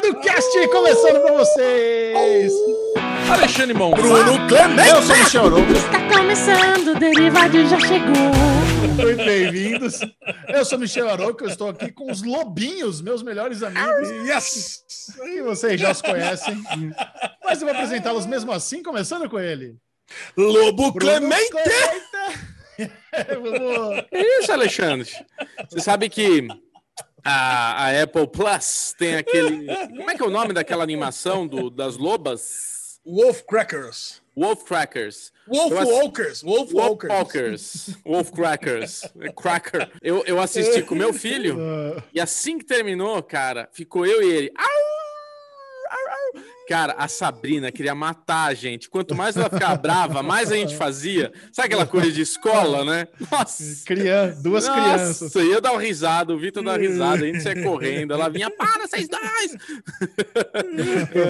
Derivado Cast começando com vocês. Alexandre Mon. Bruno Clemente. Eu sou o Michel Arouca. Está começando, o Derivado já chegou. Muito bem-vindos. Eu sou o Michel Arouca, eu estou aqui com os lobinhos, meus melhores amigos. Yes! Que vocês já os conhecem. Mas eu vou apresentá-los mesmo assim, começando com ele. Lobo Bruno Clemente! Clemente. Vamos- Isso, Alexandre. Você sabe que a, a Apple Plus tem aquele. Como é que é o nome daquela animação do, das lobas? Wolf Crackers. Wolf Crackers. Wolf ass- Walkers. Wolf Wolf Walkers. Wolf Crackers. Cracker. Eu, eu assisti com meu filho Ah, e assim que terminou, cara, ficou eu e ele. Au! Cara, a Sabrina queria matar a gente. Quanto mais ela ficava brava, mais a gente fazia. Sabe aquela coisa de escola, né? Nossa! crian- duas Nossa, crianças. eu ia dar uma risada, o Vitor dar uma risada, a gente saia correndo, ela vinha, para, vocês dois!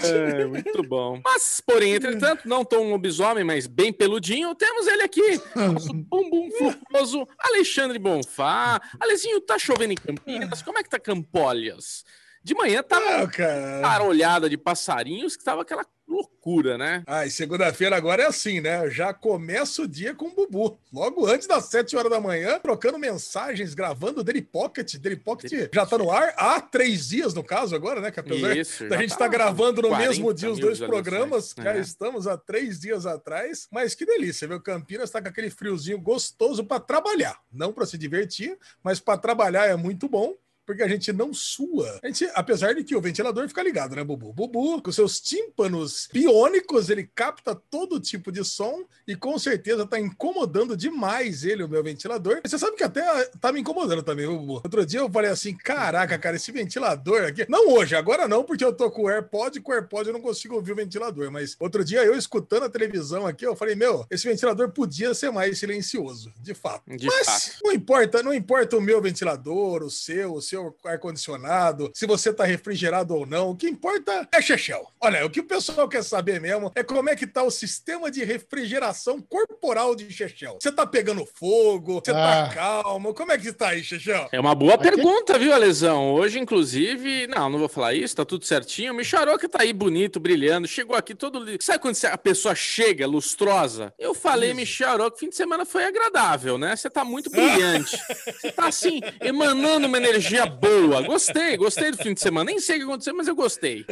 É, muito bom. Mas, porém, entretanto, não tão um lobisomem, mas bem peludinho, temos ele aqui, nosso bumbum frutuoso, Alexandre Bonfá. Alezinho, tá chovendo em Campinas? Como é que tá Campólias? De manhã tava Ah, cara. parolhada de passarinhos, que tava aquela loucura, né? Ah, e segunda-feira agora é assim, né? Já começa o dia com o Bubu. Logo antes das 7 horas da manhã, trocando mensagens, gravando o Daily Pocket. Daily Pocket Daily já tá no ar há três dias, no caso, agora, né? Que apesar Isso, da gente tá estar gravando no 40 mesmo dia os dois programas, já É. estamos há três dias atrás. Mas que delícia, viu? Campinas tá com aquele friozinho gostoso para trabalhar. Não para se divertir, mas para trabalhar é muito bom. Porque a gente não sua. A gente, apesar de que o ventilador fica ligado, né, Bubu? Bubu, com seus tímpanos biônicos, ele capta todo tipo de som e com certeza tá incomodando demais ele, o meu ventilador. Você sabe que até tá me incomodando também, Bubu. Outro dia eu falei assim: caraca, cara, esse ventilador aqui. Não hoje, agora não, porque eu tô com o AirPod e com o AirPod eu não consigo ouvir o ventilador. Mas outro dia eu escutando a televisão aqui, eu falei: meu, esse ventilador podia ser mais silencioso, de fato. De Mas fato. não importa, não importa o meu ventilador, o seu, o seu ar-condicionado, se você tá refrigerado ou não. O que importa é Chechel. Olha, o que o pessoal quer saber mesmo é como é que tá o sistema de refrigeração corporal de Chechel. Você tá pegando fogo, você Ah. tá calmo, como é que tá aí, Chechel? É uma boa Aqui- pergunta, viu, Alesão? Hoje, inclusive, não, não vou falar isso, tá tudo certinho. O Micharoca tá aí bonito, brilhando, chegou aqui todo. Sabe quando a pessoa chega lustrosa? Eu falei, Micharoca, fim de semana foi agradável, né? Você tá muito brilhante. Você tá assim, emanando uma energia boa. Gostei, gostei do fim de semana. Nem sei o que aconteceu, mas eu gostei.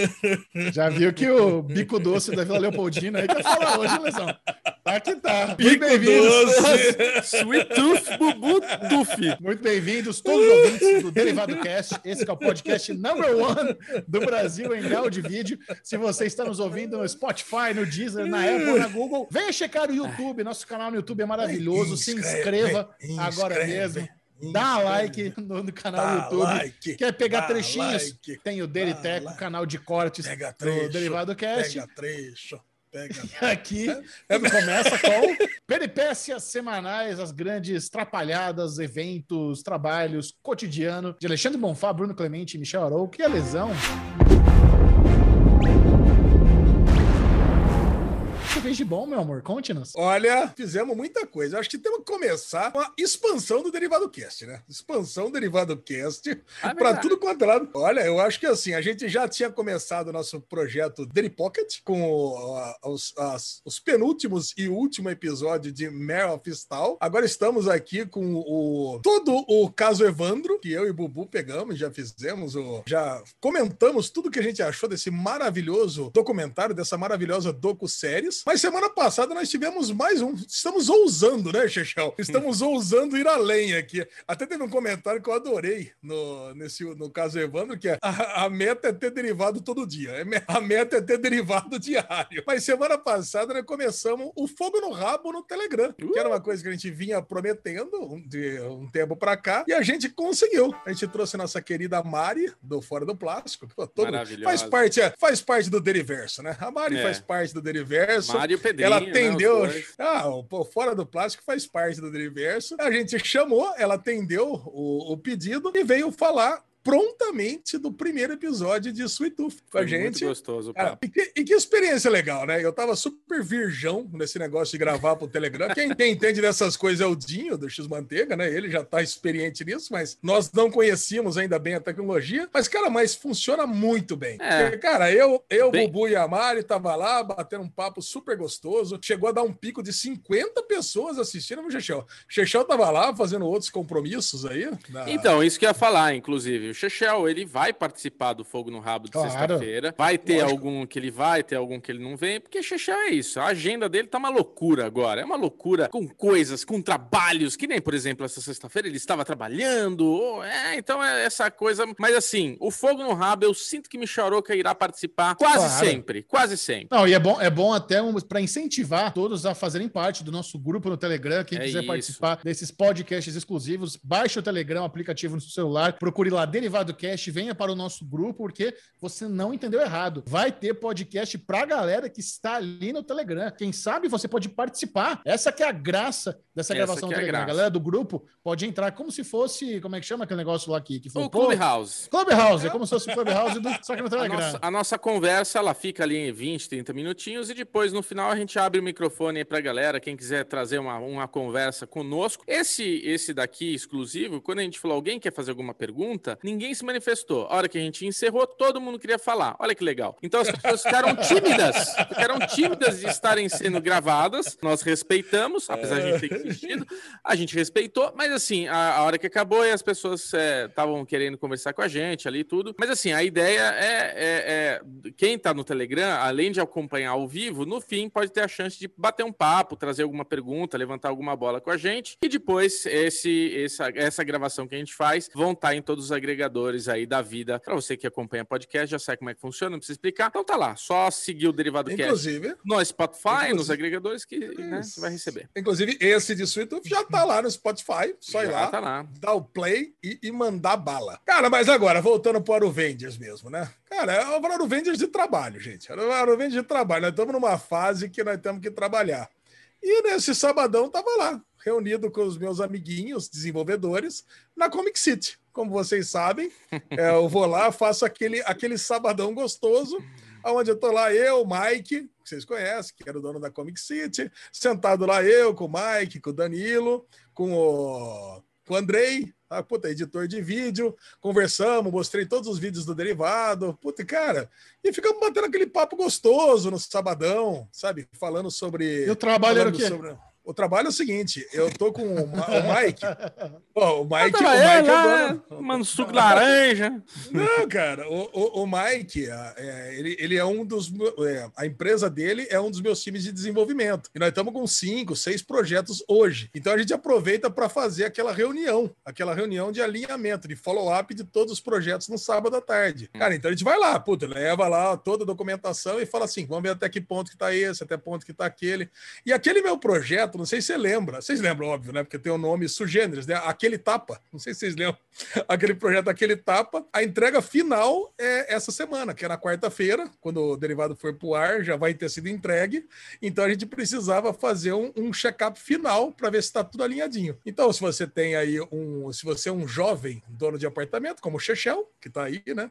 Já viu que o bico doce da Vila Leopoldina aí quer falar hoje, Lesão. Tá que tá. Muito Bico bem-vindos. Sweet Tooth, Bubu Tooth. Muito bem-vindos, todos os ouvintes do Derivado Cast. Esse que é o podcast number one do Brasil em áudio e vídeo. Se você está nos ouvindo no Spotify, no Deezer, na Apple na Google, venha checar o YouTube. Nosso canal no YouTube é maravilhoso. Se inscreva agora mesmo. Dá like no, no canal do YouTube. like, Quer pegar trechinhos? like, Tem o dá Deriteco, like. canal de cortes Pega do trecho, Derivado Cast. pega trecho, pega Aqui começa com peripécias semanais, as grandes trapalhadas, eventos, trabalhos, cotidiano de Alexandre Bonfá, Bruno Clemente Michel Arouca. E a lesão? Fez de bom, meu amor? Conte-nos. Olha, fizemos muita coisa. Acho que temos que começar com a expansão do Derivado Cast, né? Expansão do Derivado Cast Ah, para verdade. tudo quanto é lado. Olha, eu acho que assim, a gente já tinha começado o nosso projeto Daily Pocket com a- os, as- os penúltimos e último episódio de Mare of Stall. Agora estamos aqui com o todo o caso Evandro, que eu e Bubu pegamos, já fizemos, o, já comentamos tudo que a gente achou desse maravilhoso documentário, dessa maravilhosa docu-séries. Mas semana passada nós tivemos mais um. Estamos ousando, né, Chechel? Estamos ousando ir além aqui. Até teve um comentário que eu adorei no, nesse, no caso Evandro, que é a, a meta é ter derivado todo dia. É A meta é ter derivado diário. Mas semana passada nós começamos o fogo no rabo no Telegram, que era uma coisa que a gente vinha prometendo um- de um tempo pra cá, e a gente conseguiu. A gente trouxe nossa querida Mari, do Fora do Plástico, que todo, faz parte, é, faz parte do Deriverso, né? A Mari É. faz parte do Deriverso. Mário Pedrinho. Ela né, atendeu. dois. ah, o Fora do Plástico faz parte do Deriverso. A gente chamou, ela atendeu o, o pedido e veio falar prontamente do primeiro episódio de Sweet Tooth com a Foi muito gente. gostoso Cara, e, que, e que experiência legal, né? Eu tava super virgão nesse negócio de gravar pro Telegram. Quem, quem entende dessas coisas é o Dinho, do X-Manteiga, né? Ele já tá experiente nisso, mas nós não conhecíamos ainda bem a tecnologia. Mas, cara, mas funciona muito bem. É. Porque, cara, eu, eu Bem- Bubu e a Mari tava lá batendo um papo super gostoso. Chegou a dar um pico de 50 pessoas assistindo o Chechel. O Chechel tava lá fazendo outros compromissos aí. na- Então, isso que eu ia falar, inclusive. Chechel, ele vai participar do Fogo no Rabo de Claro. sexta-feira. Vai ter Lógico. algum que ele vai, ter algum que ele não vem, porque Chechel é isso. A agenda dele tá uma loucura agora. É uma loucura com coisas, com trabalhos, que nem, por exemplo, essa sexta-feira ele estava trabalhando. ou- É, então é essa coisa. Mas assim, o Fogo no Rabo, eu sinto que Micharoca irá participar quase Claro. sempre. Quase sempre. Não, e é bom, é bom até um, para incentivar todos a fazerem parte do nosso grupo no Telegram. Quem É quiser isso. participar desses podcasts exclusivos, baixe o Telegram, o aplicativo no seu celular, procure lá Derivado Cast, venha para o nosso grupo, porque você não entendeu errado. Vai ter podcast pra galera que está ali no Telegram. Quem sabe você pode participar. Essa que é a graça dessa Essa gravação no é a Telegram. A galera do grupo pode entrar como se fosse, como é que chama aquele negócio lá aqui? Que foi O Clubhouse. Clubhouse, é como se fosse o Clubhouse, do, só que no A Telegram. nossa, a nossa conversa, ela fica ali em 20, 30 minutinhos e depois, no final, a gente abre o microfone aí pra galera, quem quiser trazer uma, uma conversa conosco. Esse esse daqui, exclusivo, quando a gente falou alguém quer fazer alguma pergunta, ninguém se manifestou. A hora que a gente encerrou, todo mundo queria falar. Olha que legal. Então as pessoas ficaram tímidas. Ficaram tímidas de estarem sendo gravadas. Nós respeitamos, apesar de a gente ter insistido. A gente respeitou, mas assim, a, a hora que acabou e as pessoas estavam querendo conversar com a gente ali e tudo. Mas assim, a ideia é, é- é- quem tá no Telegram, além de acompanhar ao vivo, no fim pode ter a chance de bater um papo, trazer alguma pergunta, levantar alguma bola com a gente. E depois esse, essa, essa gravação que a gente faz vão estar em todos os agregadores aí da vida. Pra você que acompanha podcast, já sabe como é que funciona, não precisa explicar. Então tá lá, só seguir o Derivado Cast Inclusive, no Spotify, Inclusive- nos agregadores que né, você vai receber. inclusive esse de Tooth já tá lá no Spotify. Só ir Já lá. tá lá. dar o play e, e mandar bala. Cara, mas agora, voltando para o Avengers mesmo, né? Cara, é o Avengers de trabalho, gente. É o de trabalho. Nós estamos numa fase que nós temos que trabalhar. E nesse sabadão tava lá, reunido com os meus amiguinhos desenvolvedores na Comic City. Como vocês sabem, é, eu vou lá, faço aquele, aquele sabadão gostoso, onde eu tô lá, eu, Mike, que vocês conhecem, que era o dono da Comic City, sentado lá eu, com o Mike, com o Danilo, com o, com o Andrei, ah, puta, editor de vídeo, conversamos, mostrei todos os vídeos do derivado, puta, cara, e ficamos batendo aquele papo gostoso no sabadão, sabe? Falando sobre. E o trabalho era o quê? sobre- O trabalho é o seguinte, eu tô com o, Ma- o Mike. O Mike, o Mike eu é lá, dono. tomando suco de laranja. Não, cara, o, o, o Mike, a- é, ele, ele é um dos. é, a empresa dele é um dos meus times de desenvolvimento. E nós estamos com cinco, seis projetos hoje. Então a gente aproveita para fazer aquela reunião, aquela reunião de alinhamento, de follow-up de todos os projetos no sábado à tarde. Cara, então a gente vai lá, puta, leva lá toda a documentação e fala assim: vamos ver até que ponto que tá esse, até ponto que tá aquele. E aquele meu projeto, não sei se você lembra, vocês lembram, óbvio, né? Porque tem o nome sugêneres, né? Aquele tapa, não sei se vocês lembram, aquele projeto Aquele Tapa. A entrega final é essa semana, que é na quarta-feira, quando o derivado for pro ar, já vai ter sido entregue. Então a gente precisava fazer um, um check-up final para ver se está tudo alinhadinho. Então, se você tem aí um, se você é um jovem dono de apartamento, como o Chechel, que tá aí, né?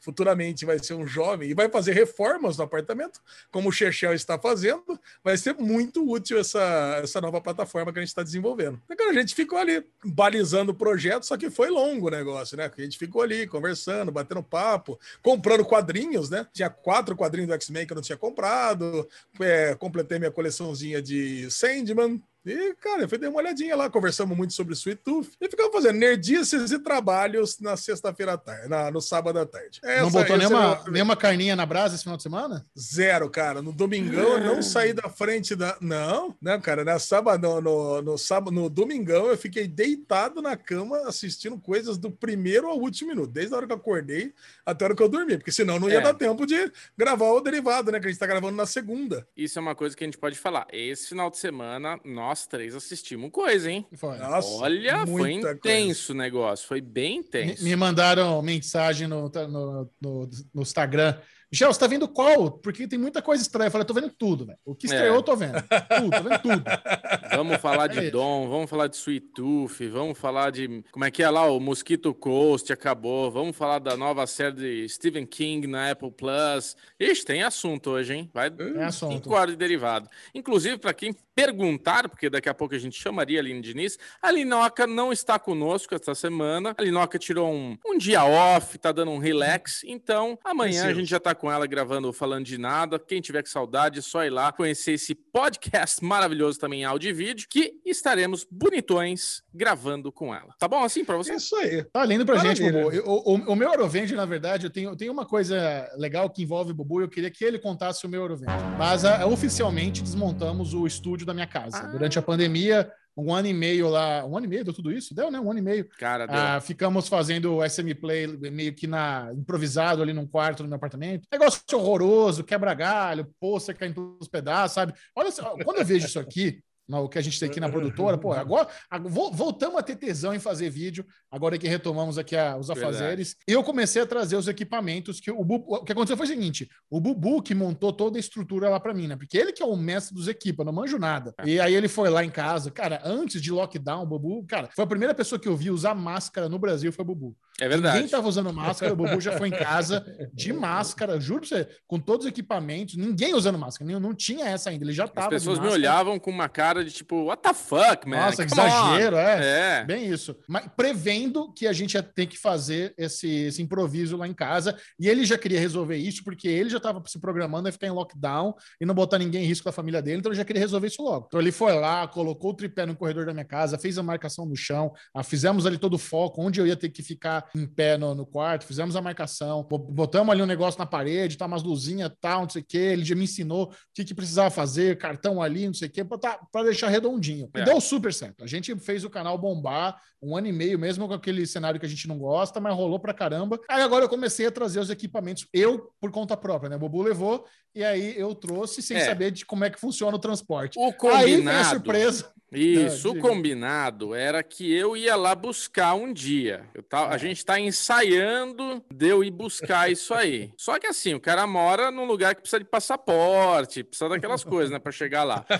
Futuramente vai ser um jovem e vai fazer reformas no apartamento, como o Chechel está fazendo, vai ser muito útil essa, essa nova plataforma que a gente está desenvolvendo. A gente ficou ali balizando o projeto, só que foi longo o negócio, né? A gente ficou ali conversando, batendo papo, comprando quadrinhos, né? Tinha quatro quadrinhos do X-Men que eu não tinha comprado, é, completei minha coleçãozinha de Sandman. E, cara, eu fui dar uma olhadinha lá, conversamos muito sobre Sweet Tooth e ficamos fazendo nerdices e trabalhos na sexta-feira à tarde, na- no sábado à tarde. não Essa- botou esse nenhuma, era nenhuma carninha na brasa esse final de semana? Zero, cara. No domingão eu não saí da frente da. Não, não, cara. Na sábado, no, no, no sábado, no domingão eu fiquei deitado na cama assistindo coisas do primeiro ao último minuto, desde a hora que eu acordei até a hora que eu dormi, porque senão não ia É. dar tempo de gravar o derivado, né? Que a gente tá gravando na segunda. Isso é uma coisa que a gente pode falar. Esse final de semana, nós três assistimos coisa, hein? Foi. Nossa, Olha, foi intenso o negócio. Foi bem Me, intenso. me mandaram mensagem no, no, no- no Instagram Michel, você tá vendo qual? Porque tem muita coisa estranha. Eu falei, tô vendo tudo, velho. O que estreou, É. eu tô vendo. Tudo, tô vendo tudo. Vamos falar de É. Dom, vamos falar de Sweet Tooth, vamos falar de. Como é que é lá? O Mosquito Coast acabou. Vamos falar da nova série de Stephen King na Apple Plus. Ixi, tem assunto hoje, hein? Vai É assunto. cinco horas de derivado. Inclusive, para quem perguntar, porque daqui a pouco a gente chamaria a Aline Diniz, a Linoca não está conosco essa semana. A Linoca tirou um, um dia off, tá dando um relax. Então, amanhã a gente já tá com ela gravando Falando de Nada. Quem tiver com saudade, é só ir lá conhecer esse podcast maravilhoso também em áudio e vídeo, que estaremos bonitões gravando com ela. Tá bom assim pra você? É isso aí. Tá lindo pra gente. Bubu. Eu- O, o- o meu Eurovende, na verdade, eu tenho, eu tenho uma coisa legal que envolve o Bubu. Eu queria que ele contasse o meu Eurovende. Mas ah, oficialmente desmontamos o estúdio da minha casa. Ah. Durante a pandemia, um ano e meio lá. Um ano e meio deu tudo isso? Deu, né? Um ano e meio. Cara, deu. Ah, ficamos fazendo o SM Play meio que na improvisado ali num quarto no meu apartamento. Negócio horroroso, quebra galho, pôster caindo pelos pedaços, sabe? Olha só, quando eu vejo isso aqui, o que a gente tem aqui na produtora, pô, agora, ag- vo- voltamos a ter tesão em fazer vídeo, agora que retomamos aqui a- os Verdade. afazeres. Eu comecei a trazer os equipamentos que o Bubu, o que aconteceu foi o seguinte, o Bubu que montou toda a estrutura lá pra mim, né? Porque ele que é o mestre dos equipos, eu não manjo nada. E aí ele foi lá em casa, cara, antes de lockdown, o Bubu, cara, foi a primeira pessoa que eu vi usar máscara no Brasil, foi o Bubu. É Ninguém verdade. tava usando máscara, o Bubu já foi em casa de máscara, juro pra você, com todos os equipamentos, ninguém usando máscara, não, não tinha essa ainda, ele já As tava de pessoas me olhavam com uma cara de tipo, what the fuck, man? Nossa, que Come on." exagero, é. É. Bem isso. Mas prevendo que a gente ia ter que fazer esse, esse improviso lá em casa. E ele já queria resolver isso, porque ele já estava se programando a ficar em lockdown e não botar ninguém em risco da família dele, então ele já queria resolver isso logo. Então ele foi lá, colocou o tripé no corredor da minha casa, fez a marcação no chão, fizemos ali todo o foco, onde eu ia ter que ficar em pé no, no quarto, fizemos a marcação, bo- botamos ali um negócio na parede, tá umas luzinhas, tal, não sei o quê. Ele já me ensinou o que, que precisava fazer, cartão ali, não sei o quê, para deixar redondinho. E É. deu super certo. A gente fez o canal bombar um ano e meio, mesmo com aquele cenário que a gente não gosta, mas rolou pra caramba. Aí agora eu comecei a trazer os equipamentos, eu por conta própria, né? O Bubu levou, e aí eu trouxe sem É. saber de como é que funciona o transporte. O Aí vem a combinado. surpresa. Isso, Ah, o combinado era que eu ia lá buscar um dia. Tá, É. A gente tá ensaiando de eu ir buscar isso aí. Só que assim, o cara mora num lugar que precisa de passaporte, precisa daquelas coisas, né, pra chegar lá.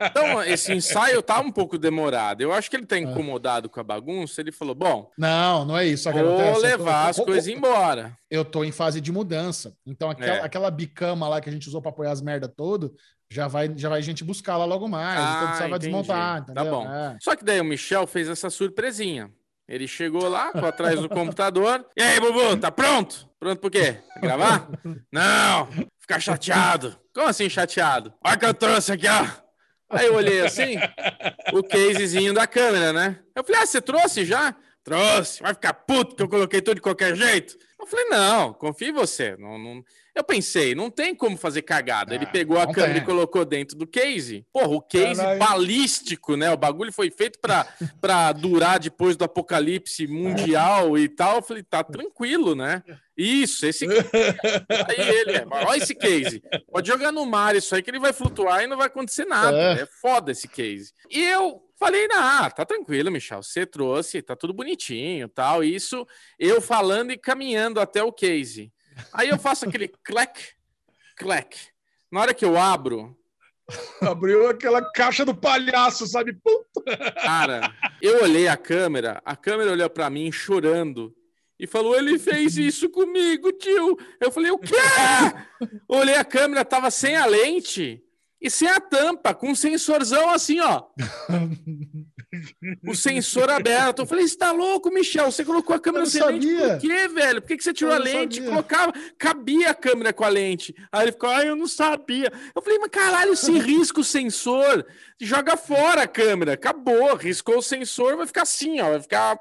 Então, esse ensaio tá um pouco demorado. Eu acho que ele tá incomodado com a bagunça. Ele falou: bom, Não, não é isso. Que vou tô- levar as coisas embora. Eu tô em fase de mudança. Então, aquela, É. aquela bicama lá que a gente usou pra apoiar as merda todo, já vai, já vai gente buscar lá logo mais. então Ah, precisava entendi. desmontar. Tá entendeu? bom. É. Só que daí o Michel fez essa surpresinha. Ele chegou lá, ficou atrás do computador. E aí, Bubu, tá pronto? Pronto por quê? Gravar? Não, ficar chateado. Como assim chateado? Olha o que eu trouxe aqui, ó. Aí eu olhei assim, o casezinho da câmera, né? Eu falei, ah, você trouxe já? Trouxe. Vai ficar puto que eu coloquei tudo de qualquer jeito? Eu falei, não, confia em você. Não, não... Eu pensei, não tem como fazer cagada. Ele Ah, pegou a câmera tem. e colocou dentro do case. Porra, o case Caralho. balístico, né? O bagulho foi feito pra, pra durar depois do apocalipse mundial e tal. Eu falei, tá tranquilo, né? Isso, esse Aí ele, é, olha esse case. Pode jogar no mar isso aí que ele vai flutuar e não vai acontecer nada. É. É, foda esse case. E eu falei, ah, tá tranquilo, Michel. Você trouxe, tá tudo bonitinho tal. Isso eu falando e caminhando até o case. Aí eu faço aquele clack, clack. Na hora que eu abro, Abriu aquela caixa do palhaço, sabe? Cara, eu olhei a câmera, a câmera olhou pra mim chorando e falou: Ele fez isso comigo, tio. Eu falei: O quê? Olhei a câmera, tava sem a lente e sem a tampa, com um sensorzão assim, ó. O sensor aberto. Eu falei: Você tá louco, Michel? Você colocou a câmera sem lente por quê, velho? Por que, que você tirou a lente? sabia. Colocava, cabia a câmera com a lente. Aí ele ficou: Ah, eu não sabia. Eu falei: Mas caralho, se risca o sensor, joga fora a câmera. Acabou, riscou o sensor, vai ficar assim, ó. Vai ficar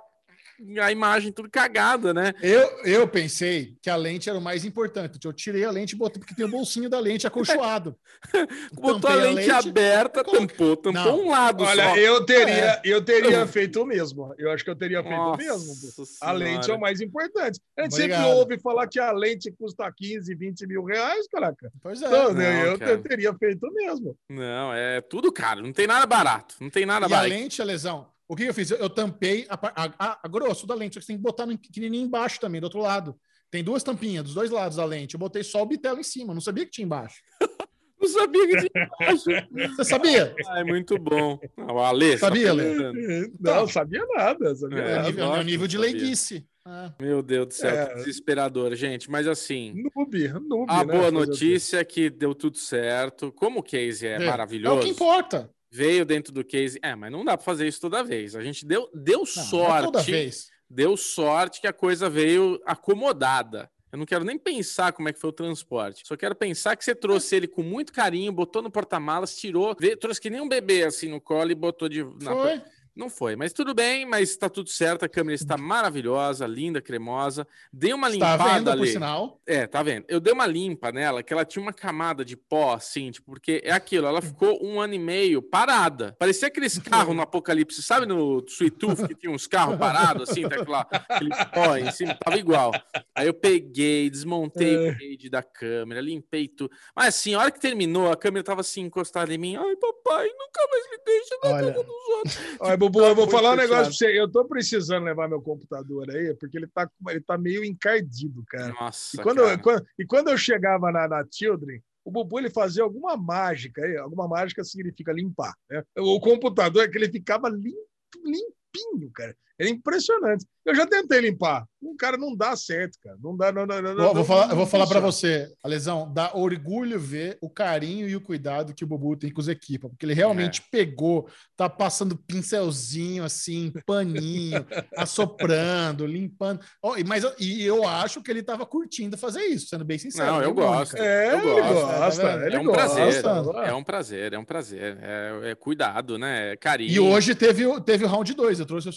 a imagem tudo cagada, né? Eu, eu pensei que a lente era o mais importante. Eu tirei a lente e botei, porque tem o bolsinho da lente acolchoado. Botou a Tampei lente, aberta, coloquei- tampou, tampou Não. um lado Olha, só. eu teria, eu teria Eu- feito o mesmo. Eu acho que eu teria feito Nossa o mesmo. pô. A Senhora. lente é o mais importante. A gente sempre Obrigado. ouve falar que a lente custa 15, 20 mil reais, caraca. Pois é. Então, Não, eu, eu teria feito o mesmo. Não, é tudo caro. Não tem nada barato. Não tem nada E a barato. lente, a lesão. O que eu fiz? Eu, eu tampei a, a, a- a grosso da lente, só que você tem que botar no pequenininho embaixo também, do outro lado. tem duas tampinhas dos dois lados da lente. Eu botei só o bitelo em cima, não sabia que tinha embaixo. Não sabia que tinha embaixo. Você sabia? Ai, muito bom. Não, o Ale, Sabia, tá Ale? falando. Não, sabia nada. Sabia É, É, nada. nível, é o lógico nível de sabia. leiguice. É. Meu Deus do céu, É. que desesperador, gente. Mas assim, Noob, noob, a né? boa notícia é que deu tudo certo. Como o case é, É, É maravilhoso, o que importa. Veio dentro do case. É, mas não dá para fazer isso toda vez. A gente deu, deu Não, não é sorte. toda vez. deu sorte que a coisa veio acomodada. Eu não quero nem pensar como é que foi o transporte. Só quero pensar que você trouxe ele com muito carinho, botou no porta-malas, tirou, veio, trouxe que nem um bebê assim no colo e botou de. na- Foi. Não foi, mas tudo bem, mas está tudo certo. A câmera está maravilhosa, linda, cremosa. Dei uma Está limpada venda, por ali. sinal. É, tá vendo? Eu dei uma limpa nela, que ela tinha uma camada de pó, assim, tipo, porque é aquilo, ela ficou um ano e meio parada. Parecia aqueles carros no Apocalipse, sabe no Sweet Tooth, que tinha uns carros parados, assim, tá aquela, aquele pó em cima, tava igual. Aí eu peguei, desmontei o rede da câmera, limpei tudo. Mas assim, a hora que terminou, a câmera tava assim, encostada em mim. Ai, papai, nunca mais me deixa na Olha. casa dos outros. Olha, Bubu, eu vou falar um negócio pra você. Eu tô precisando levar meu computador aí, porque ele tá, ele tá meio encardido, cara. Nossa, E quando, eu, cara. quando- e quando eu chegava na, na Children, o Bubu ele fazia alguma mágica aí. Alguma mágica significa limpar. Né? O computador é que ele ficava limpo, limpinho, cara. É impressionante. Eu já tentei limpar. O cara não dá certo, cara. Não dá, não, não, não, Vou, vou não- falar, eu não vou falar para você, Alesão, dá orgulho ver o carinho e o cuidado que o Bubu tem com os equipas, porque ele realmente É. pegou, tá passando pincelzinho assim, paninho, assoprando, limpando. E- mas eu- e eu acho que ele tava curtindo fazer isso, sendo bem sincero. Não, eu gosto. É, Eu ele gosto, gosta. tá vendo? ele É um gosta. prazer, gosta. é um prazer, é um prazer. É, é cuidado, né? É carinho. E hoje teve, o- teve o round 2, eu trouxe o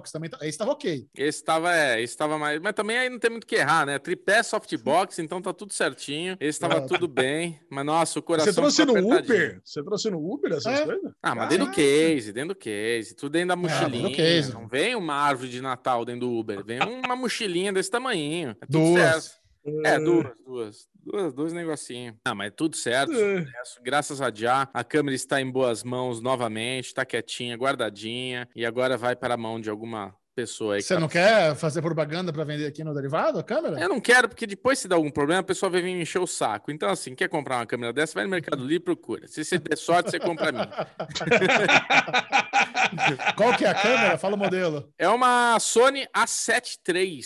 softbox, também tá, esse tava ok. Esse tava, é, esse tava mais. Mas também aí não tem muito o que errar, né? Tripé softbox, então tá tudo certinho. Esse tava Ah. tudo bem. Mas nossa, o coração. Você trouxe no. Uber? Você trouxe no Uber essas É. coisas? Ah, mas dentro do case, dentro do case. Tudo dentro da do mochilinha. case. Não vem uma árvore de Natal dentro do Uber. Vem uma mochilinha desse tamanhinho. É tudo Duas. certo. É, duas, duas. Duas, dois negocinhos. Ah, mas tudo certo. É. Graças a Já, a câmera está em boas mãos novamente, está quietinha, guardadinha, e agora vai para a mão de alguma pessoa aí. que Você tá não quer fazer propaganda para vender aqui no derivado, a câmera? Eu não quero, porque depois se dá algum problema, a pessoa vai vir me encher o saco. Então, assim, quer comprar uma câmera dessa, vai no Mercado Livre e procura. Se você der sorte, você compra a minha. Qual que é a câmera? Fala o modelo. É uma Sony A7 III.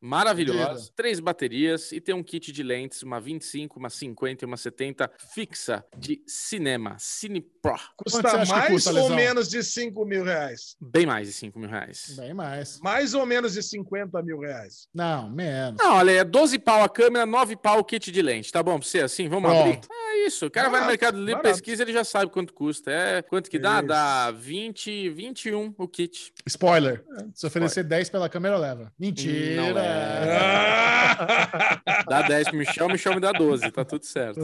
Maravilhosa, Maravilha. três baterias e tem um kit de lentes, uma 25, uma 50 e uma 70 fixa de cinema, Cine Pro. Custa mais custa, ou Lesão? menos de 5 mil reais? Bem mais de 5 mil reais. Bem mais. Mais ou menos de 50 mil reais. Não, menos. Não, olha, é 12 pau a câmera, 9 pau o kit de lente. Tá bom pra você assim? Vamos Pronto. abrir? É isso. O cara vai no Barato, Mercado Livre, barato. pesquisa, ele já sabe quanto custa. É quanto que dá? Isso. Dá 20, 21 o kit. Spoiler. Se oferecer 10 pela câmera, leva. Mentira. Não leva. Ah! Dá 10 pro Michel, o Michel me dá 12, tá tudo certo.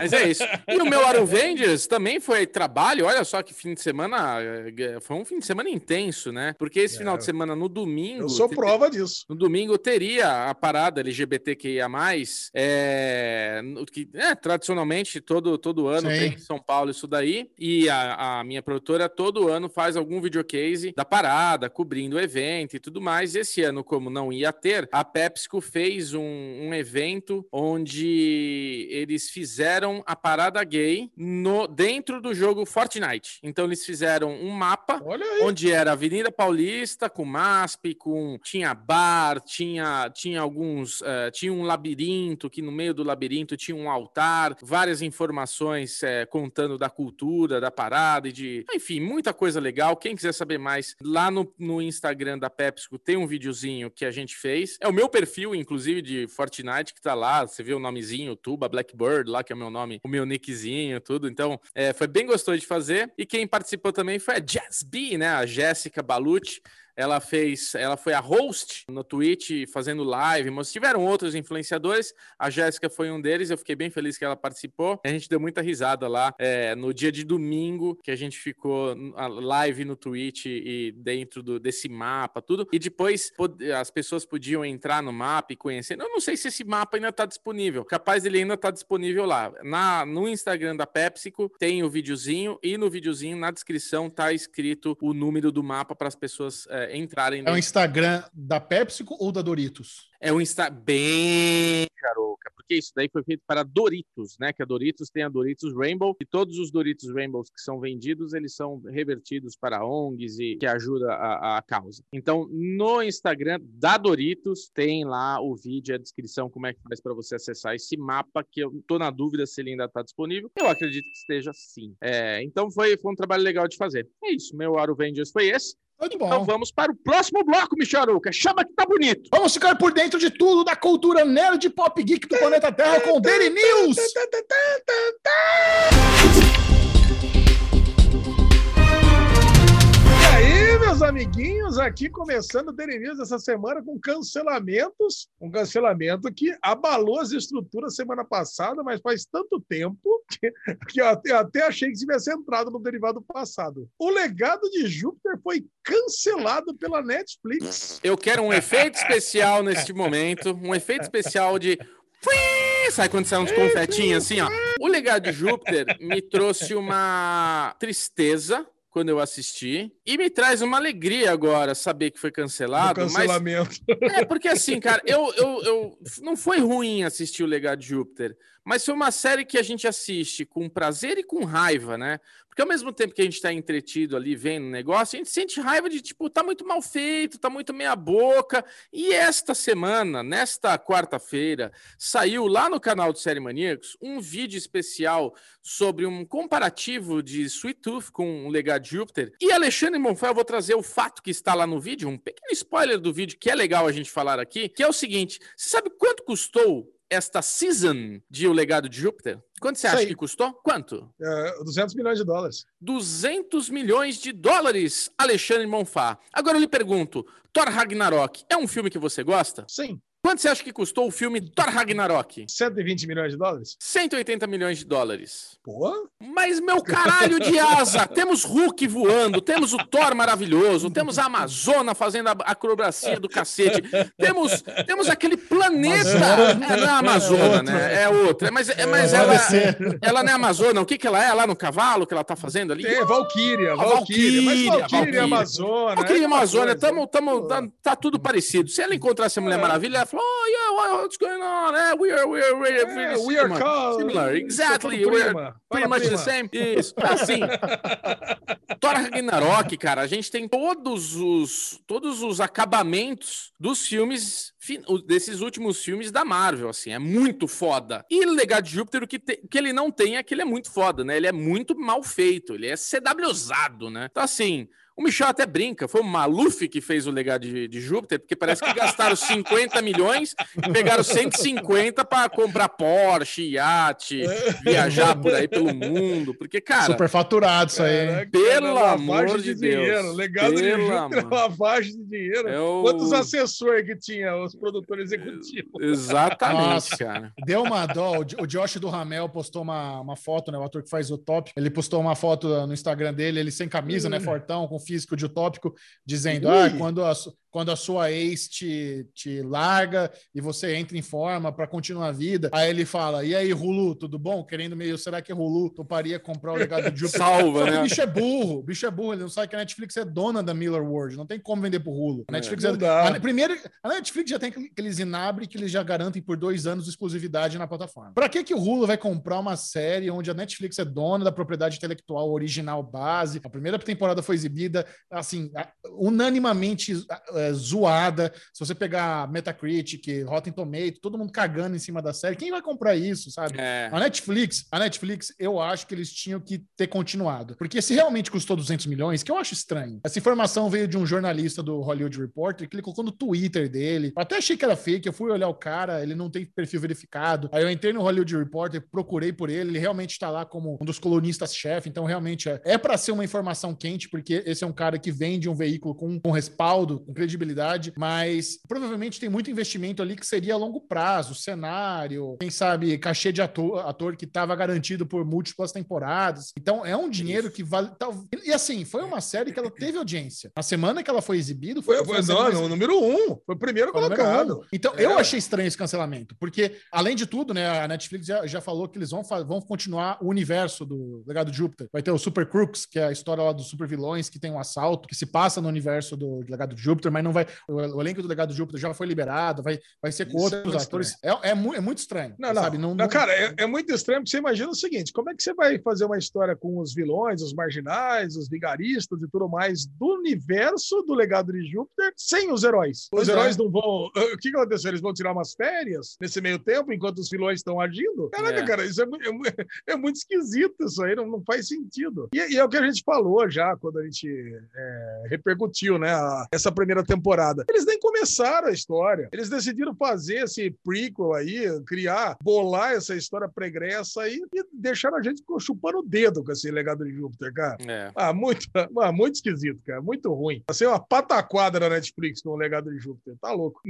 Mas é isso. E o meu Aaron Avengers também foi trabalho. Olha só que fim de semana. eh, Foi um fim de semana intenso, né? Porque esse final de semana, no domingo. Eu sou prova disso. No domingo teria a parada LGBTQIA, é, no- que é, tradicionalmente todo, todo ano Sim. tem em São Paulo isso daí. E a, a minha produtora todo ano faz algum videocase da parada, cobrindo o evento e tudo mais. Esse ano, como não ia ter, a PepsiCo fez um, um evento onde eles fizeram a parada gay no, dentro do jogo Fortnite. Então eles fizeram um mapa onde era Avenida Paulista com MASP, com tinha bar, tinha tinha alguns eh, tinha um labirinto que no meio do labirinto tinha um altar, várias informações eh, contando da cultura da parada e de enfim muita coisa legal. Quem quiser saber mais lá no, no Instagram da PepsiCo tem um videozinho que a gente fez. É o meu perfil inclusive de Fortnite que tá lá. Você vê o nomezinho Tuba Blackbird lá que é o meu nome, o meu nickzinho tudo. Então eh, foi bem gostoso de fazer e quem participou também foi a Jazz B, né? A Jéssica Balucci. Ela fez, ela foi a host no Twitch fazendo live, mas tiveram outros influenciadores. A Jéssica foi um deles. Eu fiquei bem feliz que ela participou. A gente deu muita risada lá é, no dia de domingo que a gente ficou live no Twitch e dentro do, desse mapa, tudo. E depois as pessoas podiam entrar no mapa e conhecer. Eu não sei se esse mapa ainda está disponível. Capaz ele ainda está disponível lá. Na, no Instagram da PepsiCo tem o videozinho e no videozinho na descrição tá escrito o número do mapa para as pessoas é, é, entrarem É o Instagram da Pepsi ou da Doritos? É o Insta bem caroca, porque isso daí foi feito para Doritos, né? Que a Doritos tem a Doritos Rainbow e todos os Doritos Rainbows que são vendidos, eles são revertidos para ONGs e que ajuda a, a causa. Então, no Instagram da Doritos tem lá o vídeo, a descrição, como é que faz para você acessar esse mapa, que eu tô na dúvida se ele ainda está disponível. Eu acredito que esteja sim. É, então foi, foi um trabalho legal de fazer. É isso, meu Aro Avengers foi esse. Muito bom. Então vamos para o próximo bloco, Micharuca. Chama que tá bonito. Vamos ficar por dentro de tudo da cultura nerd pop geek do planeta Terra com Daily News. Meus amiguinhos, aqui começando o Daily essa semana com cancelamentos. Um cancelamento que abalou as estruturas semana passada, mas faz tanto tempo que, que eu, até, eu até achei que tivesse entrado no derivado passado. O legado de Júpiter foi cancelado pela Netflix. Eu quero um efeito especial neste momento, um efeito especial de! Sabe quando sai uns confetinhos assim, ó? O legado de Júpiter me trouxe uma tristeza quando eu assisti e me traz uma alegria agora saber que foi Do cancelado, mas cancelamento. é porque assim, cara, eu, eu, eu não foi ruim assistir o Legado de Júpiter, mas foi uma série que a gente assiste com prazer e com raiva, né? Porque ao mesmo tempo que a gente tá entretido ali vendo o negócio, a gente sente raiva de tipo, tá muito mal feito, tá muito meia boca. E esta semana, nesta quarta-feira, saiu lá no canal do Série Maníacos um vídeo especial sobre um comparativo de Sweet Tooth com o Legado de Júpiter. E Alexandre Monfort, eu vou trazer o fato que está lá no vídeo, um pequeno spoiler do vídeo que é legal a gente falar aqui, que é o seguinte: você sabe quanto custou esta season de O Legado de Júpiter? Quanto você acha Sei. que custou? Quanto? É, 200 milhões de dólares. 200 milhões de dólares, Alexandre Monfá. Agora eu lhe pergunto, Thor Ragnarok é um filme que você gosta? Sim. Quanto você acha que custou o filme Thor Ragnarok? 120 milhões de dólares? 180 milhões de dólares. Pô, Mas, meu caralho de asa, temos Hulk voando, temos o Thor maravilhoso, temos a Amazona fazendo a acrobacia do cacete, temos, temos aquele planeta. Amazona. É, não é a Amazona, né? É outra. Mas, é, mas Pode ela, ela não é Amazona. O que, que ela é lá no cavalo que ela tá fazendo ali? é Valkyria, Valkyria. Mas Valkyria, Valkyria, Valkyria. Amazônia. Valkyria é e uma Amazônia, tamo, tamo, tá, tá tudo parecido. Se ela encontrasse a Mulher É. Maravilha, ela falou, oh, yeah, what's going on? É, we are, we are, we are, É, we are similar. called- Similar, exactly. We are prima. pretty much the same. Isso. Assim, Thor Ragnarok, cara, a gente tem todos os, todos os acabamentos dos filmes, desses últimos filmes da Marvel, assim, é muito foda. E Legado de Júpiter, o que, te- que ele não tem é que ele é muito foda, né? Ele é muito mal feito, ele é CWzado, né? Então, assim, o Michel até brinca, foi o Maluf que fez o legado de, de Júpiter, porque parece que gastaram 50 milhões e pegaram 150 para comprar Porsche, iate, viajar por aí pelo mundo. Porque, cara, Super faturado isso aí. Caraca, Pelo lavagem amor de Deus. dinheiro. Legado de Júpiter, amor. lavagem de dinheiro. é o- Quantos assessores que tinha os produtores executivos? Exatamente, Nossa. cara. Deu uma dó. O Jo- O Josh do Ramel postou uma, uma foto, né? O ator que faz o top. Ele postou uma foto no Instagram dele, ele sem camisa, né? Fortão, com físico de utópico, dizendo: Ah, quando a, quando a sua ex te, te larga e você entra em forma para continuar a vida. Aí ele fala: E aí, Hulu, tudo bom? Querendo meio, será que Hulu toparia comprar o legado de Júpiter? Salva, né? O bicho é burro, o bicho é burro, ele não sabe que a Netflix é dona da Miller World, não tem como vender pro Hulu. A Netflix não é, dá. a- primeiro, a Netflix já tem aqueles inabre que eles já garantem por dois anos de exclusividade na plataforma. Pra que que o Hulu vai comprar uma série onde a Netflix é dona da propriedade intelectual original base? A primeira temporada foi exibida, assim, unanimamente é, zoada. Se você pegar Metacritic, Rotten Tomato, todo mundo cagando em cima da série, quem vai comprar isso, sabe? É. A Netflix, a Netflix, eu acho que eles tinham que ter continuado. Porque se realmente custou 200 milhões, que eu acho estranho. Essa informação veio de um jornalista do Hollywood Reporter que ele colocou no Twitter dele. Eu até achei que era fake, eu fui olhar o cara, ele não tem perfil verificado. Aí eu entrei no Hollywood Reporter, procurei por ele, ele realmente está lá como um dos colunistas-chefe, então realmente é, é para ser uma informação quente, porque esse é um cara que vende um veículo com, com respaldo, com credibilidade, mas provavelmente tem muito investimento ali que seria a longo prazo, cenário, quem sabe cachê de ator, ator que estava garantido por múltiplas temporadas. Então é um dinheiro que vale. tal- E assim, foi uma série que ela teve audiência. Na semana que ela foi exibida, foi, Foi, foi não, mais- número um. Foi o primeiro foi colocado. um. Então, É. eu achei estranho esse cancelamento, porque, além de tudo, né, a Netflix já, já falou que eles vão, vão continuar o universo do Legado de Júpiter. Vai ter o Super Crooks, que é a história lá dos super vilões, que tem um assalto que se passa no universo do Legado de Júpiter, mas não vai. O, o elenco do Legado de Júpiter já foi liberado, vai, vai ser com é outros muito atores. É, é, mu- é muito estranho. Não, não, sabe? não, cara, é, é muito estranho porque você imagina o seguinte: como é que você vai fazer uma história com os vilões, os marginais, os vigaristas e tudo mais do universo do legado de Júpiter sem os heróis? Pois os é. heróis não vão. O que, aconteceu? Eles vão tirar umas férias nesse meio tempo enquanto os vilões estão agindo? Caraca, É. cara, isso é, é é muito esquisito, isso aí não, não faz sentido. E, e é o que a gente falou já quando a gente é, repercutiu, né, a- essa primeira temporada. Eles nem começaram a história. Eles decidiram fazer esse prequel aí, criar, bolar essa história pregressa aí e deixaram a gente chupando o dedo com esse legado de Júpiter, cara. É. Ah, muito, ah, muito esquisito, cara. Muito ruim. Ser uma pataquada na Netflix com o legado de Júpiter. Tá louco.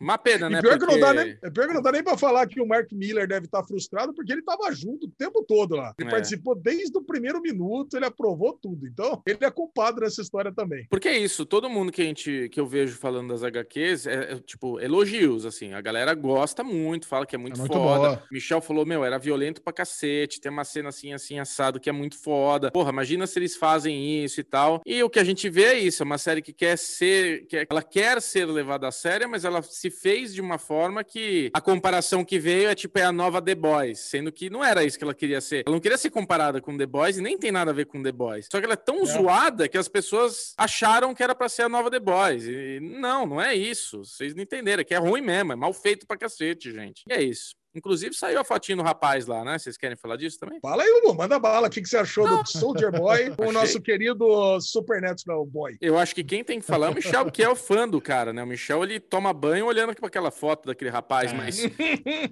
Uma pena, né? E pior, que não dá Porque- nem, é pior que não dá nem pra falar que o Mark Miller deve estar frustrado, porque ele tava junto o tempo todo lá. Ele É. participou desde o primeiro minuto, ele aprovou tudo. Então, ele é culpado nessa história também. Porque é isso, todo mundo que a gente que eu vejo falando das HQs é, é, tipo elogios assim, a galera gosta muito, fala que é muito, É muito foda. boa. Michel falou: "Meu, era violento pra cacete, tem uma cena assim assim assado que é muito foda". Porra, imagina se eles fazem isso e tal. E o que a gente vê é isso, é uma série que quer ser, que ela quer ser levada a sério, mas ela se fez de uma forma que a comparação que veio é tipo é a nova The Boys, sendo que não era isso que ela queria ser. Ela não queria ser comparada com The Boys e nem tem nada a ver com The Boys. Só que ela é tão zoada que as pessoas acharam que era pra ser a nova The Boys. E não, não é isso. Vocês não entenderam, é que é ruim mesmo, é mal feito pra cacete, gente. E é isso. Inclusive saiu a fotinho do rapaz lá, né? Vocês querem falar disso também? Fala aí, Hugo, manda bala. O que que você achou do Soldier Boy com o nosso querido Supernatural Boy? Eu acho que quem tem que falar é o Michel, que é o fã do cara, né? O Michel, ele toma banho olhando para aquela foto daquele rapaz, mas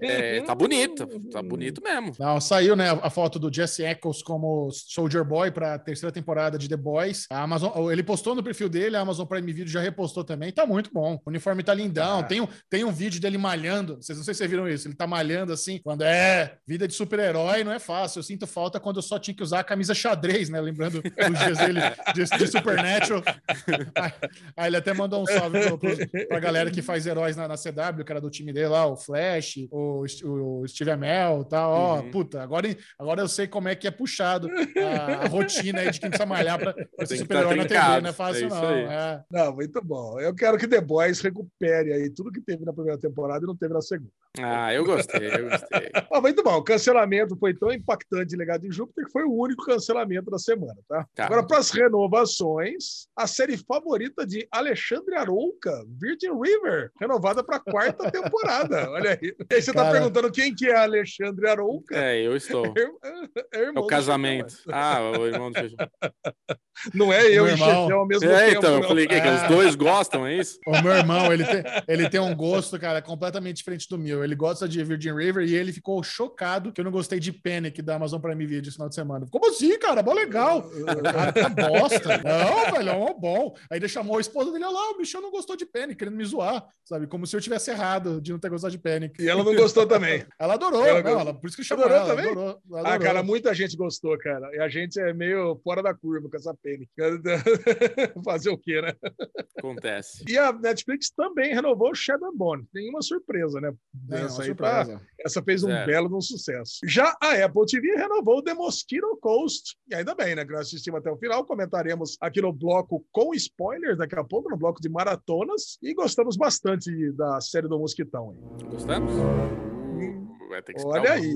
é, tá bonito, tá bonito mesmo. Não, saiu, né, a foto do Jesse Eccles como Soldier Boy para a terceira temporada de The Boys. A Amazon, ele postou no perfil dele, a Amazon Prime Video já repostou também. Tá muito bom. O uniforme tá lindão. Ah. Tem, um, tem um vídeo dele malhando. Vocês não sei se vocês viram isso. Ele tá malhando assim, quando é vida de super-herói, não é fácil. Eu sinto falta quando eu só tinha que usar a camisa xadrez, né? Lembrando dos dias dele de, de Supernatural. Aí, aí ele até mandou um salve pro, pro, pra galera que faz heróis na, na CW, que era do time dele lá, o Flash, o, o Steve Amell e tal. Ó, Uhum. puta, agora, agora eu sei como é que é puxado a, a rotina aí de quem precisa malhar pra, pra ser que super-herói tá na TV. Não é fácil, é não. É. Não, muito bom. Eu quero que The Boys recupere aí tudo que teve na primeira temporada e não teve na segunda. Ah, eu gostei, eu gostei. Ah, muito bom. O cancelamento foi tão impactante de Legado de Júpiter que foi o único cancelamento da semana, tá? Tá. Agora, para as renovações, a série favorita de Alexandre Arouca, Virgin River, renovada para a quarta temporada. Olha aí. E aí você está Cara. perguntando quem que é Alexandre Arouca? É, eu estou. É, É irmão o do casamento. Chefão, Ah, o irmão do é. Não é eu Meu e irmão. Chefão ao mesmo É, tempo. então, eu não. falei que, que os Ah. dois gostam, é isso? O meu irmão, ele tem, ele tem um gosto, cara, completamente diferente do meu. Ele gosta de Virgin River e ele ficou chocado que eu não gostei de Panic da Amazon Prime Video esse final de semana. Como assim, cara? Mó legal. Ah, tá bosta. Não, velho, é mó bom. Aí ele chamou a esposa dele, olha lá, o Michel não gostou de Panic, querendo me zoar, sabe? Como se eu tivesse errado de não ter gostado de Panic. E ela não gostou também. Ela adorou, Ela não, ela, por isso que chamou Adorou ela, também? adorou, Ah, cara, muita gente gostou, cara. E a gente é meio fora da curva com essa pena. Fazer o quê, né? Acontece. E a Netflix também renovou o Shadow Bone. Nenhuma surpresa, né? É, aí surpresa. essa fez um Zero. belo de um sucesso. Já a Apple TV renovou The Mosquito Coast. E ainda bem, né? Que nós assistimos até o final. Comentaremos aqui no bloco com spoilers daqui a pouco, no bloco de maratonas. E gostamos bastante da série do Mosquitão. hein? Gostamos? Vai ter que Olha aí,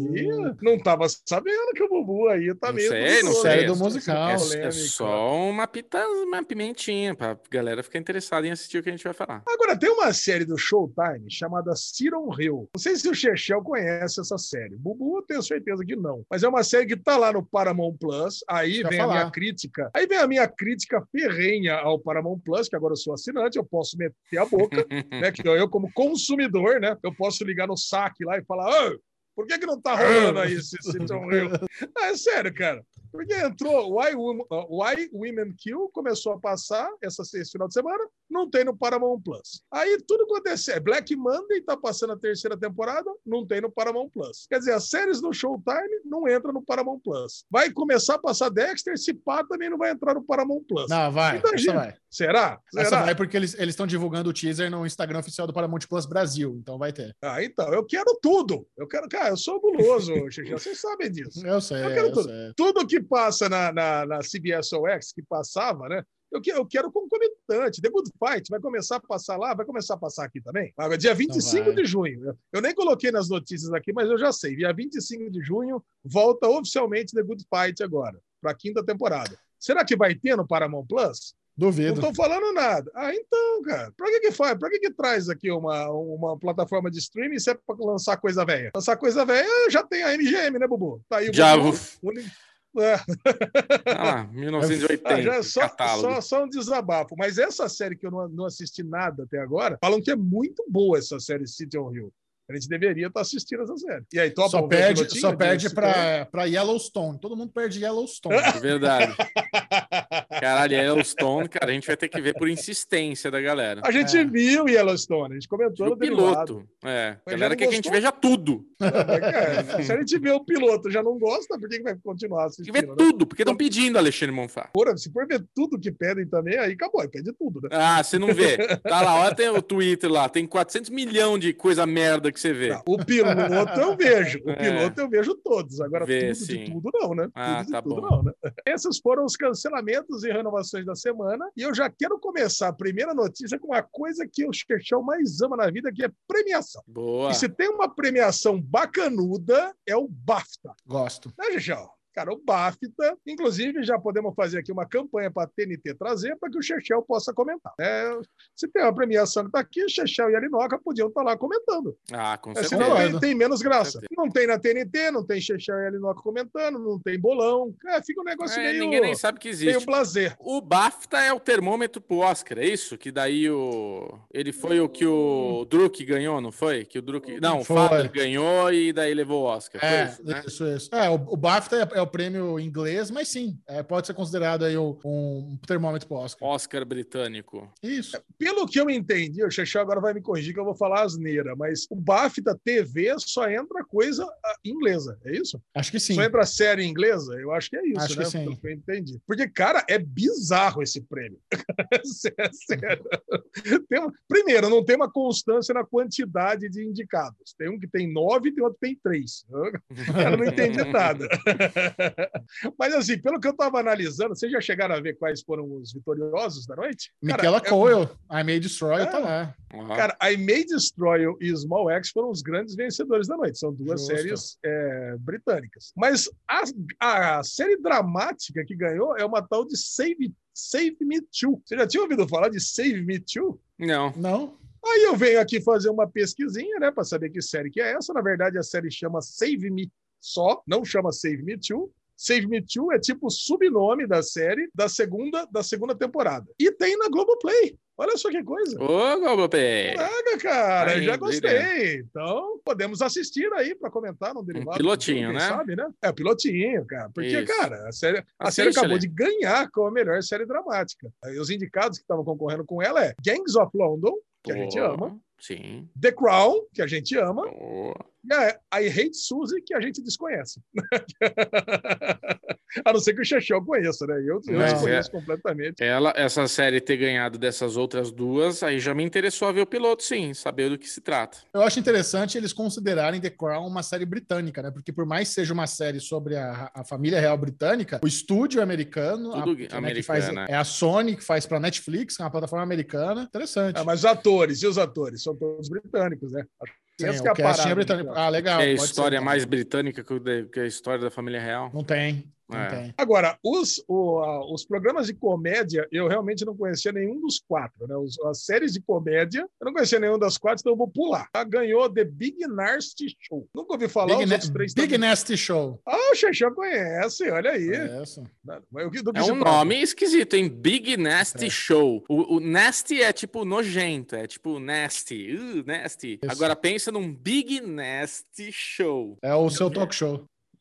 não tava sabendo que o Bubu aí tá Não meio. sei, não duvidoso, sei. Série né? do musical. É, é só uma, pita, uma pimentinha pra galera ficar interessada em assistir o que a gente vai falar. Agora, tem uma série do Showtime chamada Siron Hill. Não sei se o Chechel conhece essa série. Bubu, eu tenho certeza que não. Mas é uma série que tá lá no Paramount Plus. Aí eu vem ia a minha falar. crítica. Aí vem a minha crítica ferrenha ao Paramount Plus, que agora eu sou assinante, eu posso meter a boca, né? Que eu, como consumidor, né? Eu posso ligar no saque lá e falar. "Ô, por que, que não tá rolando aí esse Siron Hill? Ah, é sério, cara. Porque entrou Why, Wom- uh, Why Women Kill, começou a passar essa, esse final de semana, não tem no Paramount Plus. Aí tudo aconteceu. Black Monday tá passando a terceira temporada, não tem no Paramount Plus. Quer dizer, as séries do Showtime não entram no Paramount Plus. Vai começar a passar Dexter, se pá, também não vai entrar no Paramount Plus. Não, vai, Então, essa gente, vai. Será? Essa Será? vai porque eles eles estão divulgando o teaser no Instagram oficial do Paramount Plus Brasil, então vai ter. Ah, então, eu quero tudo. Eu quero, cara, eu sou guloso, Xixi, vocês sabem disso. Eu sei, Eu quero eu tudo. sei. tudo que passa na, na, na CBS OX, que passava, né? Eu, que- eu quero concomitante. The Good Fight vai começar a passar lá, vai começar a passar aqui também. Agora, dia 25 vai. de junho. Eu- nem coloquei nas notícias aqui, mas eu já sei. Dia 25 de junho volta oficialmente The Good Fight agora, para a quinta temporada. Será que vai ter no Paramount Plus? Não Duvido. estou falando nada. Ah, então, cara, pra que que faz? Pra que que traz aqui uma, uma plataforma de streaming se é pra lançar coisa velha? Lançar coisa velha, já tem a MGM, né, Bubu? Tá aí o Já Bubu. É, Ah lá, 1980. ah, já é só, catálogo. só, só um desabafo. Mas essa série que eu não, não assisti nada até agora, falam que é muito boa essa série City on Hill. A gente deveria estar assistindo essa série. E aí, topa Só perde, pilotinho só de perde pra Yellowstone. Todo mundo perde Yellowstone. É verdade. Caralho, Yellowstone, cara, a gente vai ter que ver por insistência da galera. A gente É. viu Yellowstone, a gente comentou O no piloto. É, Mas a galera quer que a gente veja tudo. Cara, se a gente vê o piloto já não gosta, por que que vai continuar Tem que assistindo? ver né? tudo, porque estão pedindo, Alexandre Monfá. Porra, se for ver tudo que pedem também, aí acabou, aí pede tudo, né? Ah, você não vê. Tá lá, olha, tem o Twitter lá, tem 400 milhões de coisa merda que você vê. Não, o piloto eu vejo, o É. piloto eu vejo todos, agora Vê, tudo sim. de tudo não, né? Ah, tudo de tá tudo bom. não, né? Esses foram os cancelamentos e renovações da semana, e eu já quero começar a primeira notícia com uma coisa que o Chechão mais ama na vida, que é premiação. Boa. E se tem uma premiação bacanuda, é o BAFTA. Gosto. Né, Chechão? Cara, o BAFTA, inclusive, já podemos fazer aqui uma campanha para a TNT trazer para que o Chechel possa comentar. né? se tem uma premiação que está aqui, o Chechel e a Linoca podiam estar lá comentando. Ah, com É, certeza. senão tem, tem menos graça. Não tem na TNT, não tem Chechel e a Linoca comentando, não tem bolão. É, fica um negócio É, meio, ninguém nem sabe que meio existe. blazer. O BAFTA é o termômetro pro Oscar, é isso? Que daí o. Ele foi o que o Druk ganhou, não foi? Que o Druk. Não, o. Father ganhou e daí levou o Oscar. Foi É, isso, né? isso, isso. É, o, o BAFTA é, é o prêmio inglês, mas sim, é, pode ser considerado aí o- um termômetro pro Oscar. Oscar britânico. Isso. Pelo que eu entendi, o Chechel agora vai me corrigir que eu vou falar asneira, mas o BAFTA TV só entra coisa ah, inglesa, é isso? Acho que sim. Só entra série inglesa? Eu acho que é isso, Acho que né? sim. Pelo que eu entendi. Porque, cara, é bizarro esse prêmio. Sério, sério. Tem uma- Primeiro, não tem uma constância na quantidade de indicados. Tem um que tem nove e tem outro que tem três. Eu não entendi nada. Mas, assim, pelo que eu estava analisando, vocês já chegaram a ver quais foram os vitoriosos da noite? Cara, Michaela é- Coyle, I May Destroy, É. tá lá. Ó, Cara, I May Destroy e Small X foram os grandes vencedores da noite. São duas Justo. séries é, britânicas. Mas a, a série dramática que ganhou é uma tal de Save, Save Me Too. Você já tinha ouvido falar de Save Me Too? Não. Não? Aí eu venho aqui fazer uma pesquisinha, né, para saber que série que é essa. Na verdade, a série chama Save Me só, não chama Save Me Too. Save Me Too é tipo o subnome da série da segunda, da segunda temporada. E tem na Globoplay. Olha só que coisa. Ô, Globopé. Caraca, cara, Aí, já gostei. Então, podemos assistir aí para comentar no derivado. pilotinho, quem né? Sabe, né? É, pilotinho, cara. Porque, Isso. cara, a série, a série acabou de ganhar como a melhor série dramática. E os indicados que estavam concorrendo com ela é Gangs of London, que a gente Pô, ama, Sim. The Crown, que a gente ama, Pô. e a I Hate Suzy, que a gente desconhece. a não ser que o Xexel conheça, né? Eu, eu Mas desconheço completamente. Ela, essa série ter ganhado dessas outras duas, aí já me interessou a ver o piloto, sim, saber do que se trata. Eu acho interessante eles considerarem The Crown uma série britânica, né? Porque por mais que seja uma série sobre a, a família real britânica, o estúdio é americano, Tudo a, que americana, faz, né? é a Sony que faz pra Netflix, que é uma plataforma americana. Interessante. Ah, mas os atores, e os atores? São todos britânicos, né? Sim, Essa que é a casting parada, é britânico. né? Ah, legal. é a história ser. mais britânica que, que a história da família real. Não tem, É. Agora, os, o- a- os programas de comédia, eu realmente não conhecia nenhum dos quatro, né? Os- as séries de comédia, eu não conhecia nenhum das quatro, então eu vou pular. Ah, ganhou The Big Nasty Show. Nunca ouvi falar Big, os outros três Big também. Nasty Show. Ah, o Xexé conhece, olha aí. É É um nome esquisito, hein? Big Nasty É. Show. O, o nasty é tipo nojento, é tipo nasty. Uh, nasty. Isso. Agora pensa num Big Nasty Show. É o seu talk show.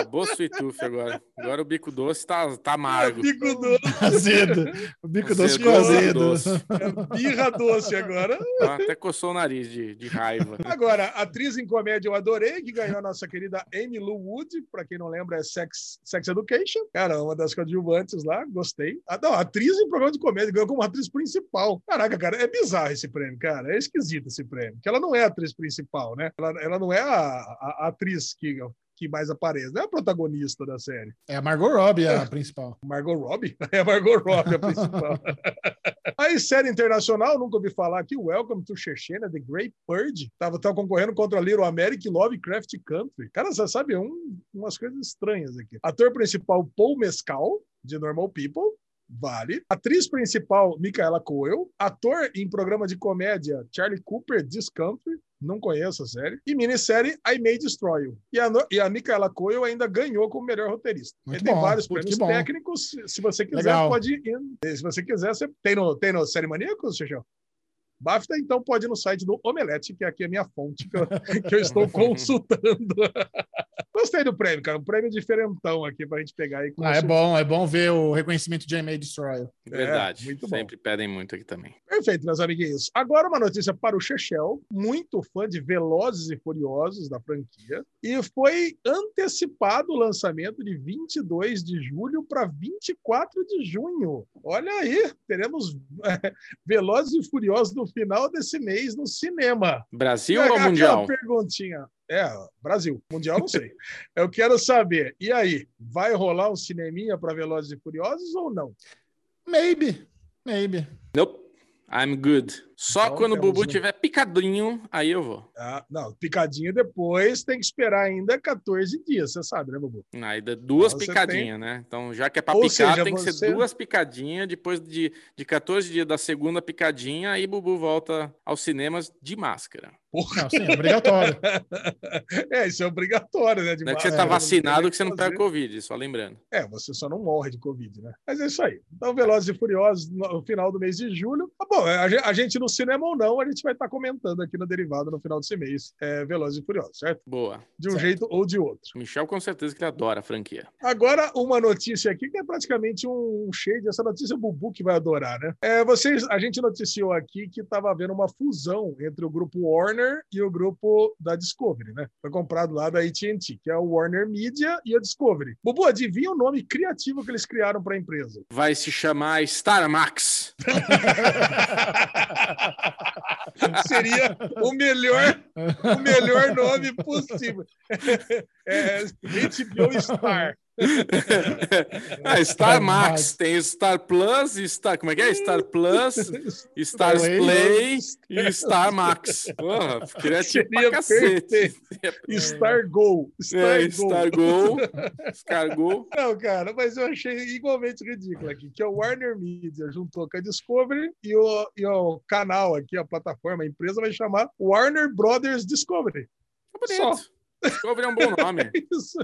Acabou Sweet Tooth agora. Agora o bico doce tá, tá amargo. Bico doce, Azedo. O bico doce ficou azedo. doce. é birra doce agora. Até coçou o nariz de, de raiva. Agora, atriz em comédia eu adorei, que ganhou a nossa querida Amy Lou Wood, para quem não lembra, é Sex, Sex Education. Cara, uma das coadjuvantes lá, gostei. Ah, não, atriz em programa de comédia, ganhou como atriz principal. Caraca, cara, é bizarro esse prêmio, cara. É esquisito esse prêmio, porque ela não é a atriz principal, né? Ela, ela não é a, a- a atriz que que mais aparece, não é a protagonista da série. É a Margot Robbie a principal. Margot Robbie? É a Margot Robbie a principal. Aí, série internacional, nunca ouvi falar aqui, Welcome to Chechnya, The Great Purge. Tava, tava concorrendo contra Little America e Lovecraft Country. Cara, você sabe, um, umas coisas estranhas aqui. Ator principal, Paul Mescal, de Normal People. Vale. Atriz principal, Micaela Coel. Ator em programa de comédia, Charlie Cooper, Country. Não conheço a série. E minissérie I May Destroy You. E a, e a Micaela Coel ainda ganhou como melhor roteirista. Muito tem bom, vários prêmios técnicos. Se- Se você quiser, Legal. pode ir. Se você quiser, você tem no, tem no Série Maníacos, Xixão? BAFTA, então pode ir no site do Omelete, que aqui é a minha fonte que eu, que eu estou consultando. Gostei do prêmio, cara. Um prêmio diferentão aqui pra gente pegar e Ah, é bom, é bom ver o reconhecimento de J.M.A. Destroyer. Verdade. muito bom. Sempre pedem muito aqui também. Perfeito, meus amiguinhos. Agora uma notícia para o Chechel, muito fã de Velozes e Furiosos da franquia, e foi antecipado o lançamento de 22 de julho para 24 de junho. Olha aí, teremos Velozes e Furiosos no final desse mês no cinema. Brasil ou Mundial? perguntinha. É, Brasil. Mundial, não sei. Eu quero saber, e aí, vai rolar um cineminha para Velozes e Furiosos ou não? Maybe, maybe. Nope. I'm good. Só Então, quando o Bubu um- tiver picadinho, aí eu vou. Ah, não, picadinha depois tem que esperar ainda 14 dias, você sabe, né, Bubu? Aí dá duas Então picadinhas, né? Então, já que é pra Ou picar, seja, tem que você- ser duas picadinhas. Depois de, de 14 dias da segunda picadinha, aí Bubu volta aos cinemas de máscara. Não, sim, é obrigatório. É, isso é obrigatório, né? de Não é que você tá não tem vacinado que você não pega Covid, só lembrando. É, você só não morre de Covid, né? Mas é isso aí. Então, Velozes e Furiosos, no final do mês de julho. Tá bom, a gente, no cinema ou não, a gente vai estar comentando aqui no Derivado no final desse mês. É, Velozes e Furiosos, certo? Boa. De um Certo. jeito ou de outro. Michel, com certeza que ele adora a franquia. Agora, uma notícia aqui que é praticamente um shade. Essa notícia o Bubu que vai adorar, né? É, vocês, a gente noticiou aqui que estava havendo uma fusão entre o grupo Warner e o grupo da Discovery, né? Foi comprado lá da AT&T, que é o Warner Media e a Discovery. Bubu, adivinha o nome criativo que eles criaram para a empresa? Vai se chamar Star Max. Seria o melhor, o melhor nome possível. É, HBO Star. Ah, Star Star Max. Tem Star Plus, Star, como é que é? Star Plus, Star Play. E Star Max. Porra, criativo Seria pra cacete. perfeito. Star Go. Star É, Go. Star Go, Star Go. Não, cara, mas eu achei igualmente ridículo aqui, que a Warner Media juntou com a Discovery e o, e o canal aqui, a plataforma, a empresa vai chamar Warner Brothers Discovery. Bonito. Discovery é um bom nome. Isso.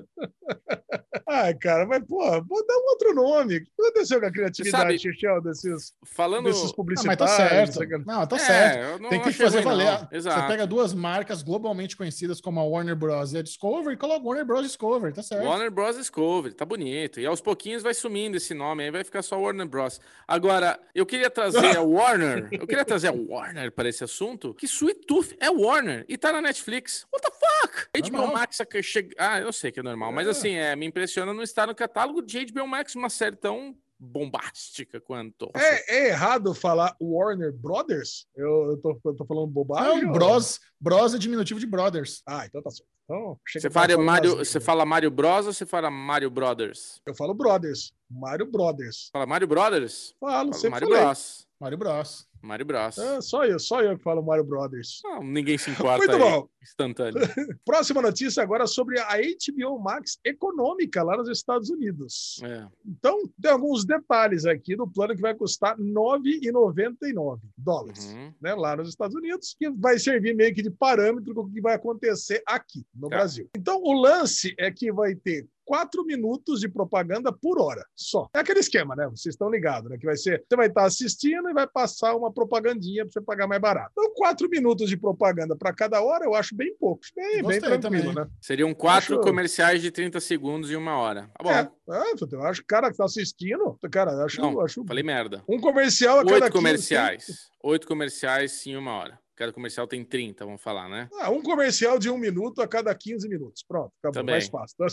Ah, cara, mas, pô, vou dar um outro nome. O que aconteceu com a criatividade, Chechel, desses, Falando. desses Ah, mas publicitários? tá certo. não. Não, tá É, certo. não Tem que fazer valer. não. Você pega duas marcas globalmente conhecidas como a Warner Bros. e a Discovery e coloca Warner Bros. Discovery, tá certo. Warner Bros. Discovery, tá bonito. E aos pouquinhos vai sumindo esse nome, aí vai ficar só Warner Bros. Agora, eu queria trazer a Warner, eu queria trazer a Warner para esse assunto, que Sweet Tooth é Warner e tá na Netflix. What the fuck? HBO Normal. Max é chega... Ah, eu sei que é normal, mas É. assim, é, me impressiona não estar no catálogo de HBO Max uma série tão bombástica quanto. É, é errado falar Warner Brothers? Eu, eu, tô, eu tô falando bobagem? Não, Bros, Bros é diminutivo de Brothers. Ah, então tá certo. Então, que Você fala Mario, você fala Mario Bros ou você fala Mario Brothers? Eu falo Brothers. Mario Brothers. Fala Mario Brothers? Falo, Fala sempre Mario falei. Bros. Mario Bros. Mario Bros. É, só eu, só eu que falo Mario Brothers. Não, ninguém se importa Muito aí. bom. Instantâneo. Próxima notícia agora sobre a HBO Max econômica lá nos Estados Unidos. É. Então, tem alguns detalhes aqui do plano que vai custar R$ 9,99 dólares. Uhum. Né, lá nos Estados Unidos, que vai servir meio que de parâmetro com o que vai acontecer aqui no Tá. Brasil. Então, o lance é que vai ter quatro minutos de propaganda por hora, só. É aquele esquema, né? Vocês estão ligados, né? Que vai ser, você vai estar assistindo e vai passar uma propagandinha para você pagar mais barato. Então, quatro minutos de propaganda para cada hora, eu acho bem pouco. Bem, bem tranquilo, também. né? Seriam quatro Acho- comerciais de 30 segundos e uma hora. Tá bom. É, é, eu acho que o cara que tá assistindo, cara, eu acho, Não, eu acho Falei merda. um comercial a cada Oito 15 comerciais. Oito comerciais em uma hora. Cada comercial tem 30, vamos falar, né? Ah, um comercial de um minuto a cada 15 minutos. Pronto, acabou. Também. Mais fácil. Então,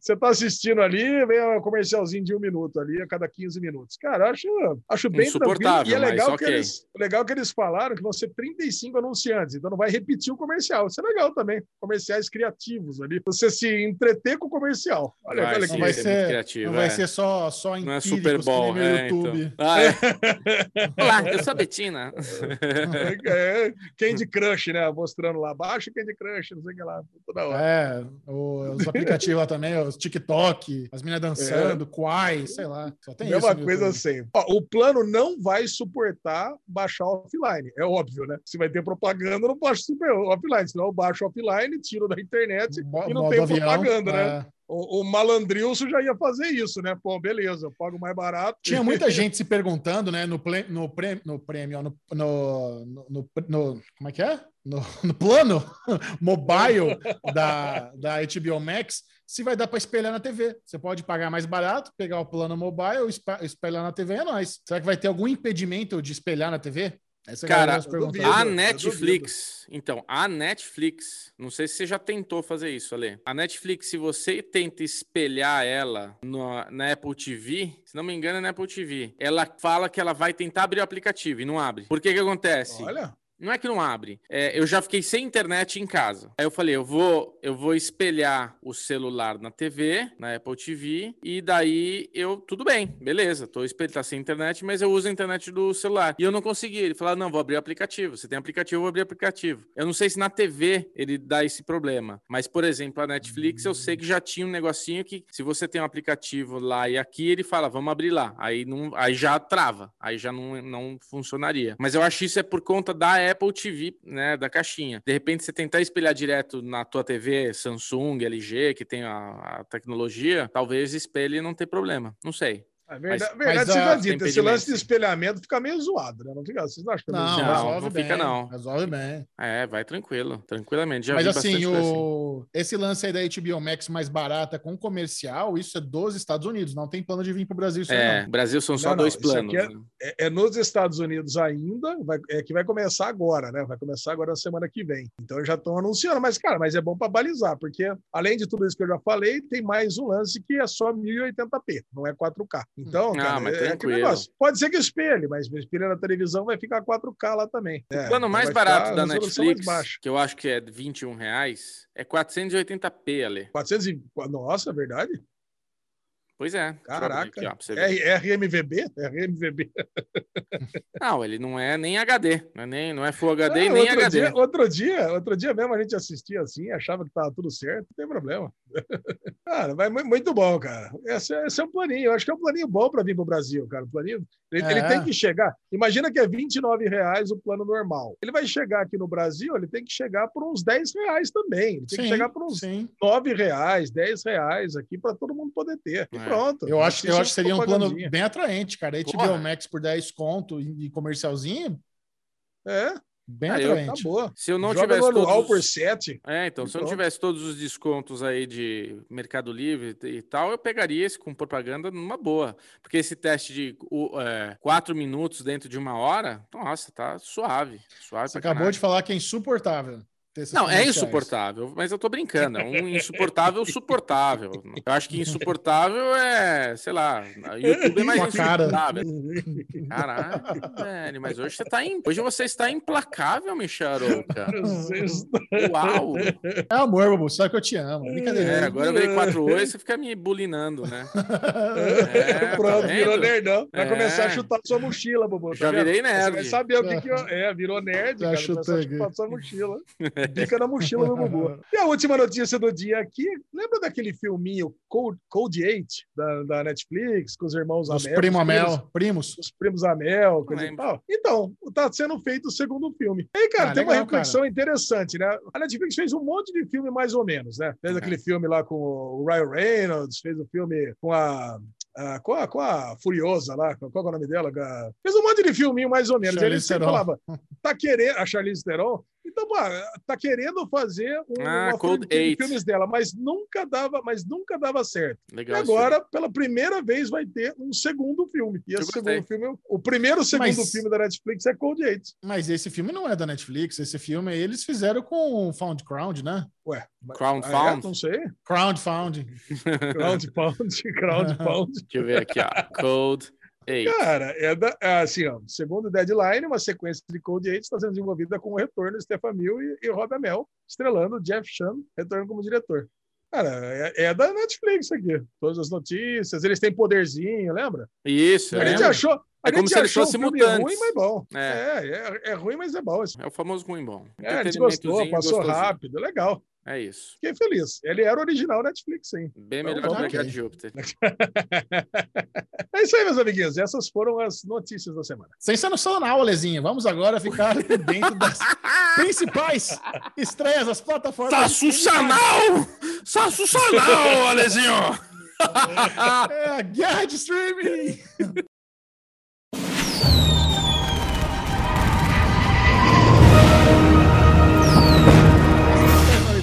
Você tá assistindo ali, vem um comercialzinho de um minuto ali a cada 15 minutos. Cara, acho, acho bem tranquilo. E é legal mas que, ok. eles, legal que eles falaram que vão ser 35 anunciantes, então não vai repetir o comercial. Isso é legal também. Comerciais criativos ali. Você se entreter com o comercial. Olha, Vai olha sim, que Não vai ser ser, criativo, não vai é. ser só, só Não é Super Bowl, é, YouTube. então. Ah, é. Olá, eu sou a Betina. É, Candy Crush, né? Mostrando lá abaixo, Candy Crush, não sei o que lá, toda hora. É, o- os aplicativos lá também, os TikTok, as meninas dançando, Quai, sei lá. Só tem É isso. coisa YouTube. assim. O plano não vai suportar baixar offline. É óbvio, né? Se vai ter propaganda, não baixa super offline. Senão eu baixo offline, tiro da internet e não tem avião, propaganda, né? é. O, o malandrilso já ia fazer isso, né? Pô, beleza, eu pago mais barato. Tinha muita gente se perguntando, né, no, ple- no, prêmio, no prêmio, no, no, no- no- Como é que é? No, no plano mobile da, da HBO Max, se vai dar para espelhar na TV. Você pode pagar mais barato, pegar o plano mobile, espelhar na TV, é nóis. Será que vai ter algum impedimento de espelhar na TV? Essa Cara, eu perguntando. duvido. A Netflix, então, a Netflix, não sei se você já tentou fazer isso, Ale. A Netflix, se você tenta espelhar ela no- na Apple TV, se não me engano, é na Apple TV, ela fala que ela vai tentar abrir o aplicativo e não abre. Por que que acontece? Olha, Não é que não abre. É, eu já fiquei sem internet em casa. Aí eu falei, eu vou, eu vou espelhar o celular na TV, na Apple TV, e daí eu, tudo bem, beleza, tô espelhando, tá sem internet, mas eu uso a internet do celular. E eu não consegui. Ele falou, não, vou abrir o aplicativo. Você tem aplicativo, eu vou abrir o aplicativo. Eu não sei se na TV ele dá esse problema, mas, por exemplo, a Netflix, eu sei que já tinha um negocinho que, se você tem um aplicativo lá e aqui, ele fala, vamos abrir lá. Aí, não, aí já trava, aí já não, não funcionaria. Mas eu acho que isso é por conta da Apple TV, né, da caixinha. De repente, você tentar espelhar direto na tua TV Samsung, LG, que tem a, a tecnologia, talvez espelhe e não ter problema. Não sei. A verdade, Mas- verdade mas, seja dita. Esse lance de espelhamento fica meio zoado, né? Não fica, vocês não acham que é Não, Não, zoado? resolve não bem. fica, não. Resolve bem. É, vai tranquilo, tranquilamente. Já Mas vi assim, assim. o... esse lance aí da HBO Max mais barata com comercial, isso é dos Estados Unidos. Não tem plano de vir para o Brasil. Isso aí, É, não. Brasil são só Não, dois aqui planos. é- né? É, é nos Estados Unidos ainda, vai- é que vai começar agora, né? Vai começar agora na semana que vem. Então já estão anunciando, mas, cara, mas é bom para balizar, porque além de tudo isso que eu já falei, tem mais um lance que é só 1080p, não é 4K. Então, Ah, cara, é, negócio. Pode ser que espelhe, mas espelha na televisão vai ficar 4K lá também. É, O plano então mais barato da Netflix, que eu acho que é 21 reais, é 480p, Ale. 400 e... Nossa, é verdade? Pois é. Caraca. aqui, ó, pra você ver. R- RMVB? RMVB. Não, ele não é nem HD, não é, nem, não é Full HD e nem outro HD. Dia, outro dia, outro dia mesmo a gente assistia assim, achava que tava tudo certo, não tem problema. cara, vai mu- muito bom, cara. Esse, é- esse é um planinho, eu acho que é um planinho bom para vir para o Brasil, cara. O planinho, ele, ele É. tem que chegar. Imagina que é 29 reais o plano normal. Ele vai chegar aqui no Brasil, ele tem que chegar por uns 10 reais também. Ele tem que chegar por uns sim. 9 reais, 10 reais aqui para todo mundo poder ter. É. pronto. Eu acho, eu acho que seria um plano bem atraente, cara. HBO Porra. Max por 10 conto e comercialzinho, É, bem Ah, eu- tá atraente. boa. Se eu não Joga tivesse todos... por os- 7. É, então, se eu não Pronto. tivesse todos os descontos aí de Mercado Livre e tal, eu pegaria esse com propaganda numa boa. Porque esse teste de o, é, quatro minutos dentro de uma hora, nossa, tá suave. Suave Você acabou de falar que é insuportável. Não, é insuportável, mas eu tô brincando. É um insuportável suportável. Eu acho que insuportável é, sei lá, YouTube é mais cara. insuportável. Caralho, velho, mas hoje você tá im... Hoje você está implacável, Micharoca. Uau! É amor, Babu. Sabe que eu te amo. Brincadeira. É, agora eu virei 4 oi, você fica me bulinando, né? É, Pronto, tá virou nerdão. Vai É. começar a chutar sua mochila, Bobo. Já tá vendo? virei Você nerd. vai saber o que que... É, virou nerd, Já cara. chutei Começou a chutar sua mochila. Pica na mochila do Bubu. E a última notícia do dia aqui, lembra daquele filminho Code, Code 8 da, da Netflix, com os irmãos Os Amel? primo os primos- Amel, primos. os primos Amel, coisa e tal. Então, tá sendo feito o segundo filme. E aí, cara, Ah, tem uma legal, reflexão interessante, né? A Netflix fez um monte de filme mais ou menos, né? Fez Uhum. aquele filme lá com o Ryan Reynolds, fez o filme com a. a- com, a, com a Furiosa lá, qual é o nome dela? Fez um monte de filminho mais ou menos. Charlize ele sempre falava, tá querendo, a Charlize Theron, Então, pô, tá querendo fazer um, Ah, uma franquia de filmes dela, mas nunca dava, mas nunca dava certo. E Legal. aí. agora, pela primeira vez, vai ter um segundo filme. E esse gostei. segundo filme, o primeiro segundo Mas- filme da Netflix é Cold Eight. Mas esse filme não é da Netflix, esse filme eles fizeram com o Found Crown, né? Ué, Crown ah, é? Found? Não sei. Crown Found. Crowd Pound, Crowd Pound. Deixa eu ver aqui, ó. Code 8. Cara, é, da, é assim, ó, segundo o Deadline, uma sequência de Cold Eight está sendo desenvolvida com o retorno de Stefan Mill e, e Rob Amell, estrelando Jeff Chan, retorno como diretor. Cara, é, é da Netflix aqui. Todas as notícias, eles têm poderzinho, lembra? Isso, A é. gente achou. A É como gente se eles achou o fossem mutantes. ruim, mas bom. É. É, é, é ruim, mas é bom. É o famoso ruim bom. É, a gente gostou, passou gostosinho. rápido, legal. É isso. Fiquei feliz. Ele era original Netflix, sim. Bem Então, melhor que o. Mercado de Júpiter. É isso aí, meus amiguinhos. Essas foram as notícias da semana. Sensacional, Alezinha. Vamos agora ficar dentro das principais estreias das plataformas. Sensacional! Sensacional, Alezinho! É a guerra de streaming!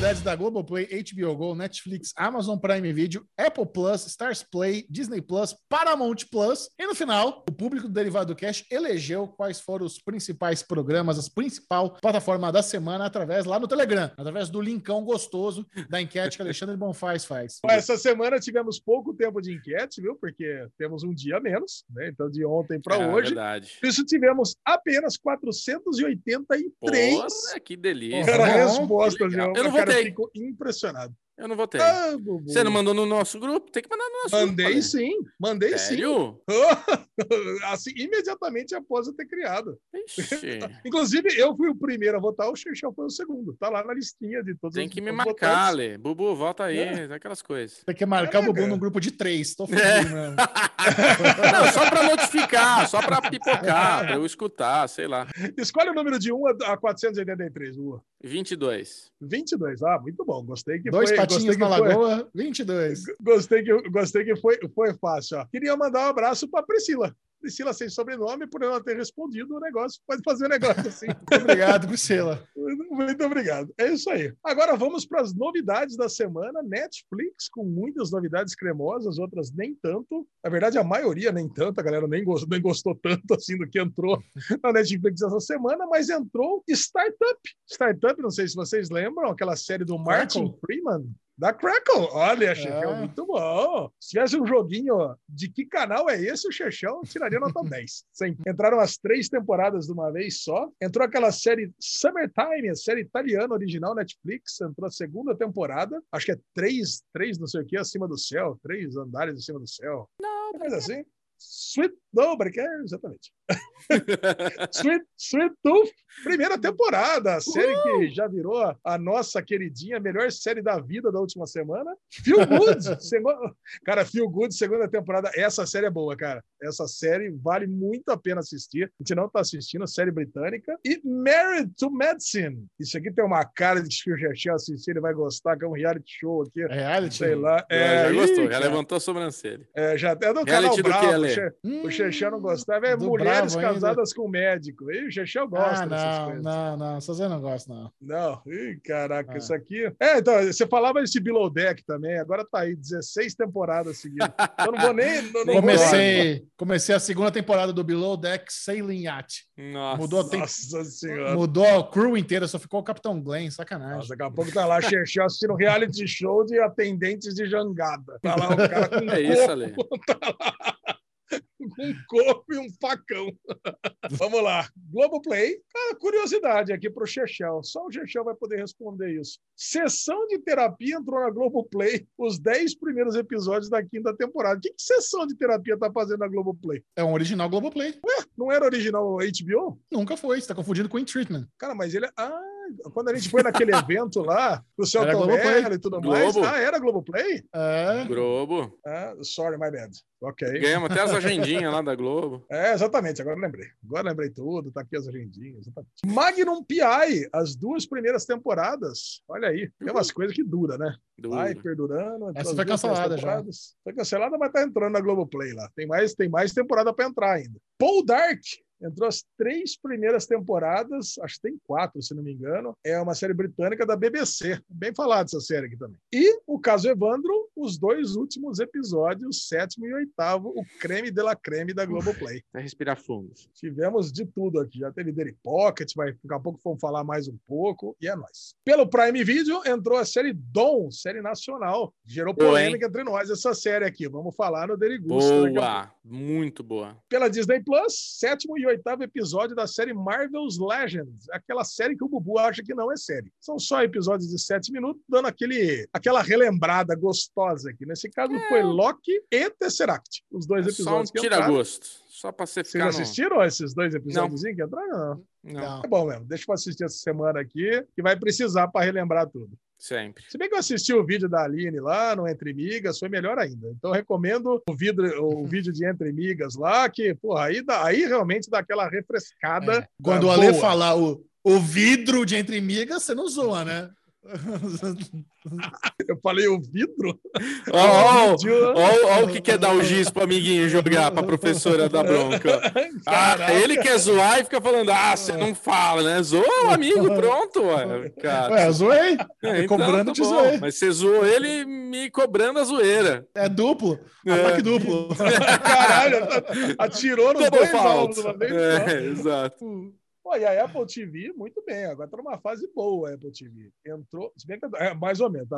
Novidades da Globoplay, HBO Go, Netflix, Amazon Prime Video, Apple Plus, Stars Play, Disney Plus, Paramount Plus. E no final, o público do Derivado Cash elegeu quais foram os principais programas, as principal plataforma da semana, através lá no Telegram, através do linkão gostoso da enquete que Alexandre Bonfaz faz. Essa semana tivemos pouco tempo de enquete, viu? Porque temos um dia a menos, né? Então, de ontem para É hoje. verdade. Por isso, tivemos apenas 483 Porra, que delícia. Bom, respostas. legal. Eu, não votei. Fico impressionado. Eu não votei. Ah, Bubu. Você não mandou no nosso grupo? Tem que mandar no nosso Mandei grupo. sim, mandei Ale. sim. Sério? assim, imediatamente após eu ter criado. Ixi. Inclusive, eu fui o primeiro a votar, o Xixão foi o segundo. Tá lá na listinha de todos Tem os que me marcar, votantes. Ale. Bubu, volta aí. É. Aquelas coisas. Tem que marcar o Bubu Caraca. num grupo de três. Tô fudido É. mesmo. Não, só pra notificar, só pra pipocar, pra eu escutar, sei lá. Escolhe o número de 1 a 483, Lua. 22. 22. Ah, muito bom. Gostei que Dois foi. Patinhos gostei que na foi- lagoa, 22. Gostei que, gostei que foi, foi fácil. Ó. Queria mandar um abraço para Priscila. Priscila sem sobrenome, por ela ter respondido o negócio. Pode fazer um negócio assim. Muito obrigado, Priscila. Muito obrigado. É isso aí. Agora vamos para as novidades da semana. Netflix, com muitas novidades cremosas, outras nem tanto. Na verdade, a maioria nem tanto. A galera nem gostou, nem gostou tanto assim do que entrou na Netflix essa semana, mas entrou Startup. Startup, não sei se vocês lembram, aquela série do Martin. Freeman. Da Crackle. Olha, Chechão, É. muito bom. Se tivesse um joguinho de que canal é esse, o Chechão tiraria nota 10. Sim. Entraram as três temporadas de uma vez só. Entrou aquela série Summertime, a série italiana original Netflix. Entrou a segunda temporada. Acho que é três, três não sei o que, acima do céu. Três andares acima do céu. Não, mas assim. Sweet, não, é exatamente. Sweet, Sweet Tooth, primeira temporada, a série que já virou a nossa queridinha, melhor série da vida da última semana. Feel Good, cara, Feel Good, segunda temporada. Essa série é boa, cara. Essa série vale muito a pena assistir. A gente não tá assistindo, série britânica. E Married to Medicine. Isso aqui tem uma cara de que o Chechel assistir, ele vai gostar, que é um reality show aqui. Reality. Sei lá. É, É, já gostou, ih, já cara, levantou a sobrancelha. é, já é do canal Reality do Bravo. que? Che- Hum, o Xexé não gostava. É do mulheres Bravo ainda. casadas com médico. E o Xexé gosta Ah, dessas não, coisas. não, não. Essas eu não gosto, não. Não, Ih, caraca, Ah. isso aqui. É, então, você falava esse Below Deck também, agora tá aí, 16 temporadas seguidas. Eu não vou nem. Não, não vou nem- Comecei, comecei a segunda temporada do Below Deck Sailing Yacht. Nossa. Mudou, tem, Nossa senhora. mudou a crew inteira, só ficou o Capitão Glenn, sacanagem. Nossa, daqui a pouco tá lá Xexé assistindo reality show de atendentes de jangada. Tá lá o cara com É isso, Ale. com um copo e um facão. Vamos lá. Globoplay. Ah, curiosidade aqui pro Chechel. Só o Chechel vai poder responder isso. Sessão de terapia entrou na Globoplay os 10 primeiros episódios da quinta temporada. O que, que sessão de terapia tá fazendo na Globoplay? É um original Globoplay. Não era original HBO? Nunca foi, você tá confundindo com In Treatment. Cara, mas ele. Ah, quando a gente foi naquele evento lá, pro Celton. Mello e tudo mais. Globo. Ah, era Globoplay? É. Globo. Ah, sorry, my bad. Ok. Ganhamos até as agendinhas lá da Globo. É, exatamente, agora eu lembrei. Agora eu lembrei tudo, tá aqui as agendinhas. Exatamente. Magnum PI, as duas primeiras temporadas. Olha aí, tem umas coisas que dura, né? Duro. Vai perdurando. Essa foi cancelada já. Foi cancelada, mas tá entrando na Globoplay lá. Tem mais, tem mais temporada para entrar ainda. Paul Dark, entrou as três primeiras temporadas, acho que tem quatro, se não me engano. É uma série britânica da BBC. Bem falado essa série aqui também. E o caso Evandro, os dois últimos episódios, sétimo e oitavo, o creme de la creme da Globoplay. Vai respirar fundo. Tivemos de tudo aqui. Já teve Daily Pocket, vai, daqui a pouco vamos falar mais um pouco, e é nóis. Pelo Prime Video entrou a série Dom, série nacional. Gerou polêmica entre nós essa série aqui. Vamos falar no Daily Gusto. pouco. Boa, muito boa. Pela Disney Plus, sétimo e oitavo episódio da série Marvel's Legends, aquela série que o Bubu acha que não é série. São só episódios de sete minutos, dando aquele, aquela relembrada gostosa aqui. Nesse caso foi Loki e Tesseract, os dois É só um episódios que entraram. tira-gosto. Só pra você Vocês ficar no... assistiram esses dois episódios que entraram? Não. Não, Não. É bom mesmo. Deixa eu assistir essa semana aqui, que vai precisar para relembrar tudo. Sempre. Se bem que eu assisti o vídeo da Aline lá no Entre Migas, foi melhor ainda. Então, eu recomendo o, vidro, o vídeo de Entre Migas lá, que, porra, aí, dá, aí realmente dá aquela refrescada. É. Quando o boa. Ale falar o, o vidro de entre migas, você não zoa, né? Eu falei o vidro? Vídeo- ó, ó o que quer dar o giz pro amiguinho jogar pra professora da bronca. Ah, ele quer zoar e fica falando, ah, você não fala, né? Zoa o amigo, pronto, ué. Cara. Ué, zoei. É, cobrando, tá zoei. Mas você zoou ele me cobrando a zoeira. É duplo. É. Ataque duplo. Caralho, atirou Double dois só. É, exato. E a Apple TV, muito bem. Agora tá numa fase boa a Apple TV. Entrou, se bem que é, mais ou menos, tá,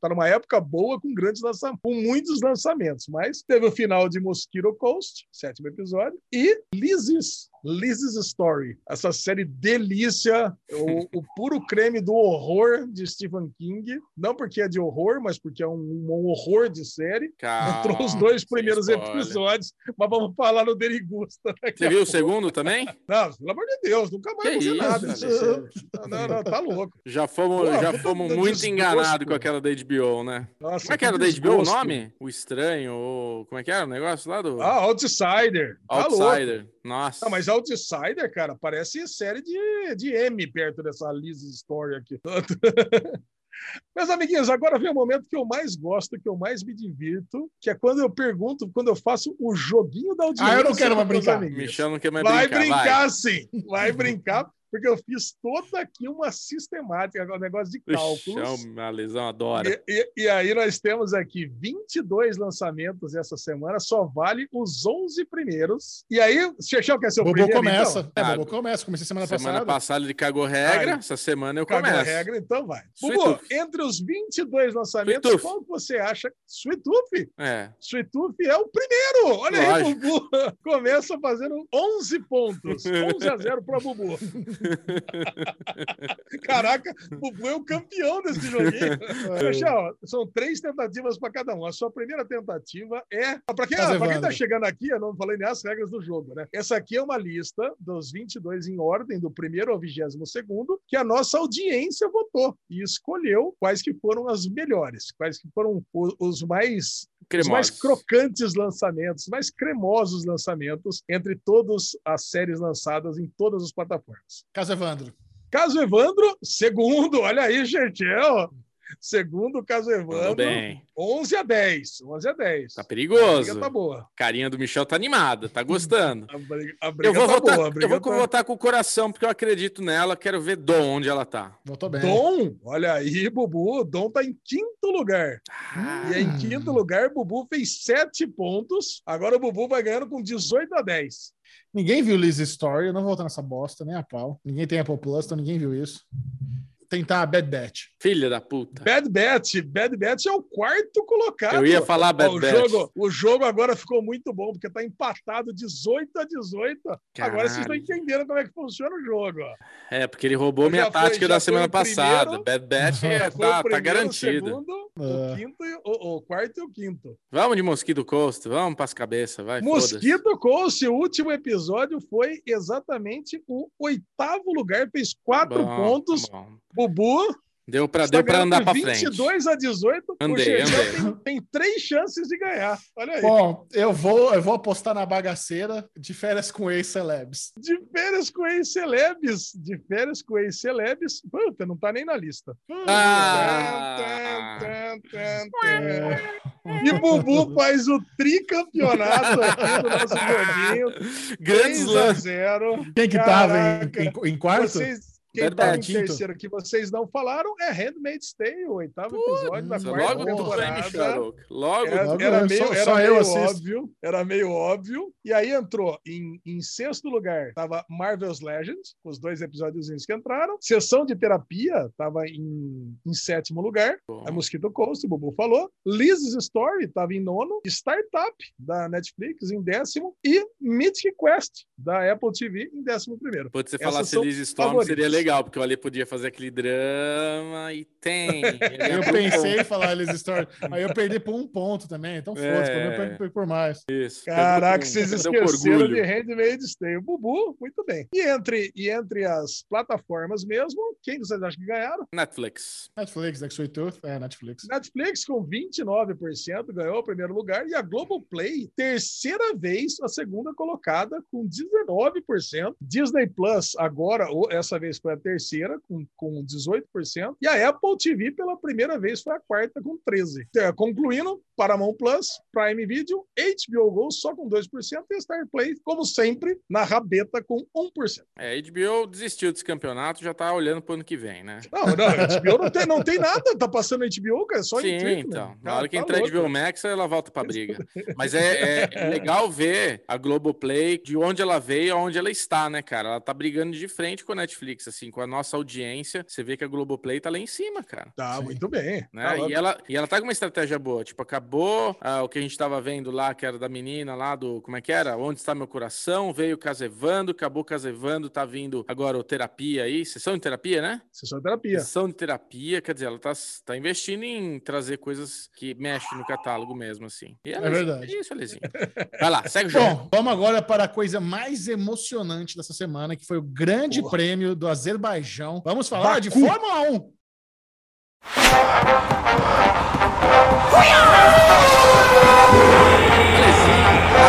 tá numa época boa com grandes lançamentos, com muitos lançamentos. Mas teve o final de Mosquito Coast, sétimo episódio, e Liz's, Liz's Story, essa série delícia, o, o puro creme do horror de Stephen King. Não porque é de horror, mas porque é um, um horror de série. Calma, Entrou os dois primeiros episódios, mas vamos falar no Derigusta. Você viu o segundo também? Não, pelo amor de Deus, nunca mais Que vou nada. Não, não, não, tá louco. Já fomos, Pô, já fomos muito desgosto. enganados com aquela da HBO, né? Nossa, Como é que era da HBO o nome? O Estranho, ou... como é que era o negócio lá do Ah, Outsider. Tá. Outsider? Nossa. Não, mas Outsider, cara, parece série de, de M perto dessa Liz's Story aqui. Meus amiguinhos, agora vem o momento que eu mais gosto, que eu mais me divirto, que é quando eu pergunto, quando eu faço o joguinho da audiência. Ah, eu não quero mais brincar. amiguinhos. Michel não quer mais Vai brincar. brincar, sim. Vai brincar, porque eu fiz toda aqui uma sistemática, um negócio de cálculos. Michel, a lesão adora. E, e- e aí nós temos aqui 22 lançamentos essa semana, só vale os 11 primeiros. E aí, Xexão quer ser o Bobo primeiro, começa. então? É, Ah, Bobo começa. Comecei semana, Semana passada. passada ele cagou regra, essa semana eu Cagou a começo. regra, então vai. Tooth. entre os 22 lançamentos, Sweet qual que você acha? Sweet Tooth? É. Sweet Tooth é o primeiro! Olha aí, Lógico. Bubu começa fazendo 11 pontos. 11 a 0 para Bubu. Caraca, Bubu é o campeão desse joguinho. Fechão, são três tentativas para cada um. A sua primeira tentativa é. Para quem, Mas, pra quem tá chegando aqui, eu não falei nem as regras do jogo, né? Essa aqui é uma lista dos 22 em ordem, do primeiro ao 22 segundo, que a nossa audiência votou e escolheu quais que foram as melhores, quais que foram o- os mais os mais Cremosos. crocantes lançamentos, mais cremosos lançamentos entre todas as séries lançadas em todas as plataformas. Caso Evandro. Caso Evandro, segundo, olha aí, gente, é, ó. Segundo o caso Evandro, bem. 11 a 10. 11 a 10. Tá A perigoso. briga tá boa. Carinha do Michel tá animada, tá gostando. A briga, a briga Eu vou, tá votar, boa. A eu vou tá... votar com o coração, porque eu acredito nela, quero ver Dom onde ela tá. Voltou bem. Dom, olha aí, Bubu. o Dom tá em quinto lugar. Ah, E em quinto lugar, Bubu fez 7 pontos. Agora o Bubu vai ganhando com 18 a 10. Ninguém viu Liz Story, eu não vou voltar nessa bosta, nem a pau. Ninguém tem Apple Plus, então ninguém viu isso. Tentar Bad Batch. filha da puta. Bad Batch. Bad Batch é o quarto colocado. Eu ia falar Ó, Bad o, Batch. jogo, o jogo agora ficou muito bom, porque tá empatado 18 a 18. Agora vocês estão Caralho. entendendo como é que funciona o jogo. ó. É, porque ele roubou Já minha foi- tática já da foi semana o primeiro. passada. Bad Batch é, foi o tá, tá primeiro, o garantido. segundo, É. o quinto, e o, o quarto e o quinto. Vamos de Mosquito Coast, vamos pras cabeças, vai. Mosquito Coast, o último episódio foi exatamente o oitavo lugar, fez quatro Bom, pontos. bom. Bubu, Deu pra, Está deu pra ganhando andar por pra frente. 22 a 18. Andei, o andei. Tem, tem três chances de ganhar. Olha aí. Bom, eu vou, eu vou apostar na bagaceira de férias com ex-celebs. De férias com ex-celebs. De férias com ex-celebs. Puta, não tá nem na lista. Ah. Tan, tan. E Bubu faz o tricampeonato aqui do nosso joguinho. Grandes 3 a lances. 0. Quem que tava em, em- em quarto? Vocês, quem em Verdade. terceiro aqui, vocês não falaram, é Handmaid's Tale, o oitavo episódio da quarta Logo temporada. Logo Era, Logo era eu, meio, só- era só meio óbvio, era meio óbvio. E aí entrou em, em sexto lugar, tava Marvel's Legends, os dois episódios que entraram. Sessão de terapia tava em, em sétimo lugar. A Mosquito Coast, o Bubu falou. Liz's Story tava em nono. Startup, da Netflix, em décimo. E Mythic Quest, da Apple TV, em décimo primeiro. Pode você Essas falasse são Liz Storm, favoritas. seria legal, porque o Ali podia fazer aquele drama e tem. Eu pensei em falar eles Story. Aí eu perdi por um ponto também. Então foda-se, eu perdi por mais. Isso. Caraca, vocês esqueceram de Handmaid's Tale. Bubu, muito bem. E entre, e entre as plataformas mesmo, quem vocês acham que ganharam? Netflix. Netflix, Sweet Tooth, é Netflix. Netflix com 29% ganhou o primeiro lugar e a Globoplay, terceira vez a segunda colocada com 19%. Disney Plus agora, ou essa vez foi a terceira com, com 18%. E a Apple TV pela primeira vez foi a quarta com 13%. Então, Concluindo, Paramount Plus, Prime Video, HBO Go só com 2% e Star Play, como sempre, na rabeta com 1%. É, a HBO desistiu desse campeonato, já tá olhando pro ano que vem, né? Não, não, HBO não tem, não tem nada, tá passando HBO, cara, só Sim, treatment. então. Na Cara, hora que tá entrar louco. HBO Max, ela volta pra briga. Mas é, é- é legal ver a Globoplay, de onde ela veio, aonde ela está, né, cara? Ela tá brigando de frente com a Netflix, assim, com a nossa audiência. Você vê que a Globoplay tá lá em cima, cara. Tá, Sim. muito bem. Né? Tá e, ela, e ela tá com uma estratégia boa. Tipo, acabou ah, o que a gente tava vendo lá, que era da menina lá do. Como é que era? Onde está meu coração? Veio Casevando, acabou Casevando, tá vindo agora o terapia aí. Sessão de terapia, né? Sessão de terapia. Sessão de terapia, quer dizer, ela tá, tá investindo em trazer coisas que mexem no catálogo mesmo, assim. E É verdade. É isso, Alezinho. Vai lá, segue o jogo. Bom, vamos agora para a coisa mais emocionante dessa semana, que foi o grande Porra. prêmio do Azerbaijão. Vamos falar de Baku. Fórmula 1.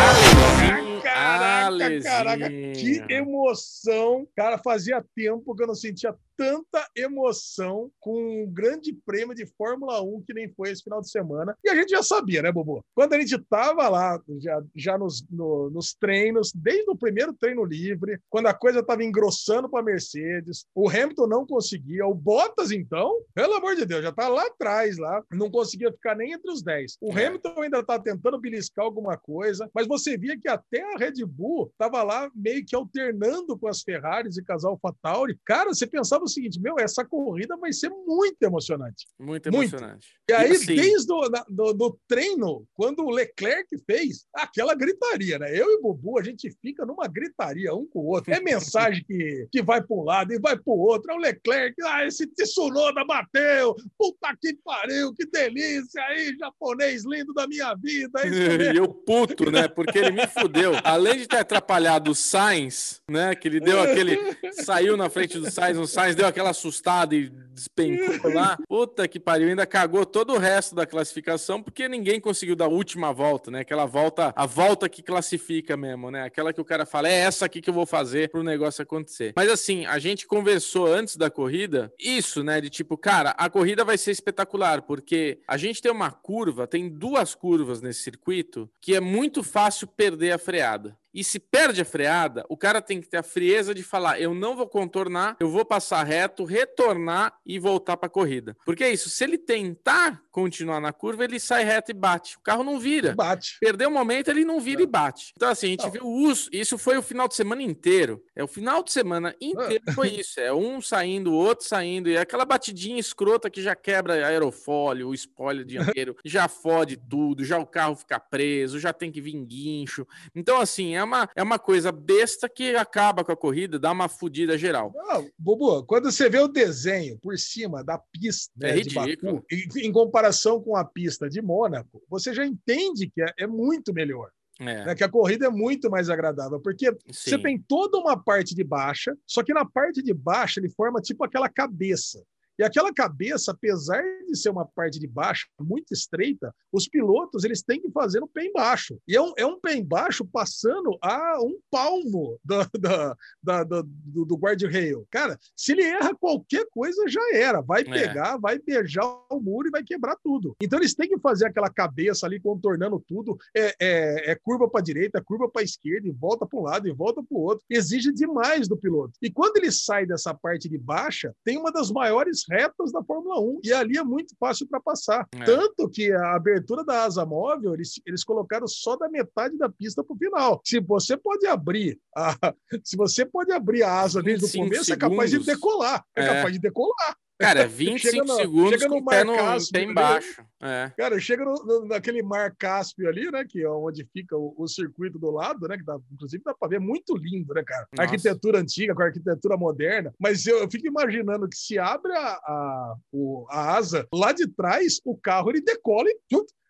Alezinho, Caraca, caraca, que emoção. Cara, fazia tempo que eu não sentia tanta emoção com um grande prêmio de Fórmula 1 que nem foi esse final de semana. E a gente já sabia, né, Bobo? Quando a gente tava lá, já, já nos, no- nos treinos, desde o primeiro treino livre, quando a coisa tava engrossando para Mercedes, o Hamilton não conseguia, o Bottas, então, pelo amor de Deus, já tá lá atrás, lá, não conseguia ficar nem entre os 10. O É. Hamilton ainda tá tentando beliscar alguma coisa, mas você via que até a Red Bull tava lá meio que alternando com as Ferraris e casal Tauri. Cara, você pensava o seguinte, meu, essa corrida vai ser muito emocionante. Muito Muito. emocionante. E aí, assim, desde o do, do treino, quando o Leclerc fez, aquela gritaria, né? Eu e o Bubu, a gente fica numa gritaria um com o outro. É mensagem que, que vai para um lado e vai para o outro. É o Leclerc, ah, esse Tsunoda bateu, puta que pariu, que delícia aí, japonês lindo da minha vida. é. E eu puto, né? Porque ele me fudeu. Além de ter atrapalhado o Sainz, né? Que ele deu aquele. Saiu na frente do Sainz, o Sainz deu aquela assustada e despencou lá. Puta que pariu, ainda cagou todo o resto da classificação, porque ninguém conseguiu dar a última volta, né? Aquela volta, a volta que classifica mesmo, né? Aquela que o cara fala, é essa aqui que eu vou fazer pro negócio acontecer. Mas assim, a gente conversou antes da corrida, isso, né? De tipo, cara, a corrida vai ser espetacular, porque a gente tem uma curva, tem duas curvas nesse circuito, que é muito fácil perder a freada. E se perde a freada, o cara tem que ter a frieza de falar: eu não vou contornar, eu vou passar reto, retornar e voltar para a corrida. Porque é isso, se ele tentar continuar na curva, ele sai reto e bate. O carro não vira. Bate. Perdeu o momento, ele não vira Não. e bate. Então, assim, a gente Não. viu o uso. Isso foi o final de semana inteiro. É o final de semana inteiro foi isso. É um saindo, o outro saindo. E é aquela batidinha escrota que já quebra aerofólio, o spoiler dianteiro, já fode tudo, já o carro fica preso, já tem que vir guincho. Então, assim, é uma, é uma coisa besta que acaba com a corrida, dá uma fudida geral. Não, Bubu, quando você vê o desenho por cima da pista É né, de. Baku, em, em comparação com a pista de Mônaco, você já entende que é, é muito melhor, É, né, que a corrida é muito mais agradável, porque você sim. tem toda uma parte de baixa, só que na parte de baixo ele forma tipo aquela cabeça. E aquela cabeça, apesar de ser uma parte de baixo muito estreita, os pilotos eles têm que fazer no pé embaixo. E é um, é um pé embaixo passando a um palmo da, da, da, da do, do guarda-rail. Cara, se ele erra qualquer coisa, já era. Vai pegar, é. vai beijar o muro e vai quebrar tudo. Então eles têm que fazer aquela cabeça ali contornando tudo. É, é, é curva para direita, curva para esquerda, e volta para um lado e volta para o outro. Exige demais do piloto. E quando ele sai dessa parte de baixa, tem uma das maiores retas da Fórmula 1. E ali é muito fácil para passar. É. Tanto que a abertura da asa móvel, eles, eles colocaram só da metade da pista para o final. Se você pode abrir a, se você pode abrir a asa desde o começo, segundos. é capaz de decolar. É, é, capaz de decolar. Cara, 25 no, segundos com pé, no, Cáspio, pé embaixo. É. Cara, chega no, no, naquele mar Cáspio ali, né? Que é onde fica o, o circuito do lado, né? Que dá, inclusive dá pra ver muito lindo, né, cara? Nossa. Arquitetura antiga com arquitetura moderna. Mas eu, eu, fico imaginando que se abre a, a, o, a asa, lá de trás, o carro ele decola e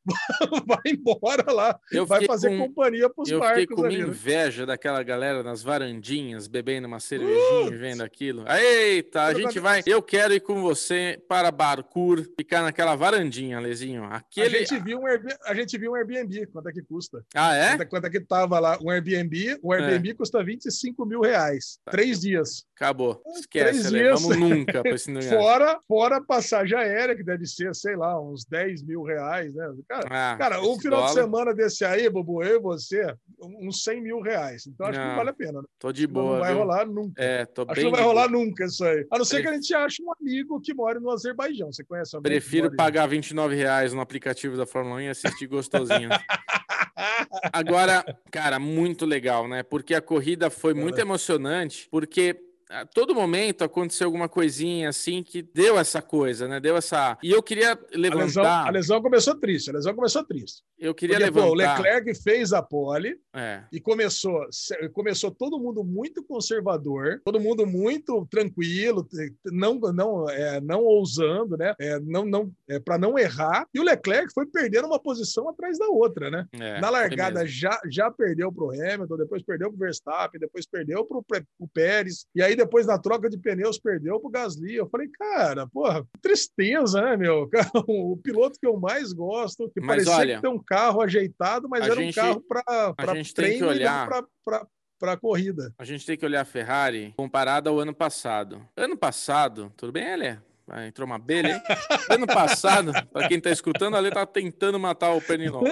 vai embora lá, eu vai fazer com, companhia para os barcos. Eu fiquei com ali, né? inveja daquela galera nas varandinhas, bebendo uma cervejinha e vendo aquilo. Eita, a gente vai. Eu quero ir com você para Barcur, ficar naquela varandinha, Lezinho. Aquele... A, gente viu um Airbnb, a gente viu um Airbnb, quanto é que custa? Ah, é? Quanto, é, quanto é que tava lá? Um Airbnb, o Airbnb é. custa 25 mil reais. Tá. Três dias. Acabou. Esquece, dias. vamos nunca para esse lugar. Fora, fora passagem aérea, que deve ser, sei lá, uns 10 mil reais, né? Cara, ah, cara um final dólar... de semana desse aí, Bubu, eu e você, uns 100 mil reais. Então acho não, que não vale a pena. Né? Tô de boa. Não vai viu? rolar nunca. É, tô acho que não vai rolar nunca isso aí. A não ser que a gente ache um amigo que mora no Azerbaijão. Você conhece amigo Prefiro pagar 29 reais no aplicativo da Fórmula 1 e assistir gostosinho. Agora, cara, muito legal, né? Porque a corrida foi muito emocionante, porque a todo momento aconteceu alguma coisinha assim que deu essa coisa, né? Deu essa. E eu queria levantar. A lesão, a lesão começou triste, a lesão começou triste. Eu queria Porque, levantar. Pô, o Leclerc fez a pole é. e começou, começou todo mundo muito conservador, todo mundo muito tranquilo, não não é, não ousando, né? É, não não é, para não errar. E o Leclerc foi perdendo uma posição atrás da outra, né? É, Na largada já já perdeu para o Hamilton, depois perdeu para o Verstappen, depois perdeu para o Pérez e aí depois na troca de pneus perdeu para o Gasly. Eu falei, cara, porra, tristeza, né, meu? O piloto que eu mais gosto, que mas parecia olha, que tem um carro ajeitado, mas era gente, um carro para treino e para para corrida. A gente tem que olhar a Ferrari comparada ao ano passado. Ano passado, tudo bem, Elia? Ah, entrou uma abelha, hein? Ano passado, para quem tá escutando, ali tá tentando matar o Pernilongo.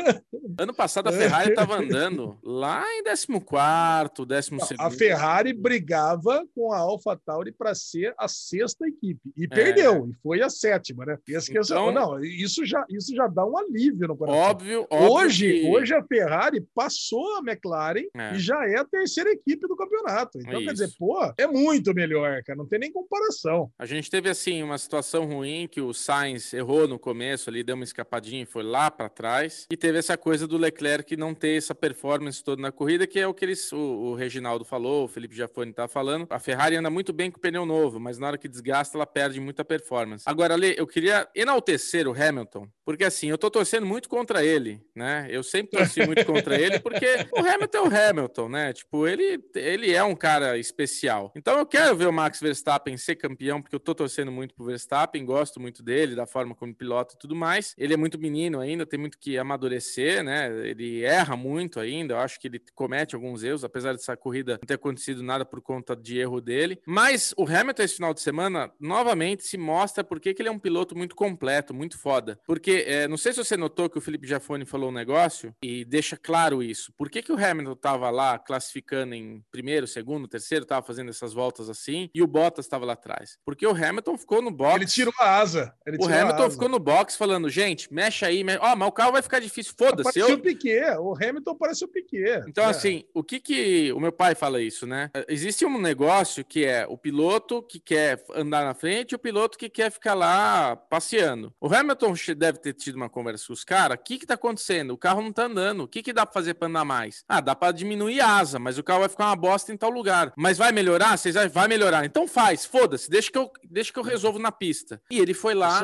Ano passado a Ferrari estava andando lá em 14, 12. A Ferrari brigava com a AlphaTauri para ser a sexta equipe e é. perdeu, e foi a sétima, né? Esse é então, não, isso já, isso já dá um alívio no coração. Óbvio, óbvio hoje, que... hoje a Ferrari passou a McLaren é. e já é a terceira equipe do campeonato. Então, isso. quer dizer, pô, é muito melhor, cara, não tem nem comparação. A gente teve assim uma situação ruim que o Sainz errou no começo ali, deu uma escapadinha e foi lá para trás. E teve essa coisa do Leclerc não ter essa performance toda na corrida, que é o que eles, o, o Reginaldo falou, o Felipe Jafone tá falando. A Ferrari anda muito bem com o pneu novo, mas na hora que desgasta, ela perde muita performance. Agora, Ale, eu queria enaltecer o Hamilton, porque assim, eu tô torcendo muito contra ele, né? Eu sempre torci muito contra ele, porque o Hamilton é o Hamilton, né? Tipo, ele, ele é um cara especial. Então eu quero ver o Max Verstappen ser campeão, porque eu tô torcendo muito pro Verstappen, gosto muito dele, da forma como pilota e tudo mais. Ele é muito menino ainda, tem muito que amadurecer, né? Ele erra muito ainda, eu acho que ele comete alguns erros, apesar dessa corrida não ter acontecido nada por conta de erro dele. Mas o Hamilton esse final de semana, novamente, se mostra porque que ele é um piloto muito completo, muito foda. Porque, é, não sei se você notou que o Felipe Jafone falou um negócio e deixa claro isso. Por que, que o Hamilton tava lá classificando em primeiro, segundo, terceiro, tava fazendo essas voltas assim, e o Bottas estava lá atrás? Porque o Hamilton ficou no box. Ele tirou a asa. o Hamilton ficou no box falando, gente, mexe aí, mexe... ó, mas o carro vai ficar difícil, foda-se. Eu... o Piquet, o Hamilton parece o Piquet. Então, é. assim, o que que... O meu pai fala isso, né? Existe um negócio que é o piloto que quer andar na frente e o piloto que quer ficar lá passeando. O Hamilton deve ter tido uma conversa com os caras, o que que tá acontecendo? O carro não tá andando, o que que dá pra fazer pra andar mais? Ah, dá pra diminuir a asa, mas o carro vai ficar uma bosta em tal lugar. Mas vai melhorar? Vocês vai melhorar. Então faz, foda-se, deixa que eu deixa que eu resolvo na pista. E ele foi lá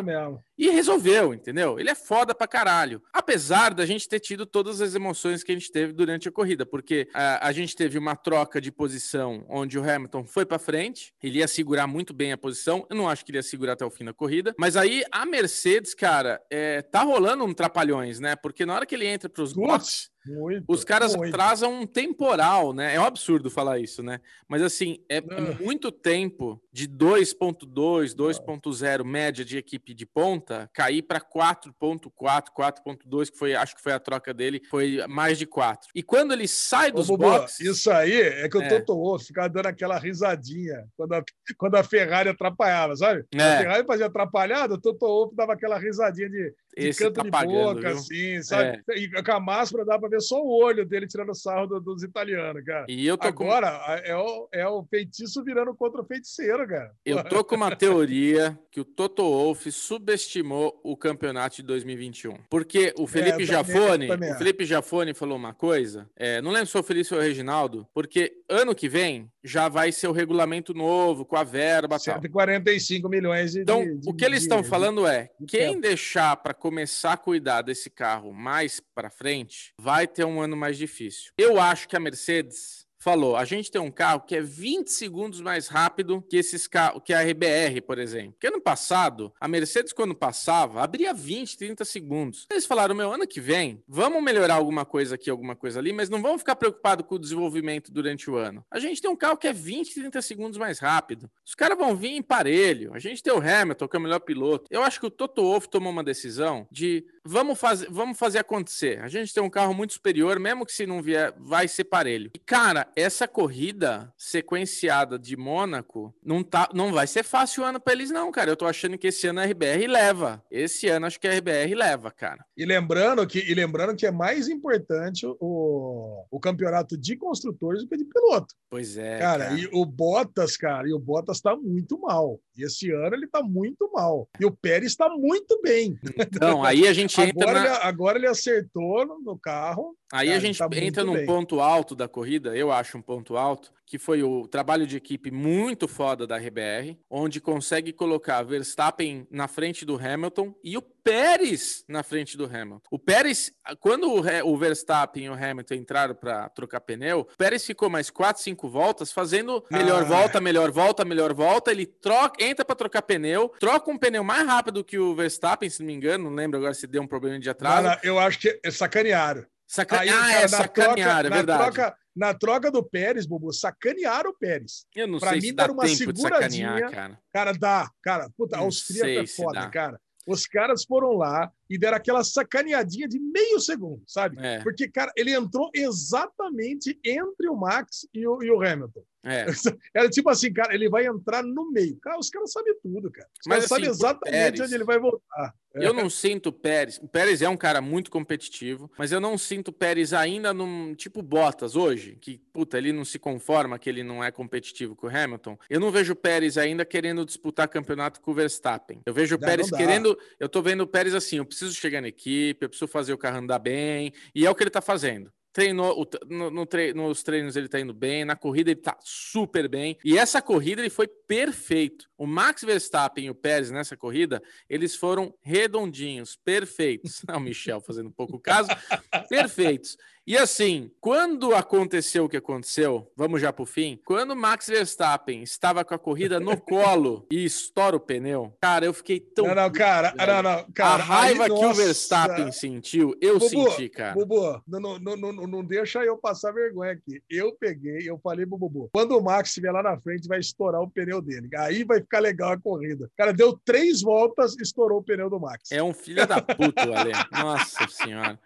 E resolveu, entendeu? Ele é foda pra caralho. Apesar da gente ter tido todas as emoções que a gente teve durante a corrida, porque a, a gente teve uma troca de posição onde o Hamilton foi para frente, ele ia segurar muito bem a posição. Eu não acho que ele ia segurar até o fim da corrida, mas aí a Mercedes, cara, é, tá rolando um trapalhões, né? Porque na hora que ele entra pros boxes, Muito, os caras muito. trazem um temporal, né? É um absurdo falar isso, né? Mas assim, é, é Ah. muito tempo de 2.2, 2.0 média de equipe de ponta cair para 4.4, 4.2, que foi, acho que foi a troca dele, foi mais de 4. E quando ele sai Ô, dos Bubu, boxes, isso aí é que o É. Toto Wolff ficava dando aquela risadinha quando a, quando a Ferrari atrapalhava, sabe? A É. Ferrari fazia atrapalhada, o Toto Wolff dava aquela risadinha de esse canto tá de pagando, boca, viu? assim, sabe? E com a máscara dá pra ver só o olho dele tirando sarro do- dos italianos, cara. E eu tô com Agora a- é o, é o feitiço virando contra o feiticeiro, cara. Eu tô com uma teoria que o Toto Wolff subestimou o campeonato de 2021. Porque o Felipe É, eu também- Jafone, o. Felipe Jafone falou uma coisa, é, não lembro se foi o Felipe ou o Reginaldo, porque ano que vem já vai ser o regulamento novo, com a verba e tal. 145 milhões de. Então, de- de- o que eles estão falando é: quem tempo. deixar para começar a cuidar desse carro mais para frente, vai ter um ano mais difícil. Eu acho que a Mercedes falou: a gente tem um carro que é 20 segundos mais rápido que esses carros, que a RBR, por exemplo. Porque ano passado, a Mercedes, quando passava, abria 20, 30 segundos. Eles falaram: meu, ano que vem, vamos melhorar alguma coisa aqui, alguma coisa ali, mas não vamos ficar preocupados com o desenvolvimento durante o ano. A gente tem um carro que é 20, 30 segundos mais rápido. Os caras vão vir em parelho. A gente tem o Hamilton, que é o melhor piloto. Eu acho que o Toto Wolff tomou uma decisão de vamos fazer, vamos fazer acontecer. A gente tem um carro muito superior, mesmo que se não vier, vai ser parelho. E, cara, essa corrida sequenciada de Mônaco não, tá, não vai ser fácil o ano pra eles, não, cara. Eu tô achando que esse ano a RBR leva. Esse ano acho que a RBR leva, cara. E lembrando que, e lembrando que é mais importante o, o campeonato de construtores do que de piloto. Pois é. cara, e o Bottas, cara, e o Bottas tá muito mal. E esse ano ele tá muito mal. E o Pérez tá muito bem. Então, aí a gente entra Agora, na... ele, agora ele acertou no, no carro. Aí Cara, a gente tá entra num bem. ponto alto da corrida, eu acho um ponto alto, que foi o trabalho de equipe muito foda da RBR, onde consegue colocar Verstappen na frente do Hamilton e o Pérez na frente do Hamilton. O Pérez, quando o, Verstappen e o Hamilton entraram para trocar pneu, o Pérez ficou mais 4, 5 voltas fazendo melhor Ah. volta, melhor volta, melhor volta. Ele troca, entra para trocar pneu, troca um pneu mais rápido que o Verstappen, se não me engano, não lembro agora se deu um problema de atraso. Cara, eu acho que é sacanearam. Saca... Aí, ah, cara, é na sacanear, troca, é na verdade. troca- na troca do Pérez, Bubu, sacanearam o Pérez. Eu não Pra sei mim, se dá deram uma seguradinha. cara. Cara, dá. Cara, puta, sei é se foda, cara. Os caras foram lá e deram aquela sacaneadinha de meio segundo, sabe? É, Porque, cara, ele entrou exatamente entre o Max e o, e o Hamilton. é. Era tipo assim, cara, ele vai entrar no meio. Cara, os caras sabem tudo, cara. Os Mas, caras sabem assim, exatamente Pérez- onde ele vai voltar. É. Eu não sinto o Pérez. O Pérez é um cara muito competitivo, mas eu não sinto o Pérez ainda num tipo Bottas hoje, que, puta, ele não se conforma que ele não é competitivo com o Hamilton. Eu não vejo o Pérez ainda querendo disputar campeonato com o Verstappen. Eu vejo o Não, Pérez não querendo. Eu tô vendo o Pérez assim, eu preciso chegar na equipe, eu preciso fazer o carro andar bem, e é o que ele tá fazendo. Treinou, no, no tre- nos treinos ele tá indo bem, na corrida ele tá super bem. E essa corrida ele foi perfeito. O Max Verstappen e o Pérez nessa corrida, eles foram redondinhos, perfeitos. Não, o Michel fazendo pouco caso, perfeitos. E assim, quando aconteceu o que aconteceu, vamos já pro fim, quando o Max Verstappen estava com a corrida no colo e estoura o pneu, cara, eu fiquei tão. Não, não, cara, velho. não, não, cara. a raiva aí, que o nossa, Verstappen sentiu, eu Bubu, senti, cara. Bubu, não, não, não, não, deixa eu passar vergonha aqui. Eu peguei, eu falei pro Bubu, quando o Max estiver lá na frente, vai estourar o pneu dele. Aí vai ficar legal a corrida. Cara, deu três voltas, estourou o pneu do Max. É um filho da puta, o Ale. Nossa senhora.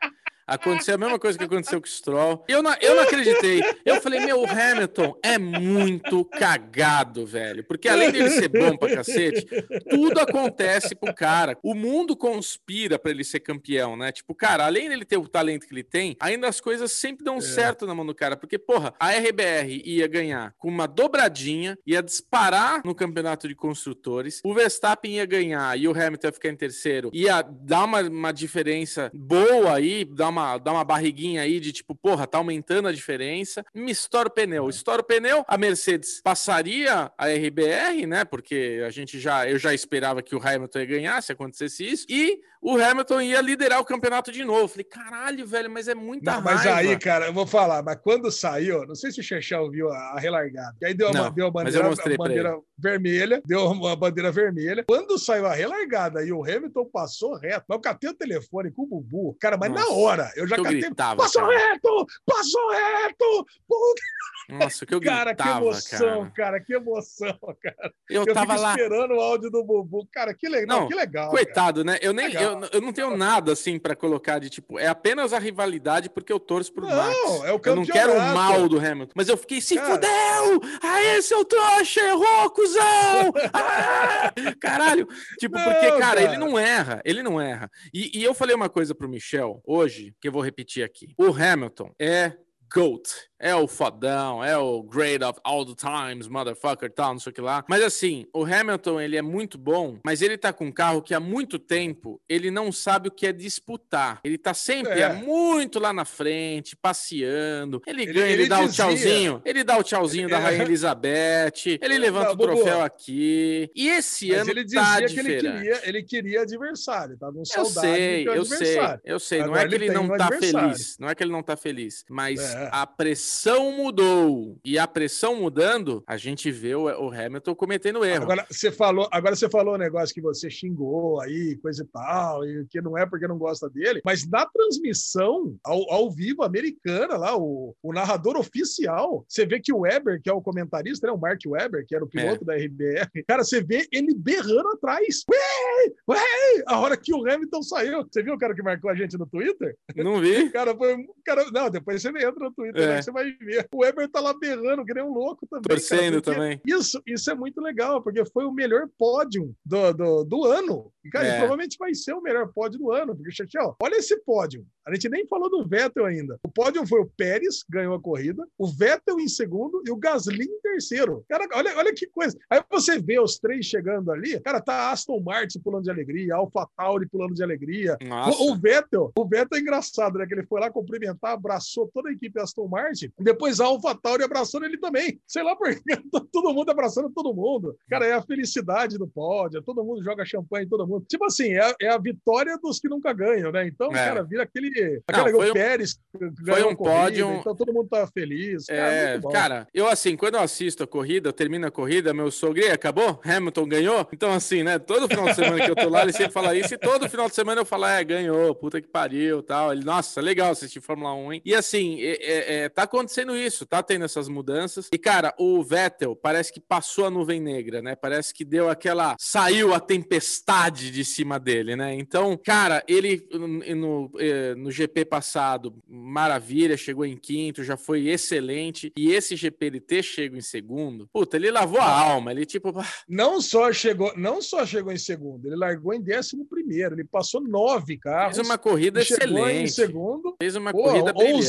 Aconteceu a mesma coisa que aconteceu com o Stroll. Eu não, eu não acreditei. Eu falei, meu, o Hamilton é muito cagado, velho. Porque além dele ser bom pra cacete, tudo acontece pro cara. O mundo conspira pra ele ser campeão, né? Tipo, cara, além dele ter o talento que ele tem, ainda as coisas sempre dão certo na mão do cara. Porque, porra, a RBR ia ganhar com uma dobradinha, ia disparar no campeonato de construtores, o Verstappen ia ganhar e o Hamilton ia ficar em terceiro, ia dar uma, uma diferença boa aí, dar uma, dá uma barriguinha aí de tipo, porra, tá aumentando a diferença, me estoura o pneu. Estoura o pneu, a Mercedes passaria a RBR, né? Porque a gente já, eu já esperava que o Hamilton ia ganhar se acontecesse isso, e o Hamilton ia liderar o campeonato de novo. Falei, caralho, velho, mas é muita Não, mas raiva. aí, cara, eu vou falar, mas quando saiu, não sei se o Chechel viu a, a relargada, aí deu, uma, Não, deu a bandeira, a bandeira vermelha, deu uma bandeira vermelha. Quando saiu a relargada e o Hamilton passou reto, mas eu catei o telefone com o Bubu, cara, mas Nossa, na hora, eu já eu catei, gritava, passou cara. reto, passou reto, Nossa, que eu cara, gritava, que emoção, cara. cara. que emoção, cara. Eu, Eu, tava lá. esperando o áudio do Bubu, cara, que legal, Não, que legal. cara. Coitado, né? Eu nem eu, eu não tenho nada assim pra colocar de tipo, é apenas a rivalidade porque eu torço pro Max. Não, é o Eu não quero o campeonato. mal do Hamilton, mas eu fiquei, se Cara. fudeu! Aê, seu trouxa, errou, cuzão! Ah! Caralho! Tipo, Não, porque, cara, cara. ele não erra, ele não erra. E, e eu falei uma coisa pro Michel hoje, que eu vou repetir aqui. O Hamilton é GOAT. É o fodão, é o great of all the times, motherfucker, tal, não sei o que lá. Mas assim, o Hamilton, ele é muito bom, mas ele tá com um carro que há muito tempo ele não sabe o que é disputar. Ele tá sempre É. é muito lá na frente, passeando. Ele, Ele- ganha, ele, ele dá o dizia- tchauzinho, ele dá o tchauzinho da É. Rainha Elizabeth, ele levanta Não, o troféu aqui. E esse Mas ano ele dizia tá que ele diferente. queria, ele queria adversário, tá com Eu saudade sei, do eu sei, eu sei. Não é que ele ele não um tá feliz. Não é que ele não tá feliz. Mas É. a pressão mudou. E a pressão mudando, a gente vê o, o Hamilton cometendo erro. Agora você falou, agora você falou um negócio que você xingou aí, coisa e tal, e que não é porque não gosta dele, mas na transmissão ao, ao vivo americana lá, o, o narrador oficial, você vê que o Weber, que é o comentarista, né, o Mark Weber, que era o piloto da RBR, cara, você vê ele berrando atrás. Ué, ué, a hora que o Hamilton saiu, você viu o cara que marcou a gente no Twitter? Não vi? Cara, foi. Cara, não, depois você entra no Twitter, É. né, você vai ver. O Weber tá lá berrando, que nem um louco também. cara, Torcendo porque também. Isso, isso é muito legal, porque foi o melhor pódio do, do, do ano. E, cara, É. e provavelmente vai ser o melhor pódio do ano, porque, Chachel, olha esse pódio. A gente nem falou do Vettel ainda. O pódio foi o Pérez, ganhou a corrida, o Vettel em segundo e o Gasly em terceiro. Cara, olha, olha que coisa. Aí você vê os três chegando ali, cara, tá Aston Martin pulando de alegria, Alpha Tauri pulando de alegria, Nossa. o, o Vettel, o Vettel é engraçado, né? Que ele foi lá cumprimentar, abraçou toda a equipe Aston Martin, depois a AlphaTauri abraçando ele também. Sei lá por quê, todo mundo abraçando todo mundo. Cara, é a felicidade do pódio, todo mundo joga champanhe, todo mundo. Tipo assim, é, a- é a vitória dos que nunca ganham, né? Então, É. cara, vira aquele. Aquela foi o um- Pérez um a corrida, pódio- então todo mundo tá feliz. Cara, É, cara, eu assim, quando eu assisto a corrida, eu termino a corrida, meu sogro, "E aí, acabou? Hamilton ganhou? Então, assim, né, todo final de semana que eu tô lá, ele sempre fala isso, e todo final de semana eu falo, é, ganhou, puta que pariu, tal. Ele, nossa, legal assistir Fórmula 1, hein? E assim, é, é, é, tá acontecendo isso, tá tendo essas mudanças. E, cara, o Vettel parece que passou a nuvem negra, né? Parece que deu aquela, saiu a tempestade de cima dele, né? Então, cara, ele no, no, no GP passado, maravilha, chegou em quinto, já foi excelente. E esse GP ele ter chego em segundo, puta, ele lavou a alma. Ele tipo, Não só chegou, não só chegou em segundo, ele largou em décimo primeiro, ele passou nove carros. fez uma corrida e chegou em excelente. segundo, Fez uma Pô, corrida brilhante.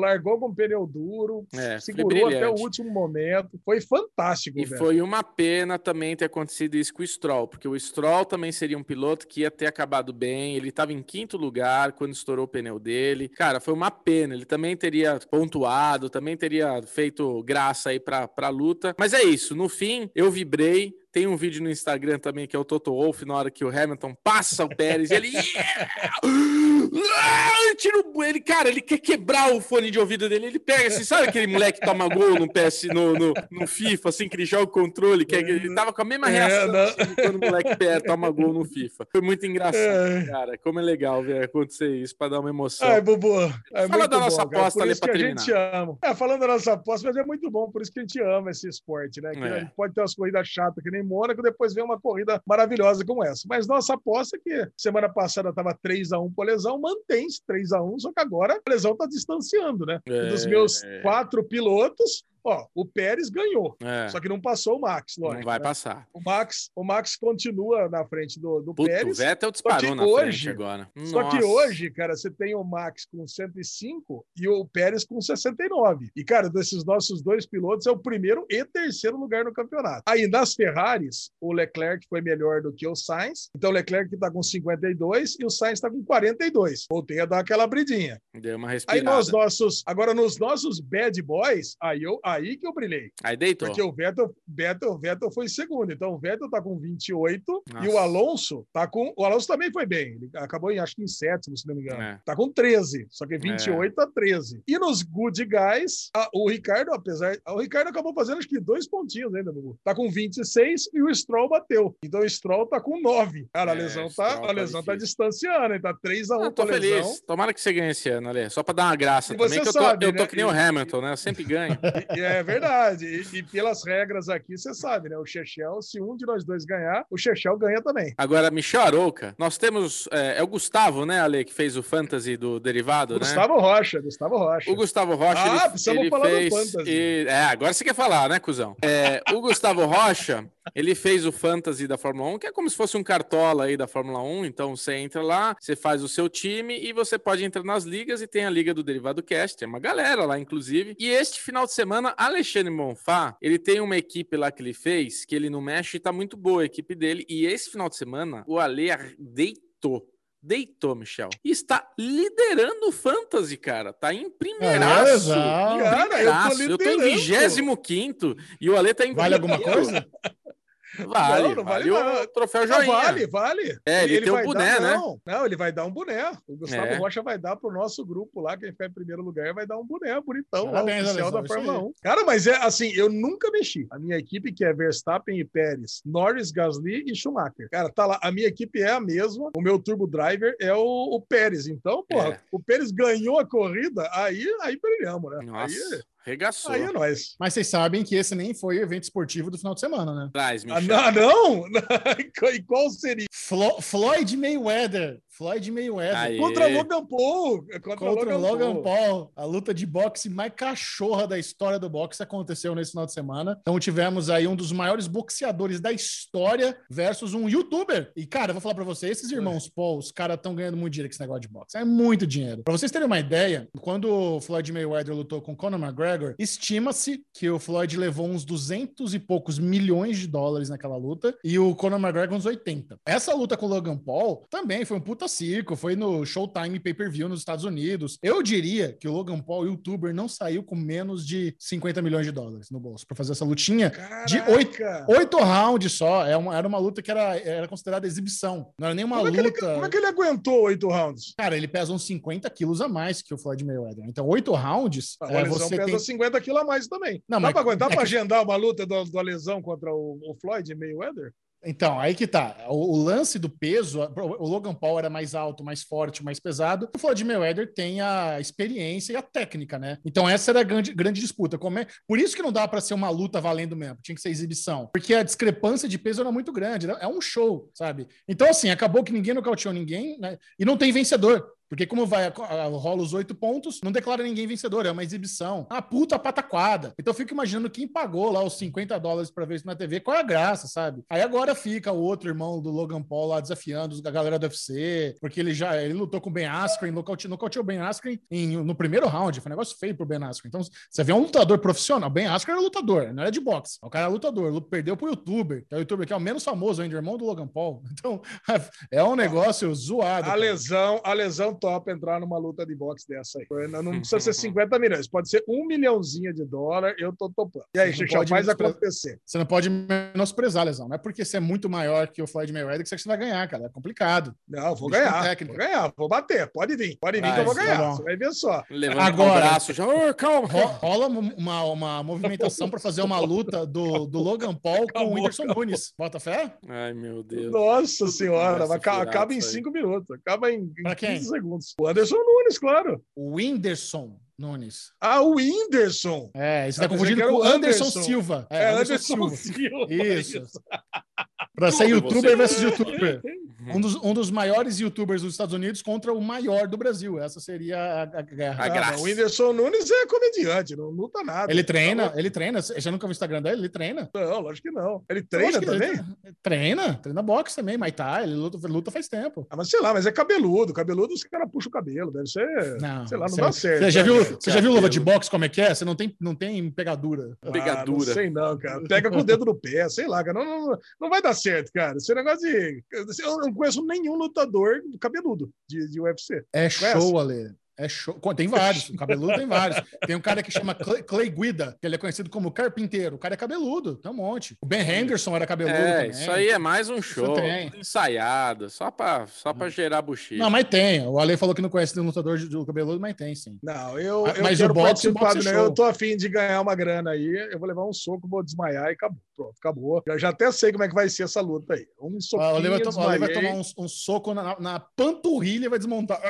Largou com pneu duro, É, segurou até o último momento. Foi fantástico, E velho. foi uma pena também ter acontecido isso com o Stroll, porque o Stroll também seria um piloto que ia ter acabado bem. Ele estava em quinto lugar quando estourou o pneu dele. Cara, foi uma pena. Ele também teria pontuado, também teria feito graça aí pra, pra luta. Mas é isso. No fim, eu vibrei. Tem um vídeo no Instagram também que é o Toto Wolff, na hora que o Hamilton passa o Pérez, e ele. Ah, tira o- ele, cara, ele quer quebrar o fone de ouvido dele. Ele pega assim, sabe aquele moleque que toma gol no PS, no, no, no FIFA, assim, que ele joga o controle, que é- ele tava com a mesma É, reação assim, quando o moleque pé, toma gol no FIFA. Foi muito engraçado, É. cara. Como é legal ver acontecer isso pra dar uma emoção. Ai, Bubu. É Fala da nossa bom, aposta ali pra que a gente ama. É, falando da nossa aposta, mas é muito bom, por isso que a gente ama esse esporte, né? Que É. pode ter umas corridas chatas que nem Mônaco, depois vem uma corrida maravilhosa como essa. Mas nossa aposta é que semana passada estava 3x1 pro Lesão, mantém-se 3x1, só que agora a Lesão tá distanciando, né? É. Dos meus quatro pilotos, Ó, o Pérez ganhou, É, só que não passou o Max, lógico. não vai né? passar. O Max, o Max continua na frente do, do Puto, o Pérez. Vettel disparou que na hoje- frente agora. Só que Nossa. hoje, cara, você tem o Max com 105 e o Pérez com 69. E, cara, desses nossos dois pilotos é o primeiro e terceiro lugar no campeonato. Aí, nas Ferraris, o Leclerc foi melhor do que o Sainz. Então, o Leclerc tá com 52 e o Sainz tá com 42. Voltei a dar aquela abridinha. Deu uma Aí, respirada. nos nossos... Agora, nos nossos bad boys, aí, eu, aí que eu brilhei. Aí deitou. Porque o Vettel, Vettel, Vettel foi segundo. Então, o Vettel tá com 28 e Nossa. o Alonso tá com... O Alonso também foi bem. Ele acabou, em, acho que em sétimo, se não me engano. É. Tá com 13, só que 28 a 13. E nos good guys, a- o Ricardo, apesar. O Ricardo acabou fazendo acho que dois pontinhos ainda, Bubu. Tá com 26 e o Stroll bateu. Então o Stroll tá com 9. Cara, a É, lesão, Stroll tá, tá a lesão tá, difícil. distanciando, hein? Tá 3 a 1 Ah, tô a lesão. feliz. Tomara que você ganhe esse ano, Ale. Só pra dar uma graça E também, que eu tô, sabe, eu tô né? que nem o Hamilton, né? Eu sempre ganho. E- e é verdade. E, e pelas regras aqui, você sabe, né? O Chechel, se um de nós dois ganhar, o Chechel ganha também. Agora, Michel Arouca, nós temos. É, é o Gustavo, né, Ale, que fez o Fantasy do derivado, né? Gustavo Rocha, Gustavo Rocha. O Gustavo Rocha, Ah, ele, precisamos ele falar do fez. Fantasy. e- é, agora você quer falar, né, cuzão? É, o Gustavo Rocha, ele fez o Fantasy da Fórmula 1, que é como se fosse um cartola aí da Fórmula 1. Então você entra lá, você faz o seu time e você pode entrar nas ligas e tem a Liga do Derivado Cast, tem uma galera lá, inclusive. E este final de semana, Alexandre Monfá, ele tem uma equipe lá que ele fez, que ele não mexe e tá muito boa a equipe dele. E esse final de semana, o Ale deitou. Deitou, Michel. E está liderando o Fantasy, cara. Tá em primeiraço. legal. Em Cara, eu tô primeiraço. eu tô em liderando. 25 e o Ale tá em Vale alguma coisa? Vale, Não, não vale, vale o nada. troféu Não, joinha. vale, vale. É, ele tem um boné, dar, né? Não, não, ele vai dar um boné. O Gustavo É. Rocha vai dar pro nosso grupo lá, quem ficar em primeiro lugar, vai dar um boné bonitão Parabéns, lá, oficial Alessandro, da Fórmula aí. 1. Cara, mas é assim, eu nunca mexi. A minha equipe, que é Verstappen e Pérez, Norris, Gasly e Schumacher. Cara, tá lá. A minha equipe é a mesma. O meu turbo driver é o, o Pérez. Então, porra, É. o Pérez ganhou a corrida, aí, aí brilhamos, né? Nossa, Aí, regaçou. aí é nóis. Mas vocês sabem que esse nem foi o evento esportivo do final de semana, né? Traz, Ah, Michel. não, não? e qual seria? Flo- Floyd Mayweather. Floyd Mayweather. Aí. Contra Logan Paul. Contra, Contra o Logan Paul. Paul. A luta de boxe mais cachorra da história do boxe aconteceu nesse final de semana. Então tivemos aí um dos maiores boxeadores da história versus um youtuber. E, cara, eu vou falar pra você, esses irmãos Paul, os caras estão ganhando muito dinheiro com esse negócio de boxe. É muito dinheiro. Pra vocês terem uma ideia, quando o Floyd Mayweather lutou com Conor McGregor, estima-se que o Floyd levou uns 200 e poucos milhões de dólares naquela luta e o Conor McGregor uns 80. Essa luta com o Logan Paul também foi um puta circo, foi no Showtime Pay-Per-View nos Estados Unidos. Eu diria que o Logan Paul, youtuber, não saiu com menos de 50 milhões de dólares no bolso pra fazer essa lutinha. De oito- Caraca! Oito rounds só, é uma- era uma luta que era, era considerada exibição. Não era nem uma Como é, que ele, luta. como é que ele aguentou oito rounds? Cara, ele pesa uns 50 quilos a mais que o Floyd Mayweather. Então, oito rounds, O é, Alesão você pesa tem... 50 quilos a mais também. Não, Dá mas- pra aguentar é pra que- agendar uma luta do, do Alesão contra o, o Floyd Mayweather? Então, aí que tá. O, o lance do peso, o Logan Paul era mais alto, mais forte, mais pesado. O Floyd Mayweather tem a experiência e a técnica, né? Então, essa era a grande, grande disputa. Como é... Por isso que não dá pra ser uma luta valendo mesmo. Tinha que ser exibição. Porque a discrepância de peso era muito grande. É um show, sabe? Então, assim, acabou que ninguém nocauteou ninguém, né? E não tem vencedor. Porque como vai, rola os oito pontos, não declara ninguém vencedor, é uma exibição. Uma puta pataquada. Então eu fico imaginando quem pagou lá os 50 dólares pra ver isso na TV, qual é a graça, sabe? Aí agora fica o outro irmão do Logan Paul lá desafiando a galera do UFC, porque ele já ele lutou com o Ben Askren, nocauteou, nocauteou o Ben Askren em- no primeiro round, foi um negócio feio pro Ben Askren. Então você vê um lutador profissional, Ben Askren era lutador, não era de boxe. O cara é lutador, lu- perdeu pro youtuber, que é o youtuber que é o menos famoso ainda, irmão do Logan Paul. Então é um negócio zoado. A cara. lesão, a lesão topa entrar numa luta de boxe dessa aí. Não, não precisa ser 50 milhões, pode ser um milhãozinho de dólar, eu tô topando. E aí, Xixão, pode faz acontecer. Você não pode menosprezar lesão. Não é porque você é muito maior que o Floyd Mayweather que você acha que você vai ganhar, cara. É complicado. Não, vou com ganhar, vou ganhar, vou bater, pode vir, pode vir Ah, que eu vou tá ganhar, bom. você vai ver só. Levando Agora- braço já. Ô, calma, Ro- calma. rola uma, uma movimentação para fazer uma luta do, do Logan Paul com Acabou, o Whindersson acabou. Nunes. Bota fé? Ai, meu Deus. Nossa senhora, acaba em isso aí. 5 minutos, acaba em, em Pra quem? 15 segundos. O Anderson Nunes, claro. O Whindersson Nunes. Ah, o Whindersson. É, você Eu tá era com o Anderson, Anderson. Silva. É, Anderson, Anderson Silva. Silva. Isso. Pra ser youtuber versus youtuber. Um dos, um dos maiores youtubers dos Estados Unidos contra o maior do Brasil. Essa seria a, a guerra. A graça. mas o Whindersson Nunes é comediante, não luta nada. Ele treina, ele treina. Você nunca viu o Instagram dele? Ele treina. Não, lógico que não. Ele treina que ele também? treina. Treina, boxe também, Muay Thai, ele luta, luta faz tempo. Ah, mas sei lá, mas é cabeludo. Cabeludo, os caras puxam o cabelo. Deve ser. Não, sei lá, não dá certo. Você já viu, você já viu luva de boxe como é que é? Você não tem, não tem pegadura. Ah, Pegadura. não sei não, cara. Pega com o dedo no pé, sei lá, cara. Não, não, não vai dar certo, cara. Esse negócio de. Não conheço nenhum lutador cabeludo de, de UFC. É Conhece? show, Ale. É show. Tem vários. O cabeludo tem vários. Tem um cara que chama Clay, Clay Guida, que ele é conhecido como carpinteiro. O cara é cabeludo, tem um monte. O Ben Henderson era cabeludo É, também. isso aí é mais um show. ensaiado, só pra, só pra gerar buchiche. Não, mas tem. O Ale falou que não conhece nenhum lutador de, de cabeludo, mas tem, sim. Não, eu, Ah, eu mas quero o boxe- o boxe é né? show. Eu tô afim de ganhar uma grana aí. Eu vou levar um soco, vou desmaiar e acabou. Pronto, acabou. Eu já até sei como é que vai ser essa luta aí. Um O soquinho, Ale vai, to- o Ale vai desmaiei. tomar um, um soco na, na panturrilha e vai desmontar.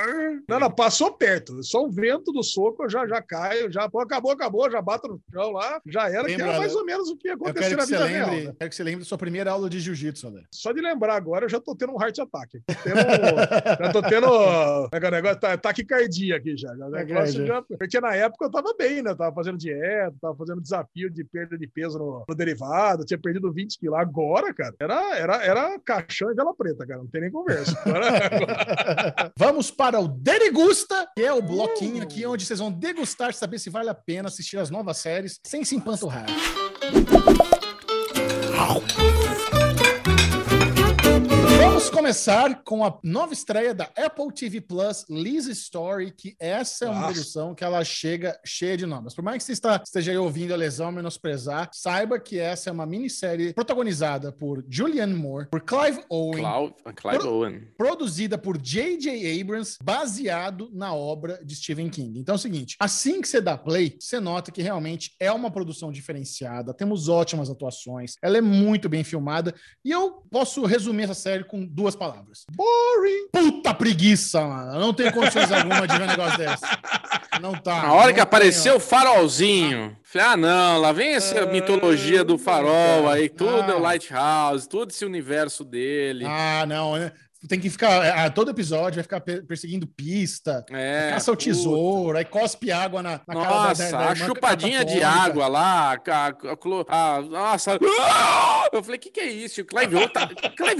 Não, não, passou perto. Só o vento do soco, eu já, já caio, já pô, acabou, acabou, já bato no chão lá, já era, que Lembra, era mais ou menos o que ia Eu acontecer quero na que, você vida lembre, real. né? quero que você lembre da sua primeira aula de jiu-jitsu, Ale. Só de lembrar agora, eu já tô tendo um heart attack. Tô tendo- já tô tendo. é que é o negócio? Tá, taquicardia aqui já. já, o negócio já- Porque na época eu tava bem, né? Tava fazendo dieta, tava fazendo desafio de perda de peso no, no derivado, tinha perdido 20 quilos. Agora, cara, era, era, era caixão e vela preta, cara. Não tem nem conversa. Agora, Vamos para o Derigusta, que é o bloquinho aqui onde vocês vão degustar, saber se vale a pena assistir as novas séries sem se empanturrar. Vamos começar com a nova estreia da Apple TV Plus, Liz Story, que essa é uma Nossa. produção que ela chega cheia de nomes. Por mais que você está- esteja aí ouvindo a lesão menosprezar, saiba que essa é uma minissérie protagonizada por Julianne Moore, por Clive Owen, Clau- Clive Pro- Owen. produzida por J.J. Abrams, baseado na obra de Stephen King. Então é o seguinte, assim que você dá play, você nota que realmente é uma produção diferenciada, temos ótimas atuações, ela é muito bem filmada, e eu posso resumir essa série com duas palavras. boring. Puta preguiça, mano. Não tenho condições alguma de ver um negócio desse. Não tá. Na hora não que apareceu tenho. o farolzinho, falei, ah, não, lá vem essa Ah, mitologia do farol aí, tudo é o Ah. Lighthouse, todo esse universo dele. Ah, não, né? Tem que ficar. ah, todo episódio vai ficar pe- perseguindo pista, é, caça o puta. tesouro, aí cospe água na, na cara da- Nossa, da, da a chupadinha de água lá, a, a, a- nossa. Eu falei, o que, que é isso? O Clive Owen tá,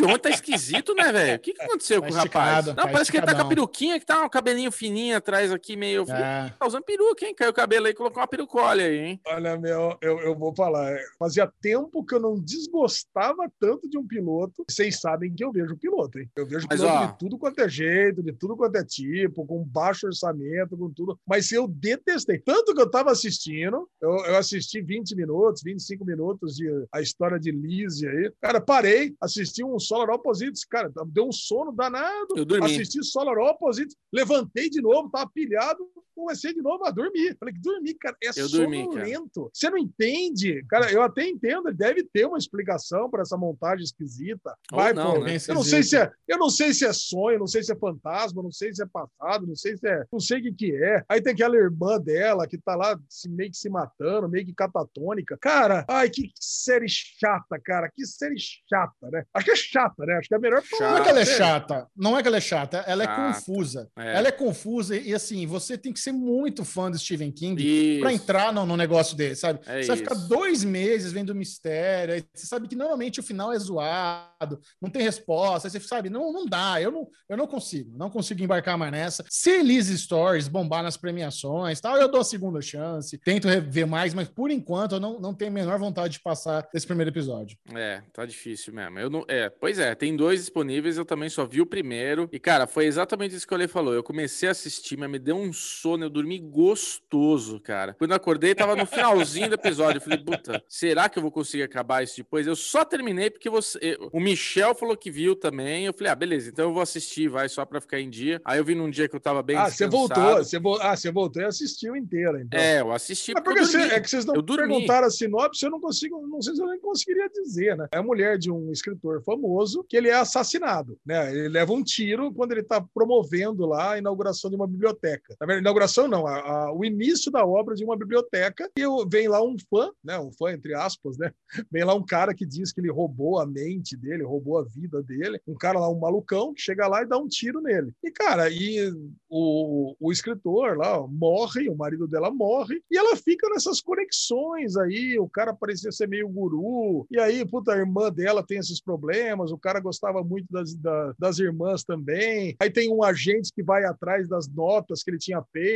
Owen tá esquisito, né, velho? O que, que aconteceu Tá com o rapaz? Não, tá parece que ele tá com a peruquinha, que tá um cabelinho fininho atrás aqui, meio. Falei, É. Tá usando peruca, hein? Caiu o cabelo aí, colocou uma perucolha aí, hein? Olha, meu, eu, eu vou falar. é, Fazia tempo que eu não desgostava tanto de um piloto. Vocês sabem que eu vejo piloto, hein? Eu vejo Mas, ó. de tudo quanto é jeito, de tudo quanto é tipo, com baixo orçamento, com tudo. Mas eu detestei. Tanto que eu tava assistindo, eu, eu assisti 20 minutos, 25 minutos de a história de Lizzie aí. Cara, parei, assisti um Solar Opposites. Cara, deu um sono danado. Eu dormi. Assisti Solar Opposites, levantei de novo, tava pilhado, comecei de novo a dormir. Falei que dormir, cara, é Eu dormi, sonolento. Você não entende? Cara, eu até entendo, deve ter uma explicação para essa montagem esquisita. Ou Vai, não, pô. né? Eu não sei se é, eu não sei se é sonho, não sei se é fantasma, não sei se é passado, não sei se é, não sei o que que é. Aí tem aquela irmã dela que tá lá meio que se matando, meio que catatônica. Cara, ai que série chata, cara, que série chata, né? Acho que é chata, né? Acho que é melhor Não é que ela é chata, não é que ela é chata, ela é Chata. confusa. É. Ela é confusa e, assim, você tem que ser muito fã do Stephen King pra Isso. entrar no, negócio dele, sabe? É você vai ficar dois meses vendo mistério, você sabe que normalmente o final é zoado, não tem resposta, você sabe, não, não dá, eu não, eu não consigo, não consigo embarcar mais nessa. Se Elise Stories bombar nas premiações tal, eu dou a segunda chance, tento ver mais, mas por enquanto eu não, não tenho a menor vontade de passar desse primeiro episódio. É, tá difícil mesmo. Eu não, é, pois é, tem dois disponíveis, eu também só vi o primeiro. E, cara, foi exatamente isso que o Ale falou. Eu comecei a assistir, mas me deu um sono, eu dormi gostoso, cara. Quando eu acordei, tava no finalzinho do episódio. Eu falei, puta, será que eu vou conseguir acabar isso depois? Eu só terminei porque você. o Michel falou que viu também. Eu falei, ah, beleza, então eu vou assistir, vai, só pra ficar em dia. Aí eu vi num dia que eu tava bem. Ah, você voltou, você vo... ah, você voltou e assistiu inteira, então. É, eu assisti Mas porque porque eu você- dormi. é que vocês não Eu dormi. perguntaram a sinopse, eu não consigo, não sei se eu nem conseguiria dizer, né? É a mulher de um escritor famoso que ele é assassinado, né? Ele leva um tiro quando ele está promovendo lá a inauguração de uma biblioteca. Na verdade, inauguração não, a, a, o início da obra de uma biblioteca e eu, vem lá um fã, né, um fã entre aspas, né, vem lá um cara que diz que ele roubou a mente dele, roubou a vida dele, um cara lá, um malucão, que chega lá e dá um tiro nele. E, cara, e o, o escritor lá ó, morre, o marido dela morre, e ela fica nessas conexões aí, o cara parecia ser meio guru, e aí, puta, a irmã dela tem esses problemas, o cara gostava muito das, da, das irmãs também, aí tem um agente que vai atrás das notas que ele tinha feito,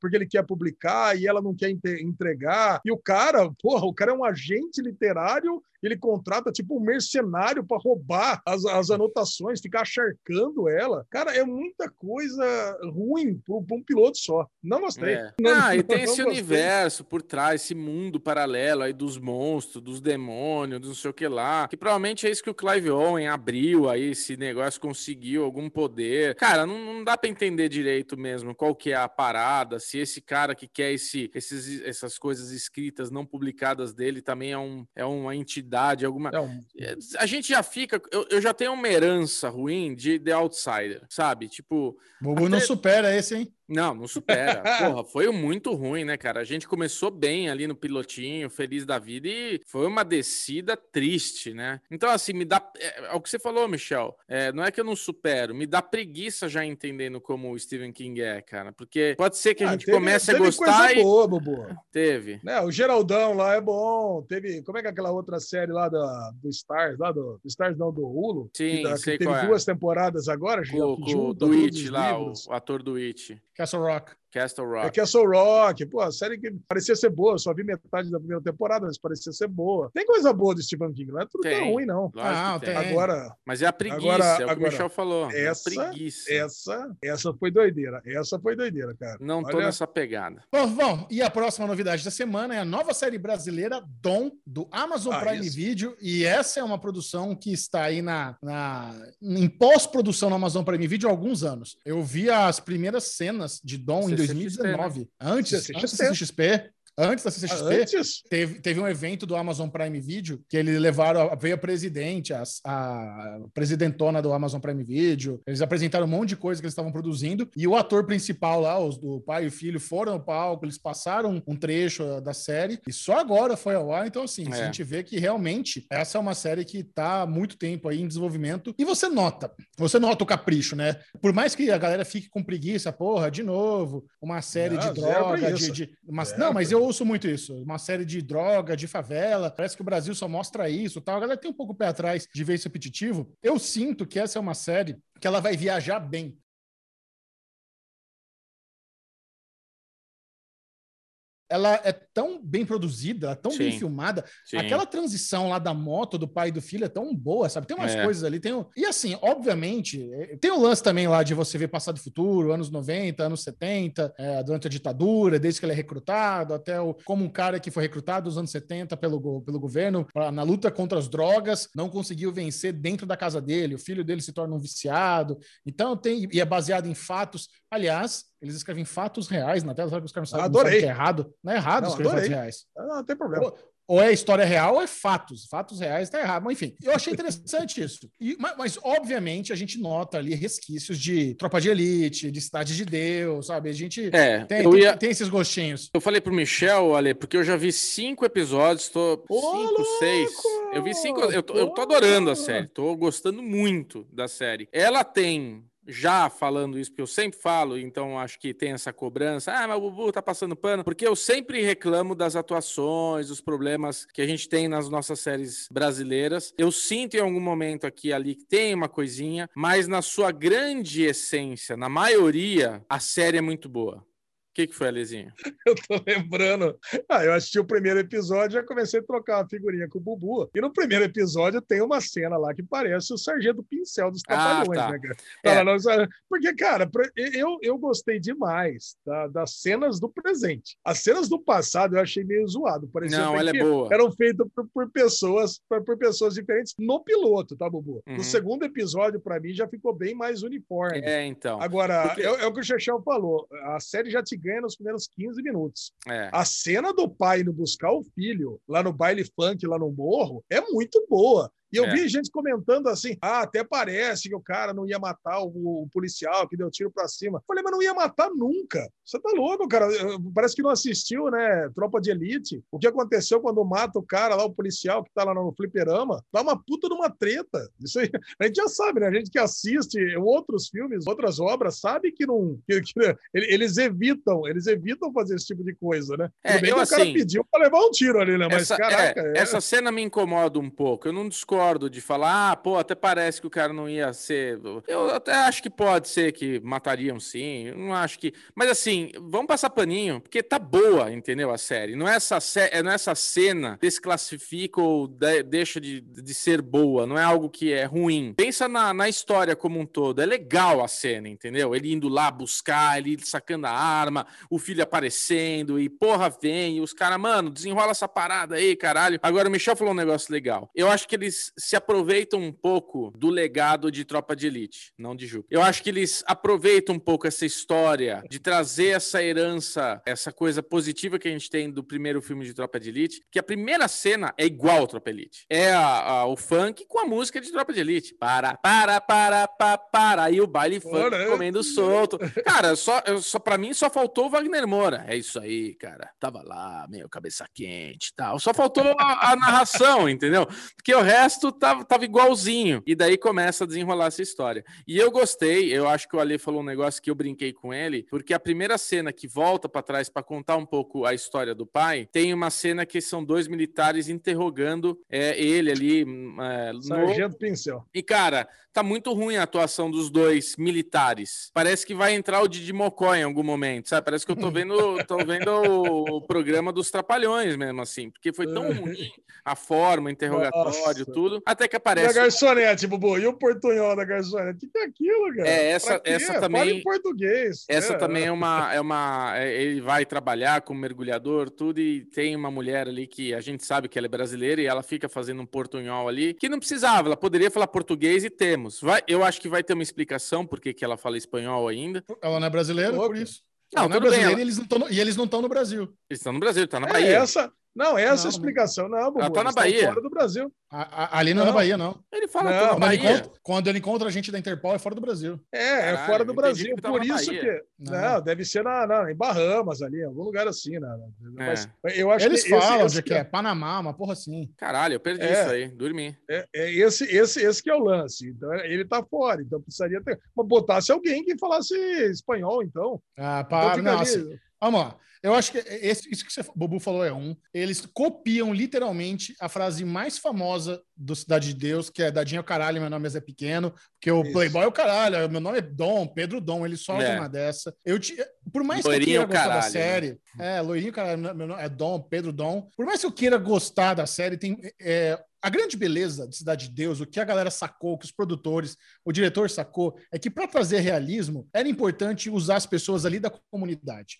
porque ele quer publicar e ela não quer entregar, e o cara, porra, o cara é um agente literário ele contrata tipo um mercenário para roubar as, as anotações, ficar acharcando ela. Cara, é muita coisa ruim para um piloto só. Não gostei. É. Não, ah, e tem esse gostei. universo por trás, esse mundo paralelo aí dos monstros, dos demônios, dos não sei o que lá. Que provavelmente é isso que o Clive Owen abriu aí, esse negócio conseguiu algum poder. Cara, não, não dá para entender direito mesmo qual que é a parada, se esse cara que quer esse, esses, essas coisas escritas não publicadas dele também é, um, é uma entidade identidade, alguma. É, a gente já fica. Eu, eu, já tenho uma herança ruim de The Outsider, sabe? Tipo. Bubu até... não supera esse, hein? Não, não supera. Porra, foi muito ruim, né, cara? A gente começou bem ali no pilotinho, feliz da vida, e foi uma descida triste, né? Então, assim, me dá. É, é o que você falou, Michel. É, não é que eu não supero, me dá preguiça já entendendo como o Stephen King é, cara. Porque pode ser que a ah, gente teve, comece a gostar. Coisa e... boa, Bubu. Teve. Né, o Geraldão lá é bom. Teve. Como é que é aquela outra série lá da, do Stars, lá do, do Stars, não, do Hulu? Sim, que, da, sei que teve é. duas temporadas agora, com, com, do It lá, o, o ator do It. Castle Rock. Castle Rock. É Castle Rock, pô, a série que parecia ser boa, eu só vi metade da primeira temporada, mas parecia ser boa. Tem coisa boa do Stephen King, não é tudo tem. tão ruim, não. Ah, tem. Agora, mas é a preguiça, agora, é o que agora, o Michel falou. Essa, é preguiça. Essa, essa foi doideira. Essa foi doideira, cara. Não tô Olha... nessa pegada. Bom, bom, e a próxima novidade da semana é a nova série brasileira Dom, do Amazon ah, Prime isso. Video, e essa é uma produção que está aí na, na em pós-produção no Amazon Prime Video há alguns anos. Eu vi as primeiras cenas de Dom em 2019, né? antes, antes da CCXP. Antes da CCXP, Antes? Teve, teve um evento do Amazon Prime Video que eles levaram, veio a presidente, a, a presidentona do Amazon Prime Video, eles apresentaram um monte de coisa que eles estavam produzindo, e o ator principal lá, os do pai e o filho, foram ao palco, eles passaram um trecho da série, e só agora foi ao ar, então assim, é. a gente vê que realmente essa é uma série que tá há muito tempo aí em desenvolvimento, e você nota, você nota o capricho, né? Por mais que a galera fique com preguiça, porra, de novo, uma série não, de droga, de, de uma... não, mas eu ouço muito isso. Uma série de droga, de favela. Parece que o Brasil só mostra isso. Tal. A galera tem um pouco o pé atrás de ver isso repetitivo. Eu sinto que essa é uma série que ela vai viajar bem. Ela é tão bem produzida, tão Sim. bem filmada. Sim. Aquela transição lá da moto do pai e do filho é tão boa, sabe? Tem umas é. coisas ali. Tem um... E assim, obviamente, é, tem o um lance também lá de você ver passado e futuro, anos 90, anos 70, é, durante a ditadura, desde que ele é recrutado, até o, como um cara que foi recrutado nos anos 70 pelo, pelo governo pra, na luta contra as drogas, não conseguiu vencer dentro da casa dele, o filho dele se torna um viciado. Então tem, e é baseado em fatos. Aliás, eles escrevem fatos reais na tela, sabe que os caras não sabem, não que é errado. Não é errado não, escrever fatos reais. Não, não tem problema. Ou, ou, é história real ou é fatos. Fatos reais tá errado. Mas enfim, eu achei interessante isso. E, mas, mas, obviamente, a gente nota ali resquícios de Tropa de Elite, de Cidade de Deus, sabe? A gente é, tem, ia... tem, tem, esses gostinhos. Eu falei pro Michel, Ale, porque eu já vi cinco episódios, tô. Ô, cinco, louco! seis. Eu vi cinco. Eu tô, eu tô adorando a série, tô gostando muito da série. Ela tem já falando isso, porque eu sempre falo, então acho que tem essa cobrança. Ah, mas o Bubu tá passando pano, porque eu sempre reclamo das atuações, dos problemas que a gente tem nas nossas séries brasileiras. Eu sinto em algum momento aqui ali que tem uma coisinha, mas na sua grande essência, na maioria, a série é muito boa. O que, que foi, Alezinho? Eu tô lembrando. Ah, eu assisti o primeiro episódio e já comecei a trocar uma figurinha com o Bubu. E no primeiro episódio tem uma cena lá que parece o Sargento Pincel dos Trapalhões, ah, tá. né, cara? É. Porque, cara, eu, eu gostei demais da, das cenas do presente. As cenas do passado eu achei meio zoado. Parecia Não, ela é boa. Eram feitas por, por, pessoas por, por, pessoas diferentes no piloto, tá, Bubu? Uhum. No segundo episódio, para mim, já ficou bem mais uniforme. É, então. Agora, Porque... é, é o que o Chechel falou. A série já te ganha nos primeiros 15 minutos. É. A cena do pai indo buscar o filho lá no baile funk, lá no morro, é muito boa. E eu É. vi gente comentando assim: ah, até parece que o cara não ia matar o, o policial que deu tiro pra cima. Falei, mas não ia matar nunca. Você tá louco, cara. Eu- Parece que não assistiu, né? Tropa de Elite. O que aconteceu quando mata o cara lá, o policial que tá lá no fliperama? Dá uma puta de uma treta. Isso aí, a gente já sabe, né? A gente que assiste outros filmes, outras obras, sabe que não. que- que- ele- eles evitam, eles evitam fazer esse tipo de coisa, né? É, Tudo bem eu, que o cara assim, pediu pra levar um tiro ali, né? Mas, essa, caraca, é, é- essa cena me incomoda um pouco. Eu não discordo de falar, ah, pô, até parece que o cara não ia ser. Eu até acho que pode ser que matariam sim. Eu não acho que. Mas assim, vamos passar paninho, porque tá boa, entendeu? A série. Não é essa, é- não é essa cena desclassifica ou de- deixa de, de ser boa. Não é algo que é ruim. Pensa na, na história como um todo. É legal a cena, entendeu? Ele indo lá buscar, ele sacando a arma, o filho aparecendo e porra vem, e os caras, mano, desenrola essa parada aí, caralho. Agora o Michel falou um negócio legal. Eu acho que eles se aproveitam um pouco do legado de Tropa de Elite, não de Ju. Eu acho que eles aproveitam um pouco essa história de trazer essa herança, essa coisa positiva que a gente tem do primeiro filme de Tropa de Elite, que a primeira cena é igual ao Tropa Elite. É a- a- o funk com a música de Tropa de Elite. Para, para, para, para, para. E o baile funk Ora, é. comendo solto. Cara, só, só para mim só faltou o Wagner Moura. É isso aí, cara. Tava lá, meio cabeça quente e tal. Só faltou a, a narração, entendeu? Porque o resto tava, tava igualzinho. E daí começa a desenrolar essa história. E eu gostei, eu acho que o Ale falou um negócio que eu brinquei com ele, porque a primeira cena que volta pra trás pra contar um pouco a história do pai, tem uma cena que são dois militares interrogando é, ele ali. hum, é, no- Sargento Pincel. e, cara, tá muito ruim a atuação dos dois militares. Parece que vai entrar o Didi Mocó em algum momento, sabe? Parece que eu tô vendo, tô vendo o, o programa dos Trapalhões mesmo, assim. Porque foi tão ruim a forma, o interrogatório, Nossa. tudo. Até que E a aparece... garçonete, Bubu, e o portunhol da garçonete? O que, que é aquilo, cara? É, essa- Pra quê? essa Fala também- em português. Essa É, também é uma, é uma. é- Ele vai trabalhar como mergulhador, tudo, e tem uma mulher ali que a gente sabe que ela é brasileira e ela fica fazendo um portunhol ali, que não precisava, ela poderia falar português e temos. Vai, eu acho que vai ter uma explicação por que ela fala espanhol ainda. Ela não é brasileira, por isso. Não, ela não é tudo bem, brasileira ela- e eles não tão no- e eles não estão no Brasil. Eles estão no Brasil, tá na É, Bahia. essa, não, essa Não, explicação, não, Bubu. Ela tá na Bahia. fora do Brasil. A- a- ali não é na Não. Bahia, não. Ele fala Não, na Quando ele, Bahia. encontra, quando ele encontra a gente da Interpol, é fora do Brasil. É, é Caralho, fora do Brasil. Por na isso Bahia. que. Não. Não, deve ser na, na- em Bahamas ali, em algum lugar assim, né? Mas eu acho Eles que falam esse de que é Panamá, uma porra assim. Caralho, eu perdi É. isso aí, dormi. É, é esse, esse, esse que é o lance. Então, ele tá fora. Então precisaria ter. Mas botasse alguém que falasse espanhol, então. Ah, então para, assim, Vamos lá. Eu acho que esse- isso que você, o Bubu falou é um. Eles copiam literalmente a frase mais famosa do Cidade de Deus, que é Dadinho é o caralho, meu nome é Zé Pequeno, porque o Isso. Playboy é o caralho, meu nome é Dom, Pedro Dom, ele solta É. uma dessa. Eu te, por mais Loirinho que eu queira gostar da caralho, né? série, é, loirinho caralho, meu nome é Dom, Pedro Dom. Por mais que eu queira gostar da série, tem é, a grande beleza de Cidade de Deus, o que a galera sacou, o que os produtores, o diretor sacou, é que para trazer realismo era importante usar as pessoas ali da comunidade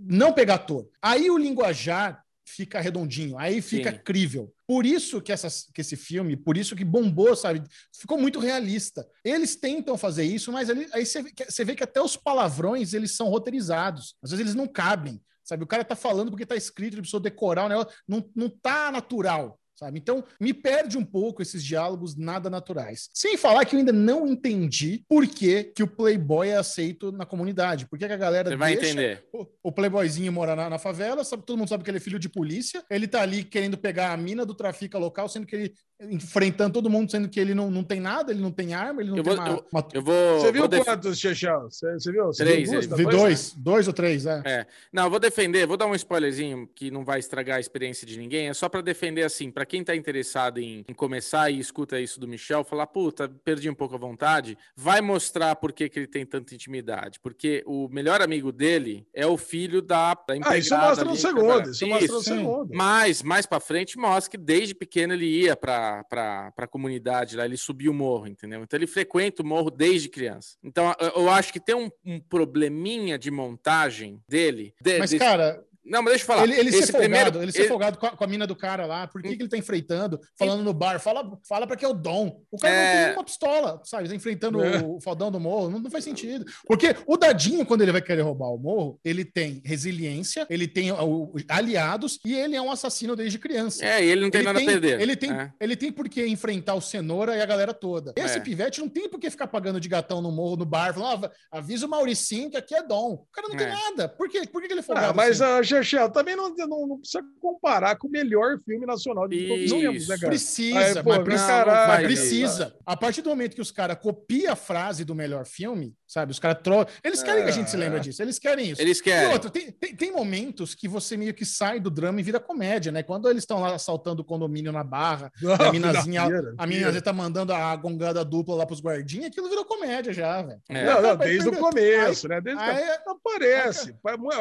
não pegar ator. Aí o linguajar fica redondinho, aí fica Sim. crível. Por isso que, essas, que esse filme, por isso que bombou, sabe? Ficou muito realista. Eles tentam fazer isso, mas ali, aí você vê, que- você vê que até os palavrões eles são roteirizados. Às vezes eles não cabem, sabe? O cara tá falando porque tá escrito, ele precisou decorar o negócio, não, não tá natural. Sabe? Então, me perde um pouco esses diálogos nada naturais. Sem falar que eu ainda não entendi por que, que o Playboy é aceito na comunidade. Por que, que a galera Você vai deixa entender. o, o playboyzinho mora na, na favela, sabe, todo mundo sabe que ele é filho de polícia. Ele tá ali querendo pegar a mina do trafica local, sendo que ele enfrentando todo mundo, sendo que ele não, não tem nada, ele não tem arma, ele não Eu tem vou- uma, uma- Eu vou. Você viu vou def- quantos, Chechão? Você, você viu? Você Três, viu duas Vi dois, dois ou três, é. É. Não, eu vou defender, vou dar um spoilerzinho que não vai estragar a experiência de ninguém. É só pra defender, assim, pra quem tá interessado em, em começar e escuta isso do Michel, falar, puta, perdi um pouco a vontade, vai mostrar por que, que ele tem tanta intimidade. Porque o melhor amigo dele é o filho da, da Ah, isso empregada mostra no segundo. Isso mostra no Isso. segundo. Mas, mais pra frente, mostra que desde pequeno ele ia pra, pra, pra comunidade lá, ele subia o morro, entendeu? Então ele frequenta o morro desde criança. Então eu- eu acho que tem um, um probleminha de montagem dele. de- Mas, desse- cara, Não, mas deixa eu falar. Ele, ele ser Esse folgado, primeiro- ele ser ele- folgado com a, com a mina do cara lá. Por que, que ele tá enfrentando, falando no bar? Fala, fala pra que é o Dom. O cara É. não tem uma pistola, sabe? Tá enfrentando É. o fodão do morro. Não, não faz sentido. Porque o Dadinho, quando ele vai querer roubar o morro, ele tem resiliência, ele tem o- aliados e ele é um assassino desde criança. É, e ele não tem ele nada tem, a perder. Ele tem, É. ele tem por que enfrentar o Cenoura e a galera toda. Esse É. pivete não tem por que ficar pagando de gatão no morro, no bar, falando, ah, avisa o Mauricinho que aqui é dom. O cara não tem É. nada. Por quê? Por que, que ele é folgado Ah, mas assim? a Chechel também não, não, não precisa comparar com o melhor filme nacional de todos os tempos, né, cara? Precisa, Aí, pô, mas precisa. caralho, faz precisa. A partir do momento que os caras copiam a frase do melhor filme, sabe? Os caras tro... Eles querem que a gente se lembre disso. Eles querem isso. Eles E querem. outra, tem, tem, tem momentos que você meio que sai do drama e vira comédia, né? Quando eles estão lá assaltando o condomínio na barra, Não, a minazinha, a minazinha tá mandando a gongada dupla lá pros guardinhas, aquilo virou comédia já, velho. É. Não, não, desde o começo, né? Desde Aí, é- Não parece.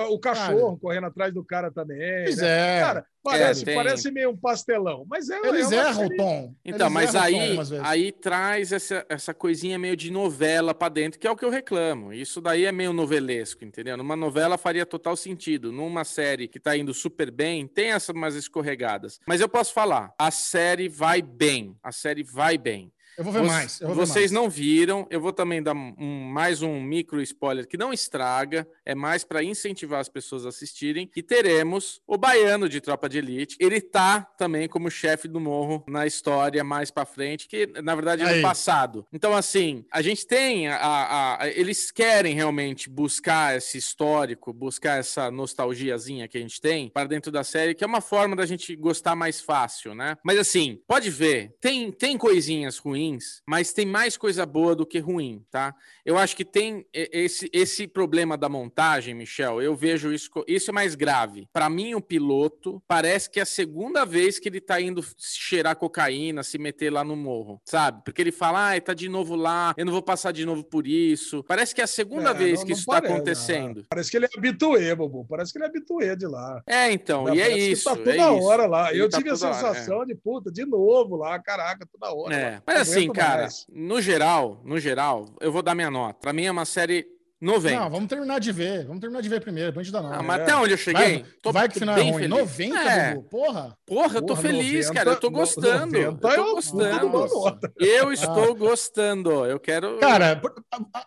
O cachorro correndo atrás do cara também. pois né? é. Cara, parece, tem. parece meio um pastelão. Mas é, eles é erram o tom. Então, Eles mas o tom aí, aí traz essa, essa coisinha meio de novela pra dentro, que é o que eu reclamo. Isso daí é meio novelesco, entendeu? Numa novela faria total sentido. Numa série que tá indo super bem, tem essas umas escorregadas. Mas eu posso falar, a série vai bem. A série vai bem. Eu vou ver Voc- mais. vou ver Vocês mais. não viram, eu vou também dar um- mais um micro spoiler que não estraga, é mais para incentivar as pessoas a assistirem. E teremos o baiano de Tropa de Elite. Ele tá também como chefe do morro na história mais para frente, que na verdade é no passado. Então, assim, a gente tem a, a- a- Eles querem realmente buscar esse histórico, buscar essa nostalgiazinha que a gente tem para dentro da série, que é uma forma da gente gostar mais fácil, né? Mas assim, pode ver, tem, tem coisinhas ruins, mas tem mais coisa boa do que ruim, tá? Eu acho que tem esse, esse problema da montagem, Michel, eu vejo isso, isso é mais grave. Para mim, o piloto parece que é a segunda vez que ele tá indo cheirar cocaína, se meter lá no morro, sabe? Porque ele fala, ah, tá de novo lá, eu não vou passar de novo por isso. Parece que é a segunda É, vez não- que não isso parece, tá acontecendo. ah, Parece que ele é habituê, bobo. Parece que ele é habituê de lá. É, então, Né? e é Parece que isso. Tá toda é isso. hora lá. Ele Eu tá tive a hora, é. sensação de, puta, de novo lá, caraca, toda hora. É, mas Não assim, cara, mais. no geral, no geral, eu vou dar minha nota. Pra mim é uma série 90. Não, vamos terminar de ver. Vamos terminar de ver primeiro, pra gente dar nota. Ah, mas até onde eu cheguei, vai, vai que final é ruim. feliz. 90, É. Bubu? Porra. Porra, eu tô Porra, feliz, 90, cara. Eu tô gostando. eu 90 tô gostando. eu estou gostando. Eu quero. Cara,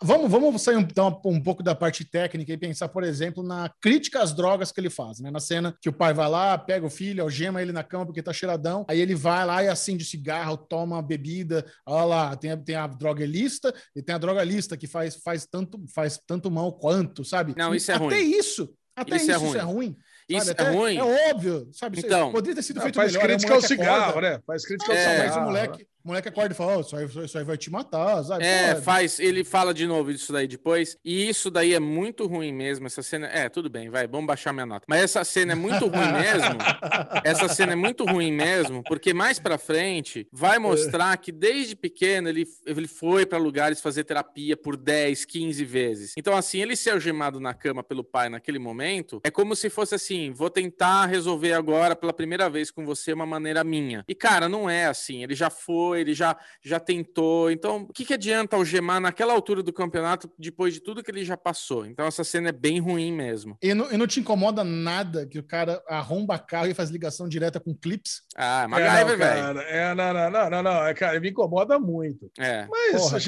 vamos, vamos sair um, um, um pouco da parte técnica e pensar, por exemplo, na crítica às drogas que ele faz, né? Na cena que o pai vai lá, pega o filho, algema ele na cama porque tá cheiradão, aí ele vai lá e acende o cigarro, toma a bebida, olha lá, tem a, tem a drogalista e tem a drogalista que faz, faz, tanto, faz tanto mal quanto, sabe? Não, isso é até ruim. isso, até Isso isso, é isso ruim. é ruim. Isso sabe? é Até- ruim. É óbvio, sabe? Isso Então. poderia ter sido feito faz melhor. aí o crítica ao cigarro, acorda, né? Faz crítica ao É, mas cigarro. o moleque, o moleque acorda e fala, oh, isso, aí, isso aí vai te matar, sabe? É, faz. Ele fala de novo disso daí depois. E isso daí é muito ruim mesmo. Essa cena. É, tudo bem, vai, vamos baixar minha nota. Mas essa cena é muito ruim mesmo. Essa cena é muito ruim mesmo, porque mais pra frente vai mostrar que desde pequeno ele, ele foi pra lugares fazer terapia por 10, 15 vezes. Então, assim, ele ser algemado na cama pelo pai naquele momento é como se fosse assim: vou tentar resolver agora pela primeira vez com você uma maneira minha. E, cara, não é assim. Ele já foi, ele já, já tentou. Então, o que, que adianta algemar naquela altura do campeonato depois de tudo que ele já passou? Então, essa cena é bem ruim mesmo. E não, e não te incomoda nada que o cara arromba carro e faz ligação direta com clips? Ah, É, MacGyver, não, velho. É, não, não, não, não, não. É, cara, me incomoda muito. É, Mas, Porra,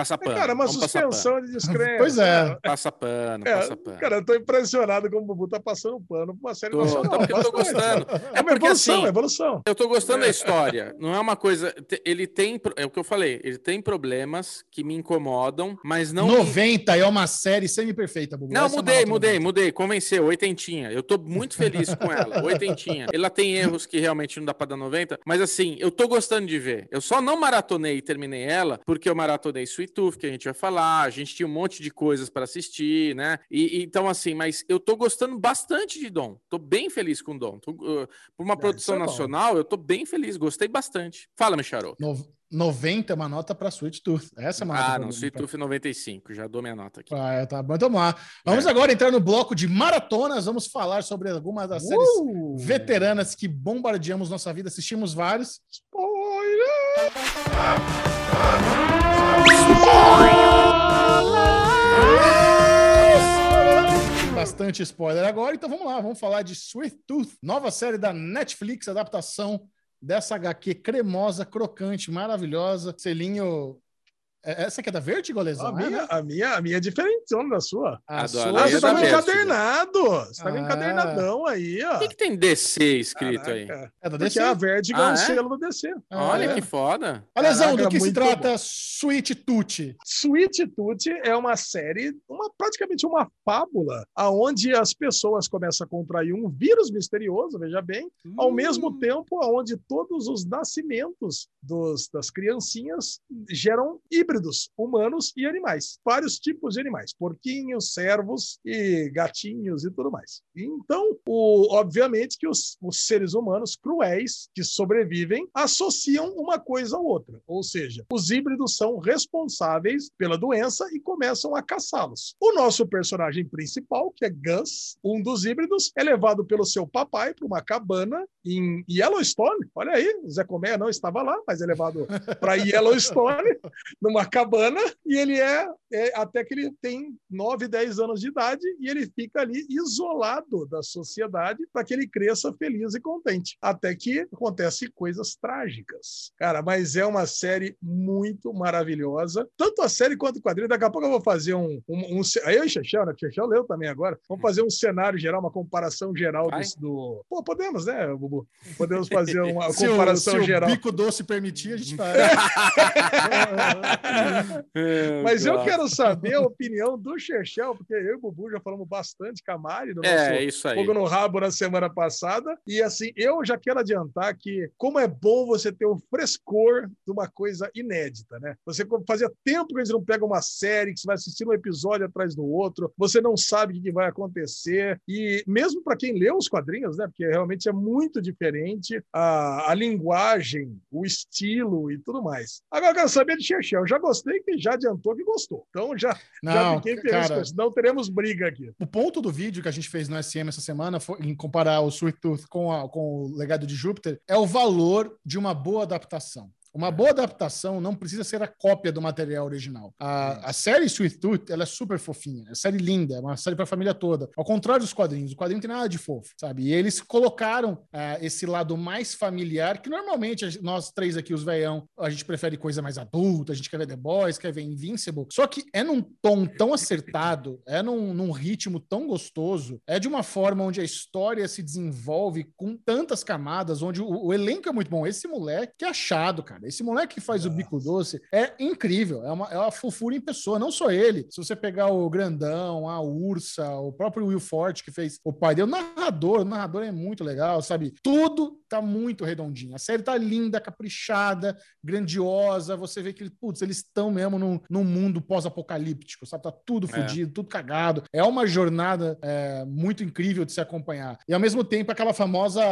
passa é, pano. cara, uma pano. suspensão de descrença. Pois é. Passa pano, É, passa pano. Cara, eu tô impressionado como o Bubu tá passando pano pra uma série Tô, nacional. tá porque eu tô gostando. É É uma porque evolução, assim, é evolução. eu tô gostando da história. Não é uma coisa. Ele tem. É o que eu falei. Ele tem problemas que me incomodam, mas não. me- 90 é uma série semi-perfeita, Bubu. Não, Essa é uma mudei, mudei, 90. mudei. Convenceu, oitentinha. Eu tô muito feliz com ela, oitentinha. Ela tem erros que realmente não dá pra dar 90, mas assim, eu tô gostando de ver. Eu só não maratonei e terminei ela porque eu maratonei Sweet Tooth, que a gente vai falar, a gente tinha um monte de coisas pra assistir, né? E, e então, assim, mas eu tô gostando bastante de Dom. Tô bem feliz com Dom. Tô, uh, por uma Ah, produção isso é nacional, eu tô bem feliz, gostei bastante. Fala, Micharo. No- 90 é uma nota pra Sweet Tooth. Essa é uma nota Ah, não, Sweet Tooth 95, já dou minha nota aqui. Ah, é, tá bom, então vamos lá. Vamos É. agora entrar no bloco de maratonas. Vamos falar sobre algumas das séries Uh! veteranas que bombardeamos nossa vida. Assistimos vários. Spoiler! Bastante spoiler agora, então vamos lá, vamos falar de Sweet Tooth, nova série da Netflix, adaptação dessa HQ cremosa, crocante, maravilhosa, selinho Essa aqui é da Vertigo, Lesão? A minha, a minha, a minha é diferentona da sua. A Adoro. sua- Aí Ah, é você tá no encadernado. Você tá no Ah. encadernadão aí, ó. O que, que tem DC escrito aí? Caraca. É da Porque DC? a Vertigo Ah, é um é? selo do DC. Olha é. que foda. A lesão, do que se trata Sweet Tooth? Sweet Tooth é uma série, uma, praticamente uma fábula, aonde as pessoas começam a contrair um vírus misterioso, veja bem, ao Hum. mesmo tempo aonde todos os nascimentos dos, das criancinhas geram híbridos humanos e animais, vários tipos de animais, porquinhos, servos e gatinhos e tudo mais. Então, o, obviamente que os, os seres humanos cruéis que sobrevivem associam uma coisa à outra, ou seja, os híbridos são responsáveis pela doença e começam a caçá-los. O nosso personagem principal, que é Gus, um dos híbridos, é levado pelo seu papai para uma cabana em Yellowstone. Olha aí, Zé Comé não estava lá, mas é levado para Yellowstone, numa cabana, e ele é, é até que ele tem 9, 10 anos de idade e ele fica ali isolado da sociedade para que ele cresça feliz e contente. Até que acontecem coisas trágicas. Cara, mas é uma série muito maravilhosa. Tanto a série quanto o quadrinho. Daqui a pouco eu vou fazer um. um, um aí eu e Chechel, né? Chechel leu também agora. Vamos fazer um cenário geral, uma comparação geral dos- do. Pô, podemos, né, Bubu? Podemos fazer uma Se o, comparação se o geral. bico doce permitir, a gente faz. Mas eu quero saber a opinião do Chechel, porque eu e o Bubu já falamos bastante com a Mari no É, é isso aí. Fogo no Rabo na semana passada. E assim, eu já quero adiantar que como é bom você ter o frescor de uma coisa inédita, né? Você fazia tempo que a gente não pega uma série, que você vai assistir um episódio atrás do outro, você não sabe o que vai acontecer. E mesmo para quem lê os quadrinhos, né? Porque realmente é muito diferente a, a linguagem, o estilo e tudo mais. Agora eu quero saber de Chechel. Eu já gostei que já adiantou que gostou. Então já, já Não, fiquei feliz cara, com isso. Não teremos briga aqui. o ponto do vídeo que a gente fez no SM essa semana foi em comparar o Sweet Tooth com, a- com o Legado de Júpiter é o valor de uma boa adaptação. Uma boa adaptação não precisa ser a cópia do material original. A, a série Sweet Tooth, ela é super fofinha, é uma série linda, é uma série para a família toda. Ao contrário dos quadrinhos, o quadrinho não tem nada de fofo, sabe? E eles colocaram ah, esse lado mais familiar, que normalmente nós três aqui, os veião, a gente prefere coisa mais adulta, a gente quer ver The Boys, quer ver Invincible. Só que é num tom tão acertado, é num, num ritmo tão gostoso, é de uma forma onde a história se desenvolve com tantas camadas, onde o, o elenco é muito bom. Esse moleque que é achado, cara. Esse moleque que faz o bico doce é incrível. É uma, é uma fofura em pessoa, não só ele. Se você pegar o Grandão, a Ursa, o próprio Will Forte que fez o pai dele, o narrador, o narrador é muito legal, sabe? Tudo tá muito redondinho. A série tá linda, caprichada, grandiosa. Você vê que, putz, eles estão mesmo num, num mundo pós-apocalíptico, sabe? Tá tudo É. fodido, tudo cagado. É uma jornada é, muito incrível de se acompanhar. E ao mesmo tempo, aquela famosa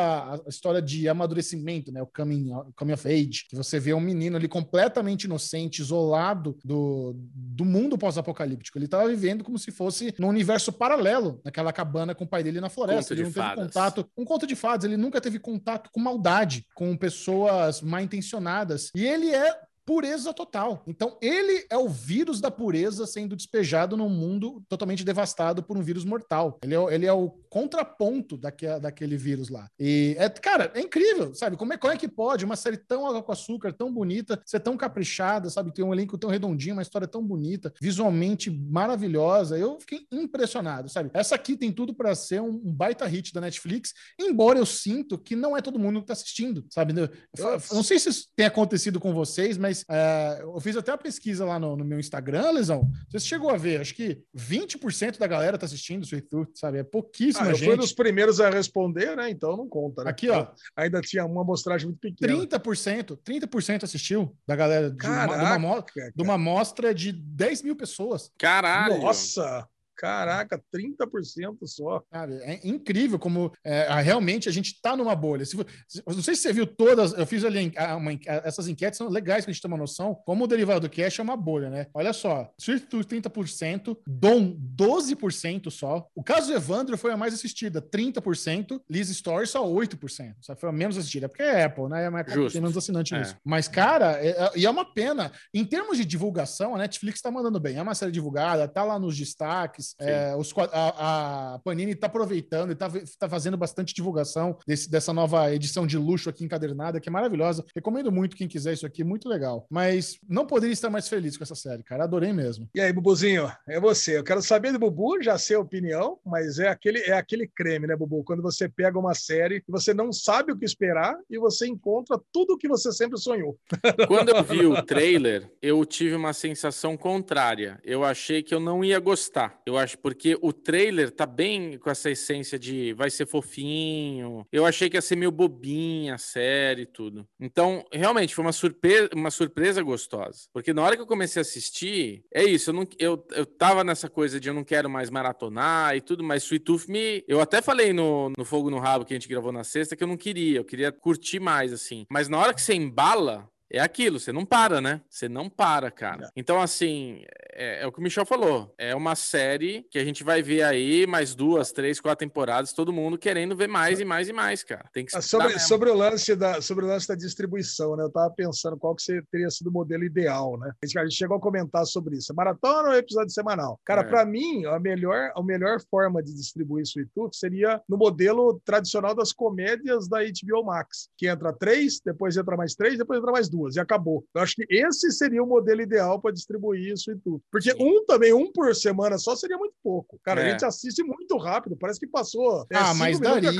história de amadurecimento, né? O coming, o coming of age, que você vê um menino ali completamente inocente, isolado do, do mundo pós-apocalíptico. Ele tava vivendo como se fosse num universo paralelo, naquela cabana com o pai dele na floresta. Conto ele de não teve fadas. contato um conto de fadas, ele nunca teve contato com maldade, com pessoas mal intencionadas. E ele é pureza total. Então, ele é o vírus da pureza sendo despejado num mundo totalmente devastado por um vírus mortal. Ele é, o- ele é o contraponto daque, daquele vírus lá. E, é, cara, é incrível, sabe? Como é, como é que pode uma série tão água com açúcar, tão bonita, ser tão caprichada, sabe? Ter um elenco tão redondinho, uma história tão bonita, visualmente maravilhosa. Eu fiquei impressionado, sabe? Essa aqui tem tudo para ser um, um baita hit da Netflix, embora eu sinto que não é todo mundo que tá assistindo, sabe? Eu, eu não sei se isso tem acontecido com vocês, mas é, eu fiz até uma pesquisa lá no, no meu Instagram, Lesão. Você chegou a ver, acho que 20% da galera tá assistindo Sweet Tooth, sabe? É pouquíssima Ah, eu fui gente. dos primeiros a responder, né? Então não conta, né? Aqui, ó. Ainda tinha uma amostragem muito pequena. 30%, 30% assistiu da galera de, uma, de, uma, Caraca, de uma amostra de 10 mil pessoas. Caralho. Nossa! Caraca, 30% só. Sabe? É incrível como é, a- realmente a gente tá numa bolha. Se, se- não sei se você viu todas, eu fiz ali a- uma a- essas enquetes são legais pra gente ter uma noção, como o derivado do cash é uma bolha, né? Olha só, Swift Tooth 30%, Dom 12% só. O caso do Evandro foi a mais assistida, 30%, Liz Story só 8%. Só foi a menos assistida, porque é Apple, né? É mais Justo. tem menos assinante É. nisso. Mas, cara, é- é- e é uma pena. Em termos de divulgação, a Netflix tá mandando bem. É uma série divulgada, tá lá nos destaques, mas é, os, a, a, Panini tá aproveitando e tá, tá fazendo bastante divulgação desse, dessa nova edição de luxo aqui encadernada, que é maravilhosa. Recomendo muito quem quiser isso aqui, muito legal. Mas não poderia estar mais feliz com essa série, cara. Adorei mesmo. E aí, Bubuzinho, é você. Eu quero saber do Bubu, já sei a opinião, mas é aquele, é aquele creme, né, Bubu? Quando você pega uma série e você não sabe o que esperar e você encontra tudo o que você sempre sonhou. Quando eu vi o trailer, eu tive uma sensação contrária. Eu achei que eu não ia gostar. Eu acho porque o trailer tá bem com essa essência de vai ser fofinho. Eu achei que ia ser meio bobinha a série e tudo. Então, realmente foi uma surpresa, uma surpresa gostosa. Porque na hora que eu comecei a assistir, é isso, eu não eu, eu tava nessa coisa de eu não quero mais maratonar e tudo, mas Sweet Tooth me eu até falei no, no Fogo no Rabo que a gente gravou na sexta que eu não queria, eu queria curtir mais assim. Mas na hora que você embala, é aquilo, você não para, né? Você não para, cara. É. Então, assim, é, é, o que o Michel falou. É uma série que a gente vai ver aí mais duas, três, quatro temporadas, todo mundo querendo ver mais e mais e mais, cara. Tem que ah, sobre, sobre o lance da sobre o lance da distribuição, né? Eu tava pensando qual que teria sido o modelo ideal, né? A gente chegou a comentar sobre isso. Maratona ou episódio semanal? Cara, é. para mim, a melhor, a melhor forma de distribuir isso e tudo seria no modelo tradicional das comédias da HBO Max, que entra três, depois entra mais três, depois entra mais duas duas e acabou. Eu acho que esse seria o modelo ideal para distribuir isso e tudo. Porque Sim. um também, um por semana só seria muito pouco. Cara, é. a gente assiste muito rápido, parece que passou. É, ah, mas daria.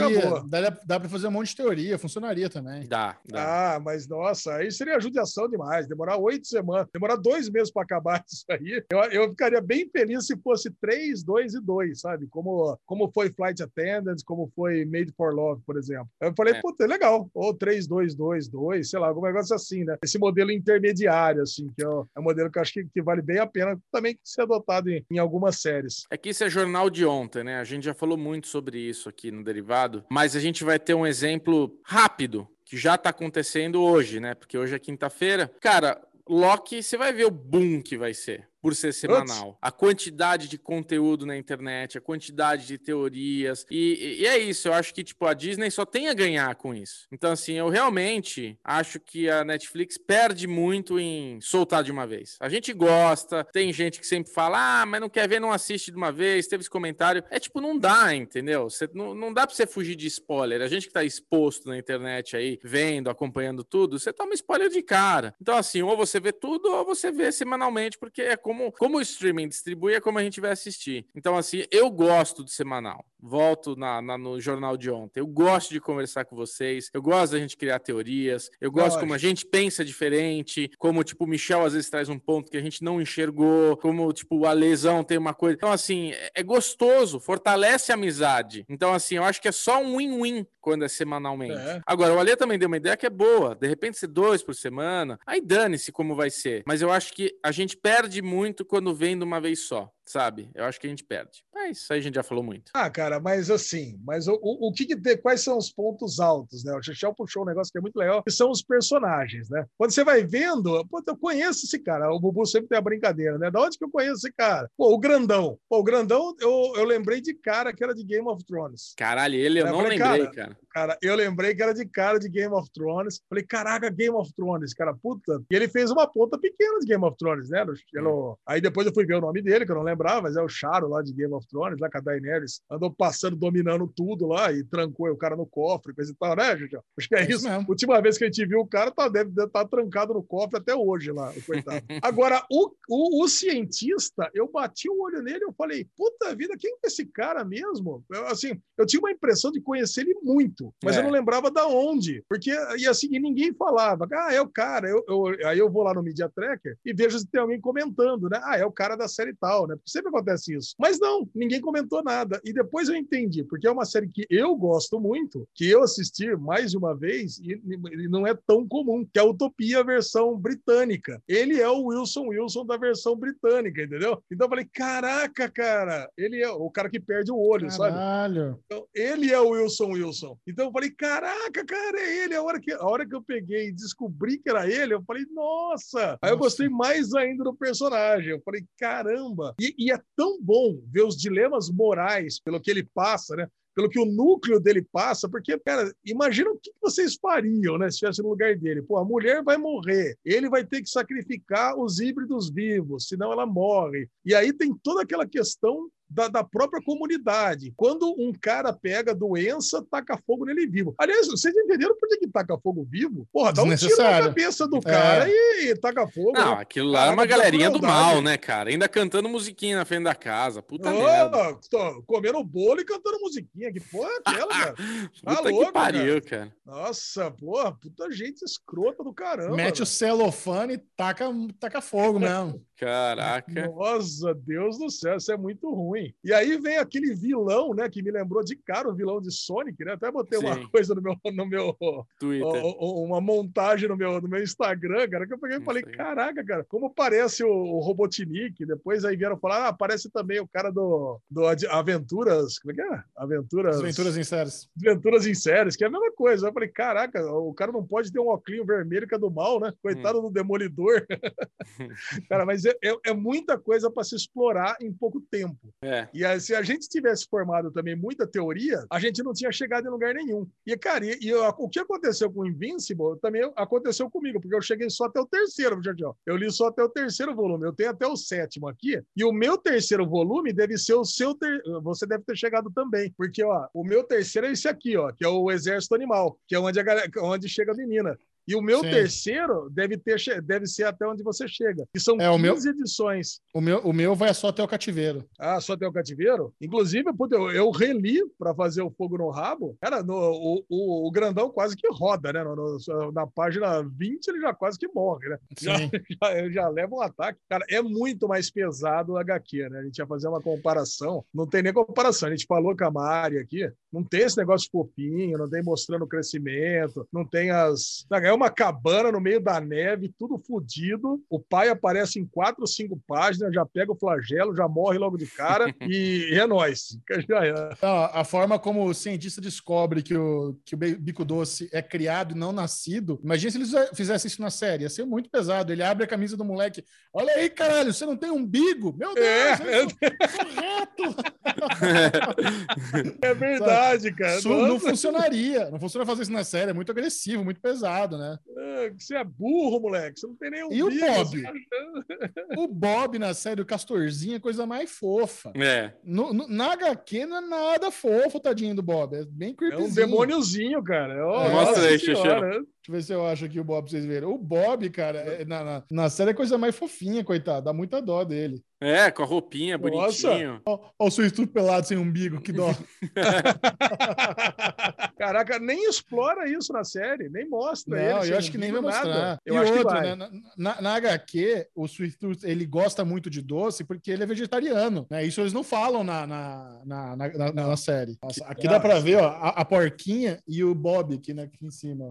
Dá, dá para fazer um monte de teoria, funcionaria também. Dá, dá. Ah, mas nossa, aí seria judiação demais. Demorar oito semanas, demorar dois meses para acabar isso aí. Eu, eu ficaria bem feliz se fosse três, dois e dois, sabe? Como, como foi Flight Attendants, como foi Made for Love, por exemplo. Eu falei, é. puta, é legal. Ou três, dois, dois, dois, sei lá, algum negócio assim, né? Esse modelo intermediário, assim, que é é um modelo que eu acho que, que, vale bem a pena também ser adotado em, em, algumas séries. É que isso é jornal de ontem, né? A gente já falou muito sobre isso aqui no Derivado, mas a gente vai ter um exemplo rápido que já está acontecendo hoje, né? Porque hoje é quinta-feira. Cara, Loki, você vai ver o boom que vai ser por ser semanal. A quantidade de conteúdo na internet, a quantidade de teorias. E, e, é isso, eu acho que, tipo, a Disney só tem a ganhar com isso. Então, assim, eu realmente acho que a Netflix perde muito em soltar de uma vez. A gente gosta, tem gente que sempre fala, ah, mas não quer ver, não assiste de uma vez, teve esse comentário. É tipo, não dá, entendeu? Você, não, não dá pra você fugir de spoiler. A gente que tá exposto na internet aí, vendo, acompanhando tudo, você toma spoiler de cara. Então, assim, ou você vê tudo, ou você vê semanalmente, porque é como, como o streaming distribui, é como a gente vai assistir. Então, assim, eu gosto do semanal. Volto na, na, no jornal de ontem. Eu gosto de conversar com vocês. Eu gosto da gente criar teorias. Eu gosto Lógico. como a gente pensa diferente. Como, tipo, o Michel às vezes traz um ponto que a gente não enxergou. Como, tipo, a lesão tem uma coisa. Então, assim, é, é gostoso. Fortalece a amizade. Então, assim, eu acho que é só um win-win quando é semanalmente. É. Agora, o Alê também deu uma ideia que é boa. De repente, ser dois por semana. Aí dane-se como vai ser. Mas eu acho que a gente perde muito quando vem de uma vez só sabe? Eu acho que a gente perde. Mas isso aí a gente já falou muito. Ah, cara, mas assim, mas o, o, o que, que tem, quais são os pontos altos, né? O Chechel puxou um negócio que é muito legal, que são os personagens, né? Quando você vai vendo, pô, eu conheço esse cara, o Bubu sempre tem a brincadeira, né? Da onde que eu conheço esse cara? Pô, o Grandão. Pô, o Grandão, eu, eu lembrei de cara que era de Game of Thrones. Caralho, ele eu, eu não falei, lembrei, cara, cara. Cara, eu lembrei que era de cara de Game of Thrones. Falei, caraca, Game of Thrones, cara, puta. E ele fez uma ponta pequena de Game of Thrones, né? No, hum. Aí depois eu fui ver o nome dele, que eu não lembrava, mas é o Char lá de Game of Thrones, lá com a Daenerys, andou passando, dominando tudo lá e trancou o cara no cofre, coisa e tal, né, gente? Acho que é, é isso. Mesmo. Última vez que a gente viu o cara, tá, deve estar tá trancado no cofre até hoje lá, coitado. Agora, o, o, o, cientista, eu bati o olho nele e eu falei, puta vida, quem é esse cara mesmo? Eu, assim, eu tinha uma impressão de conhecer ele muito, mas é. eu não lembrava da onde, porque, e assim, ninguém falava, ah, é o cara, eu, eu, aí eu vou lá no Media Tracker e vejo se tem alguém comentando, né? Ah, é o cara da série tal, né? Sempre acontece isso. Mas não, ninguém comentou nada. E depois eu entendi, porque é uma série que eu gosto muito, que eu assisti mais de uma vez e, e não é tão comum, que é a Utopia versão britânica. Ele é o Wilson Wilson da versão britânica, entendeu? Então eu falei, caraca, cara, ele é o cara que perde o olho, Caralho. sabe? Então, ele é o Wilson Wilson. Então eu falei, caraca, cara, é ele. A hora que, a hora que eu peguei e descobri que era ele, eu falei, nossa. nossa. Aí eu gostei mais ainda do personagem. Eu falei, caramba. E, e é tão bom ver os dilemas morais pelo que ele passa, né? pelo que o núcleo dele passa, porque, cara, imagina o que vocês fariam, né, se estivesse no lugar dele. Pô, a mulher vai morrer, ele vai ter que sacrificar os híbridos vivos, senão ela morre. E aí tem toda aquela questão da, da própria comunidade. Quando um cara pega doença, taca fogo nele vivo. Aliás, vocês entenderam por que, que taca fogo vivo? Porra, dá um tiro na cabeça do cara e, taca fogo. Não, né? aquilo lá é uma galerinha do mal, né, cara? Ainda cantando musiquinha na frente da casa. Puta merda. Ah, tô comendo bolo e cantando musiquinha. Que porra é aquela, cara? Tá Puta louco, que pariu, cara. Nossa, porra, puta gente escrota do caramba. Mete o velho. celofane e taca, taca fogo mesmo. Caraca. Nossa, Deus do céu, isso é muito ruim. E aí vem aquele vilão, né, que me lembrou de cara o vilão de Sonic, né? Até botei uma Sim. coisa no meu, no meu Twitter. uma montagem no meu, no meu Instagram, cara, que eu peguei e falei, aí. caraca, cara, como parece o, o Robotnik. Depois aí vieram falar, ah, parece também o cara do, do Aventuras, como é que é? Aventuras... As aventuras em séries. Aventuras em séries, que é a mesma coisa. Eu falei, caraca, o cara não pode ter um óculos vermelho que é do mal, né? Coitado do Demolidor. cara, mas é, é- muita coisa para se explorar em pouco tempo. É. E aí, se a gente tivesse formado também muita teoria, a gente não tinha chegado em lugar nenhum. E, cara, e, e eu- o que aconteceu com o Invincible também aconteceu comigo, porque eu cheguei só até o terceiro, Jardim. Eu li só até o terceiro volume. Eu tenho até o sétimo aqui. E o meu terceiro volume deve ser o seu. ter- Você deve ter chegado também. Porque, ó, o meu terceiro é esse aqui, ó, que é o Exército Animal, que é onde, a galera- onde chega a menina. E o meu Sim. terceiro deve, ter, deve ser até onde você chega. Que são É, o 15 meu- edições. O meu, o meu vai só até o cativeiro. Ah, só tem o cativeiro? Inclusive, puta, eu, eu reli para fazer o fogo no rabo. Cara, no- o, o, o grandão quase que roda, né? No- no- na página 20, ele já quase que morre, né? Já, já, já leva um ataque. Cara, é muito mais pesado o HQ, né? A gente ia fazer uma comparação. Não tem nem comparação. A gente falou com a Mari aqui. Não tem esse negócio fofinho, não tem mostrando o crescimento, não tem as. É uma cabana no meio da neve, tudo fodido. O pai aparece em quatro ou cinco páginas, já pega o flagelo, já morre logo de cara e, e é nóis. Já é. A forma como o cientista descobre que o, que o bico doce é criado e não nascido. Imagina se eles fizessem isso na série. Ia ser muito pesado. Ele abre a camisa do moleque. Olha aí, caralho, você não tem umbigo? Meu Deus, É, eu sou, eu sou reto. É verdade, cara. Isso não funcionaria. Não funciona fazer isso na série. É muito agressivo, muito pesado, né? É, Você é burro, moleque. Você não tem nenhum E o bico, Bob? você acha- O Bob na série, o Castorzinho, é coisa mais fofa. É. No, no- na HQ não é nada fofo, tadinho do Bob. É bem É creepyzinho. um demôniozinho, cara. Ó, É. Mostra nossa aí, senhora. Deixa eu ver se eu acho aqui o Bob pra vocês verem. O Bob, cara, é- na, na, na série é coisa mais fofinha, coitado. Dá muita dó dele. É, com a roupinha, bonitinho. Ó o seu estudo pelado sem umbigo, que dó. Caraca, nem explora isso na série, nem mostra. ele Não, sem eu acho que nem vai nada. mostrar. Eu e acho que outro, vai. né? Na, na, na HQ, o Sweet Tooth, ele gosta muito de doce porque ele é vegetariano, né? Isso eles não falam na, na, na, na, na- na série. Nossa, aqui dá pra ver, ó, a, a porquinha e o Bob aqui, né, aqui em cima.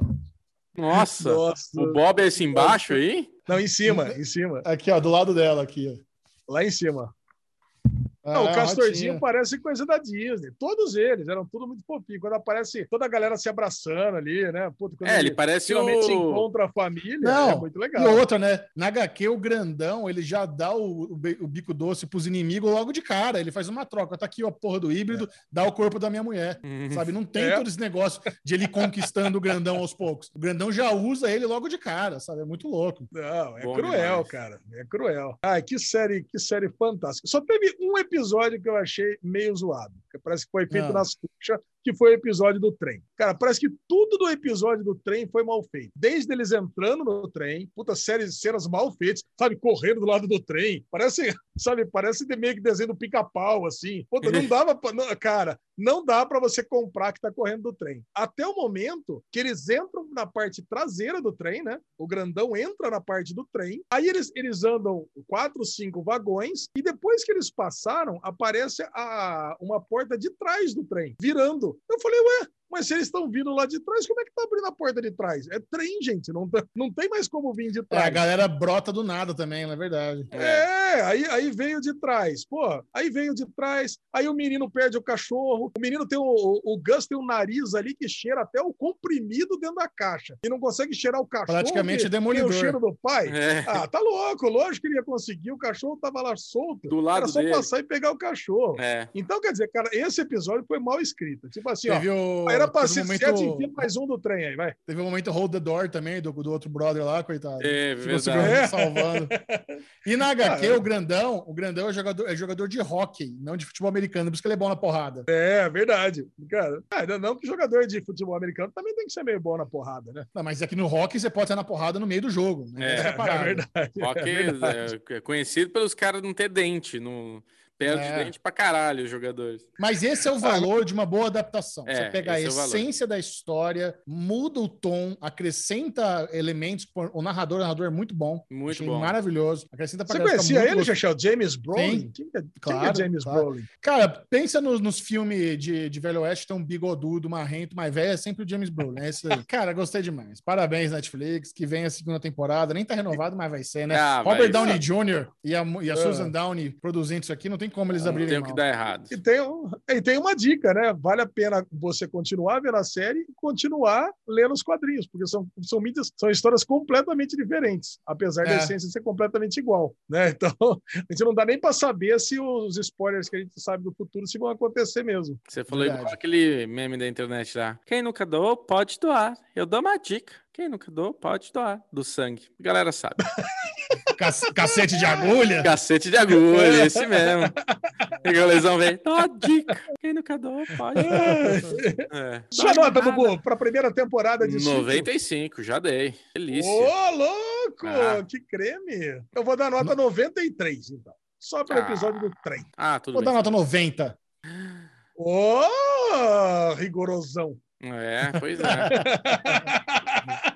Nossa. Nossa. O Bob é esse embaixo aí? Não, em cima, em cima. Aqui, ó, do lado dela, aqui, ó. Lá em cima. Ah, Não, o a Castorzinho rotinha. parece coisa da Disney. Todos eles eram tudo muito fofinho. Quando aparece toda a galera se abraçando ali, né? Puta, É, ele parece finalmente o. encontra a família, Não, é muito legal. E outra, né? Na HQ, o grandão, ele já dá o, o be- o bico doce pros inimigos logo de cara. Ele faz uma troca. Tá aqui, ó, porra do híbrido, dá o corpo da minha mulher. Uhum. Sabe? Não tem É. todo esse negócio de ele conquistando o grandão aos poucos. O grandão já usa ele logo de cara, sabe? É muito louco. Não, é Bom cruel, demais. cara. É cruel. Ai, que série, que série fantástica. Só teve um episódio que eu achei meio zoado. Que parece que foi feito Ah. nas coxas, que foi o episódio do trem. Cara, parece que tudo do episódio do trem foi mal feito. Desde eles entrando no trem, puta série, cenas mal feitas, sabe, correndo do lado do trem. Parece, sabe, parece de meio que desenho do pica-pau, assim. Puta, não dava pra, não- cara, não dá para você comprar que tá correndo do trem. Até o momento que eles entram na parte traseira do trem, né? O grandão entra na parte do trem, aí eles, eles andam quatro, cinco vagões, e depois que eles passaram, aparece a, uma porta de trás do trem, virando. Eu falei, ué, mas se eles estão vindo lá de trás, como é que tá abrindo a porta de trás? É trem, gente, não, tá- não tem mais como vir de É, a trás. galera brota do nada também, não é verdade. É, aí, aí veio de trás. Pô, aí veio de trás, aí o menino perde o cachorro. O menino tem o, o, o Gus tem um nariz ali que cheira até o comprimido dentro da caixa. E não consegue cheirar o cachorro. Praticamente que demolidor. Tem o cheiro do pai. É. Ah, tá louco. Lógico que ele ia conseguir. O cachorro tava lá solto. Do lado Era só dele. passar e pegar o cachorro. É. Então, quer dizer, cara, esse episódio foi mal escrito. Tipo assim, ó. Teve o. era pra teve ser um momento, mais um do trem aí, vai. Teve um momento hold the door também, do, do outro brother lá, coitado. É Ficou verdade. salvando. E na HQ, Ah, é. o grandão, o grandão é jogador, é jogador de hockey, não de futebol americano, por isso que ele é bom na porrada. É, verdade. Cara, ah, ainda não que jogador de futebol americano também tem que ser meio bom na porrada, né? Não, mas é que no hockey você pode ser na porrada no meio do jogo. Né? É, a parada. verdade. Rock é verdade. é, é conhecido pelos caras não ter dente, não perde É. dente pra caralho os jogadores. Mas esse é o valor de uma boa adaptação. É, você pega a é essência da história, muda o tom, acrescenta elementos. O narrador, o narrador é muito bom. Muito Achei bom. Maravilhoso. Acrescenta pra Você conhecia ele, muito Chachel? James Brolin? Quem, que é, quem Claro, que é James claro. Brolin? Cara, pensa nos, nos filmes de, de Velho Oeste, tem um bigodudo, marrento, mais velho, é sempre o James Brolin. É aí. Cara, gostei demais. Parabéns, Netflix, que vem a segunda temporada. Nem tá renovado, mas vai ser, né? Ah, Robert. Downey Jr. e a, e a É. Susan Downey produzindo isso aqui, não tem como eles Não abrirem tem o que dar errado. E tem, e tem uma dica, né? Vale a pena você continuar vendo a série e continuar lendo os quadrinhos, porque são, são mídias, são histórias completamente diferentes, apesar da É. essência ser completamente igual, né? Então, a gente não dá nem para saber se os spoilers que a gente sabe do futuro se vão acontecer mesmo. Você falou Verdade. igual aquele meme da internet lá. Quem nunca doou, pode doar. Eu dou uma dica. Quem nunca doou, pode doar. Do sangue. A galera sabe. Cac- Cacete de agulha. Cacete de agulha, esse mesmo. E a lesão vem. A dica. Quem nunca doou, pode. É. Sua nota, Bubu, para a primeira temporada de Sítio. 95, já dei. Delícia. Ô, louco! Ah. Que creme! Eu vou dar nota 93, então. Só pelo Ah. episódio do trem. Ah, tudo Vou dar bem. nota 90. Ô, rigorosão! É, pois é.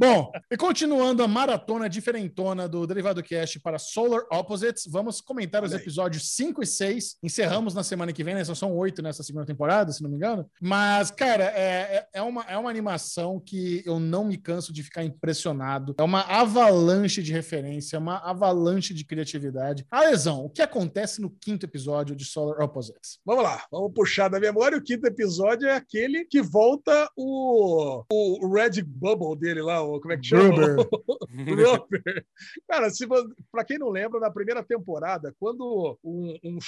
Bom, e continuando a maratona diferentona do Derivado Cast para Solar Opposites, vamos comentar os episódios 5 e 6. Encerramos na semana que vem, né? Só são oito nessa segunda temporada, se não me engano. Mas, cara, é, é, é uma, é uma animação que eu não me canso de ficar impressionado. É uma avalanche de referência, uma avalanche de criatividade. A lesão, o que acontece no quinto episódio de Solar Opposites? Vamos lá, vamos puxar da memória. O quinto episódio é aquele que volta o, o Red Bubble dele lá, o, como é que chama? Gruber. Gruber. Cara, se pra quem não lembra, na primeira temporada, quando um, um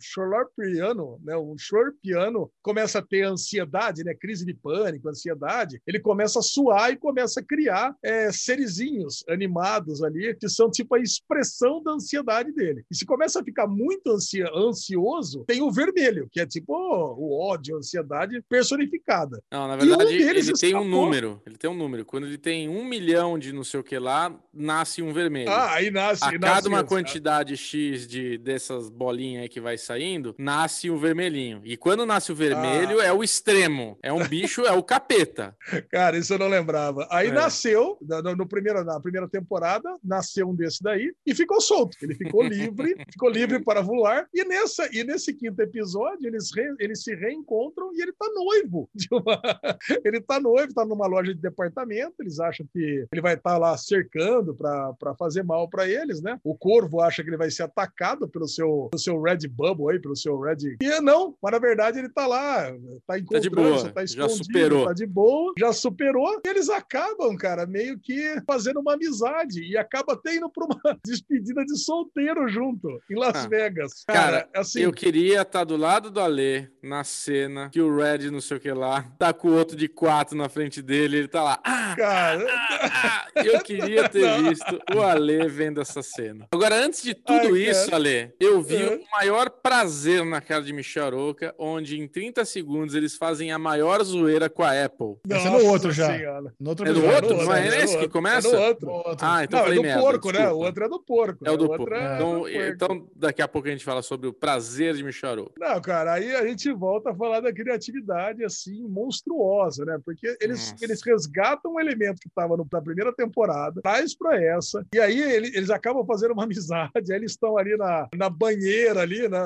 Shorpiano, né, um Shorpiano começa a ter ansiedade, né, crise de pânico, ansiedade, ele começa a suar e começa a criar é, serizinhos animados ali, que são tipo a expressão da ansiedade dele. E se começa a ficar muito ansia, ansioso, tem o vermelho, que é tipo o ódio, a ansiedade personificada. Não, na um verdade, deles ele tem um escapou. número. Ele tem um número. Quando ele tem um milhão de não sei o que lá, nasce um vermelho. Ah, aí nasce. a nasce cada uma isso, quantidade X de dessas bolinhas aí que vai saindo, nasce o vermelhinho. E quando nasce o vermelho, Ah. é o extremo. É um bicho, é o capeta. Cara, isso eu não lembrava. Aí É. nasceu, no, no- primeiro, na primeira temporada, nasceu um desse daí e ficou solto. Ele ficou livre, ficou livre para voar. E, nessa, e nesse quinto episódio, eles, re- eles se reencontram e ele tá noivo. uma- ele tá noivo, tá numa loja de departamento. Eles acham que ele vai estar lá cercando para fazer mal para eles, né? O corvo acha que ele vai ser atacado pelo seu, pelo seu Red Bubble aí, pelo seu Red. E não, mas na verdade ele tá lá, tá encontrando, boa, só tá já escondido, superou. tá de boa, já superou. E eles acabam, cara, meio que fazendo uma amizade e acaba até indo pra uma despedida de solteiro junto em Las Ah. Vegas. Cara, Cara, assim, Eu queria estar do lado do Alê na cena que o Red, não sei o que lá, tá com o outro de quatro na frente dele. Ele tá lá. Ah, cara, Ah, eu queria ter Não. visto o Ale vendo essa cena. Agora, antes de tudo Ai, isso, cara. Ale, eu vi É. o maior prazer na cara de Micharoca, onde em 30 segundos eles fazem a maior zoeira com a Apple. Esse é no outro Nossa já. Senhora. No outro É do outro? Não é no nesse que outro, começa? É no outro. Outro. Ah, então Não, é falei do merda, porco, né? desculpa. O outro é do porco. É o né? do outro porco. é do Então, porco. então, daqui a pouco a gente fala sobre o prazer de Micharoca. Não, cara, aí a gente volta a falar da criatividade, assim, monstruosa, né? Porque eles, Nossa. eles resgatam um elemento que estava na primeira temporada, traz pra essa, e aí ele- eles acabam fazendo uma amizade, aí eles estão ali na, na banheira, ali, né?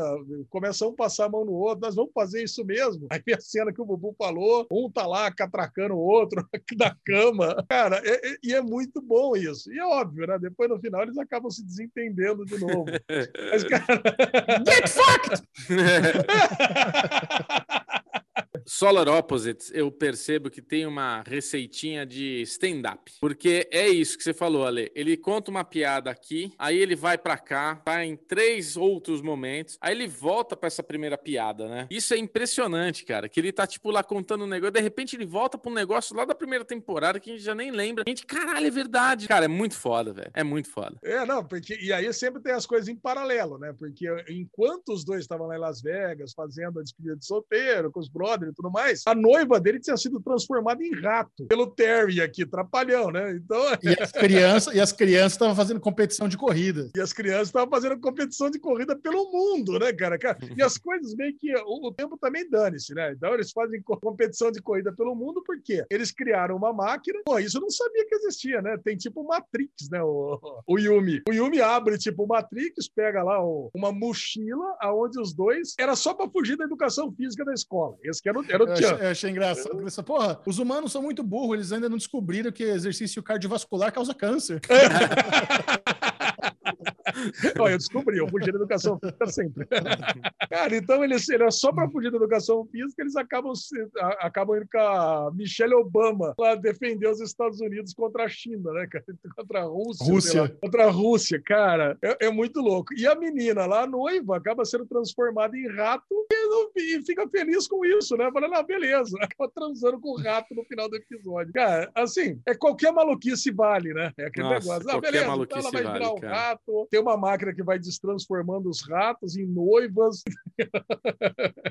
começam a passar a mão no outro, nós vamos fazer isso mesmo. Aí vem a cena que o Bubu falou, um tá lá catracando o outro na cama. Cara, é- é- e é muito bom isso. E é óbvio, né? Depois no final eles acabam se desentendendo de novo. Mas, cara, Get fucked! Solar Opposites, eu percebo que tem uma receitinha de stand-up. Porque é isso que você falou, Ale. Ele conta uma piada aqui, aí ele vai para cá, vai em três outros momentos, aí ele volta para essa primeira piada, né? Isso é impressionante, cara. Que ele tá, tipo, lá contando um negócio, de repente ele volta pra um negócio lá da primeira temporada que a gente já nem lembra. A gente, caralho, é verdade. Cara, é muito foda, velho. É muito foda. É, não, porque. E aí sempre tem as coisas em paralelo, né? Porque enquanto os dois estavam lá em Las Vegas fazendo a despedida de solteiro, com os brothers tudo mais, a noiva dele tinha sido transformada em rato pelo Terry aqui, trapalhão, né? Então. E as crianças e as crianças estavam fazendo competição de corrida. E as crianças estavam fazendo competição de corrida pelo mundo, né, cara? E as coisas meio que. O, o tempo também dane-se, né? Então eles fazem competição de corrida pelo mundo porque eles criaram uma máquina. Pô, isso eu não sabia que existia, né? Tem tipo Matrix, né? O, o Yumi. O Yumi abre tipo Matrix, pega lá o, uma mochila aonde os dois era só para fugir da educação física da escola. Esse que era o, era o eu, achei, eu achei engraçado. Eu... Porra, os humanos são muito burros, eles ainda não descobriram que exercício cardiovascular causa câncer. Olha, eu descobri, eu fugi da educação física sempre. Cara, então eles, ele é só para fugir da educação física, eles acabam, acabam indo com a Michelle Obama lá defender os Estados Unidos contra a China, né, cara? Contra a Rússia. Rússia. contra a Rússia, cara. É, é, muito louco. E a menina lá, a noiva, acaba sendo transformada em rato e, e fica feliz com isso, né? Falando, ah, beleza. Acaba transando com o rato no final do episódio. Cara, assim, é qualquer maluquice vale, né? É aquele Nossa, negócio. Ah, beleza, então ela vai vale, virar um cara. rato. Tem uma máquina que vai destransformando os ratos em noivas.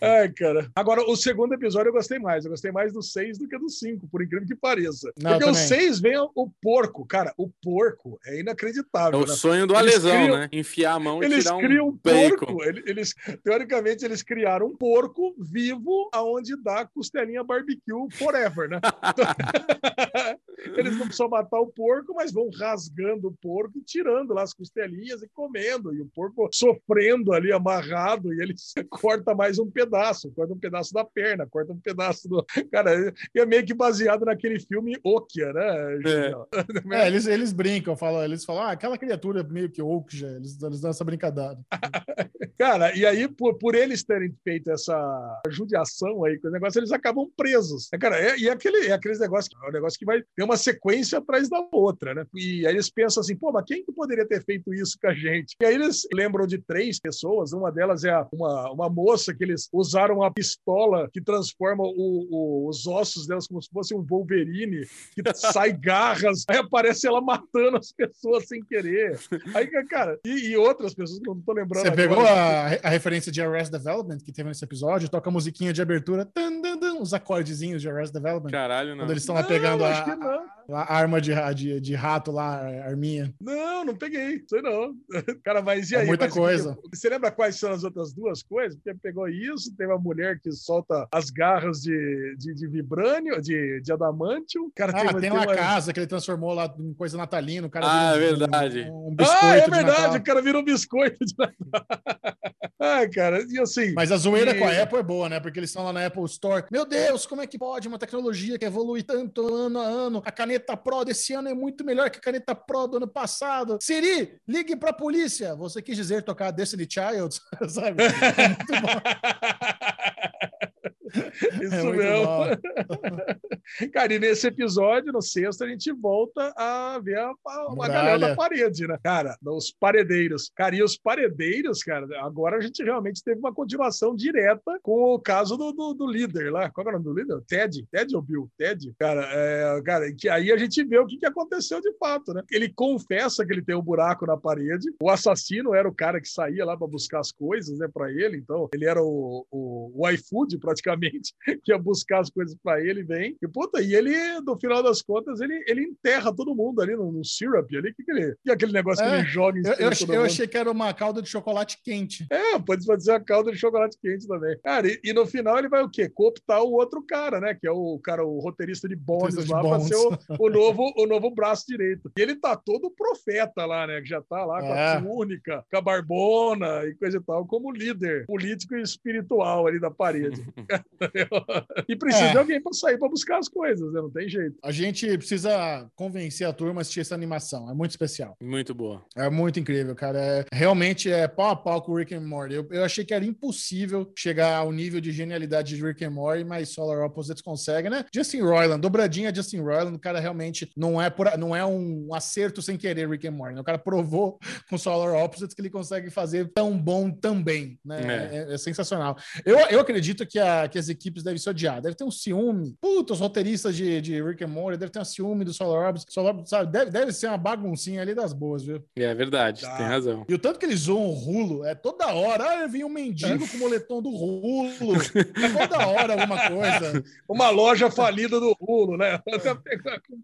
Ai, cara. Agora, o segundo episódio eu gostei mais. Eu gostei mais do 6 do que do 5, por incrível que pareça. Não, Porque o 6 vem o porco. Cara, o porco é inacreditável. É o né? sonho do eles Alesão, criam... né? Enfiar a mão e eles tirar um criam um porco. Eles, teoricamente, eles criaram um porco vivo aonde dá costelinha barbecue forever, né? eles não precisam matar o porco, mas vão rasgando o porco e tirando lá as costelinhas e comendo. E o porco sofrendo ali, amarrado, e ele corta mais um pedaço, corta um pedaço da perna, corta um pedaço do. Cara, é meio que baseado naquele filme Okia, né? É, é eles, eles brincam, falam, eles falam, ah, aquela criatura meio que Okia, eles, eles dão essa brincadeira. Cara, e aí, por, por eles terem feito essa judiação aí com o negócio, eles acabam presos. É, cara, é, e é aquele, é aqueles negócios, é um negócio que vai ter uma sequência atrás da outra, né? E aí eles pensam assim, pô, mas quem que poderia ter feito isso com a gente? E aí eles lembram de três pessoas, uma delas é uma, uma moça que eles usaram uma pistola que transforma o, o, os ossos delas como se fosse um Wolverine, que sai garras, aí aparece ela matando as pessoas sem querer. Aí, cara, e, e outras pessoas que não tô lembrando. Você agora. pegou a, a, referência de Arrest Development que teve nesse episódio? Toca a musiquinha de abertura, tan, tan, tan, os acordezinhos de Arrest Development. Caralho, não. Quando eles estão lá pegando a, a, arma de, de, de, rato lá, arminha. Não, não peguei. Sei não. Cara, mas e é aí? É muita mas, coisa. Você lembra quais são as outras duas coisas? Porque pegou isso, teve uma mulher que solta as garras de, de, de vibrânio, de, de adamantio. Cara, ah, tem, tem, uma, uma casa que ele transformou lá em coisa natalina. O cara ah, é verdade. Um, um biscoito ah, é verdade. O cara virou um biscoito de Natal. ah, cara, e assim. Mas a zoeira e... com a Apple é boa, né? Porque eles estão lá na Apple Store. Meu Deus, como é que pode uma tecnologia que evolui tanto ano a ano? A caneta Pro desse ano é muito melhor que a caneta Pro do ano passado. Siri, ligue pra polícia. Você quis dizer tocar Destiny Child? Sabe? É muito bom. Isso é mesmo. Cara, e nesse episódio, no sexto, a gente volta a ver a, a, uma galera da parede, né? Cara, os paredeiros. Cara, e os paredeiros, cara, agora a gente realmente teve uma continuação direta com o caso do, do, do líder lá. Qual é o nome do líder? Ted? Ted ou Bill? Ted? Cara, é, cara, que aí a gente vê o que, que aconteceu de fato, né? Ele confessa que ele tem um buraco na parede. O assassino era o cara que saía lá para buscar as coisas, né, para ele. Então, ele era o, o, o iFood, praticamente, que ia buscar as coisas para ele, vem. E, puta, e ele, no final das contas, ele, ele enterra todo mundo ali no, no syrup ali. Que, que, ele, que é aquele negócio é, que ele joga em Eu, eu, achei, eu achei que era uma calda de chocolate quente. É, pode ser a calda de chocolate quente também. Cara, e, e, no final ele vai o quê? Cooptar o outro cara, né? Que é o cara, o roteirista de Bones lá, para ser o, o, novo, o novo braço direito. E ele tá todo profeta lá, né? Que já tá lá com é. a túnica, com a barbona e coisa e tal, como líder político e espiritual ali da parede. E precisa É. de alguém para sair para buscar as coisas, né? Não tem jeito. A gente precisa convencer a turma a assistir essa animação. É muito especial. Muito boa. É muito incrível, cara. É, realmente é pau a pau com o Rick and Morty. Eu, eu achei que era impossível chegar ao nível de genialidade de Rick and Morty, mas Solar Opposites consegue, né? Justin Roiland, dobradinha Justin Roiland, o cara realmente não é, por, não é um acerto sem querer Rick and Morty. né? O cara provou com Solar Opposites que ele consegue fazer tão bom também, né? É. É, é sensacional. Eu, eu acredito que, a- que as equipes devem se odiar. Deve ter um ciúme. Puta, os roteiristas de, de Rick and Morty devem ter um ciúme do Solar Opposites. Solar Opposites, sabe? Deve, deve ser uma baguncinha ali das boas, viu? É verdade, Tá. tem razão. E o tanto que eles zoam o Rulo é toda hora. Ah, vem um mendigo com o moletom do Rulo. É toda hora alguma coisa. Uma loja falida do Rulo, né? Até pegar com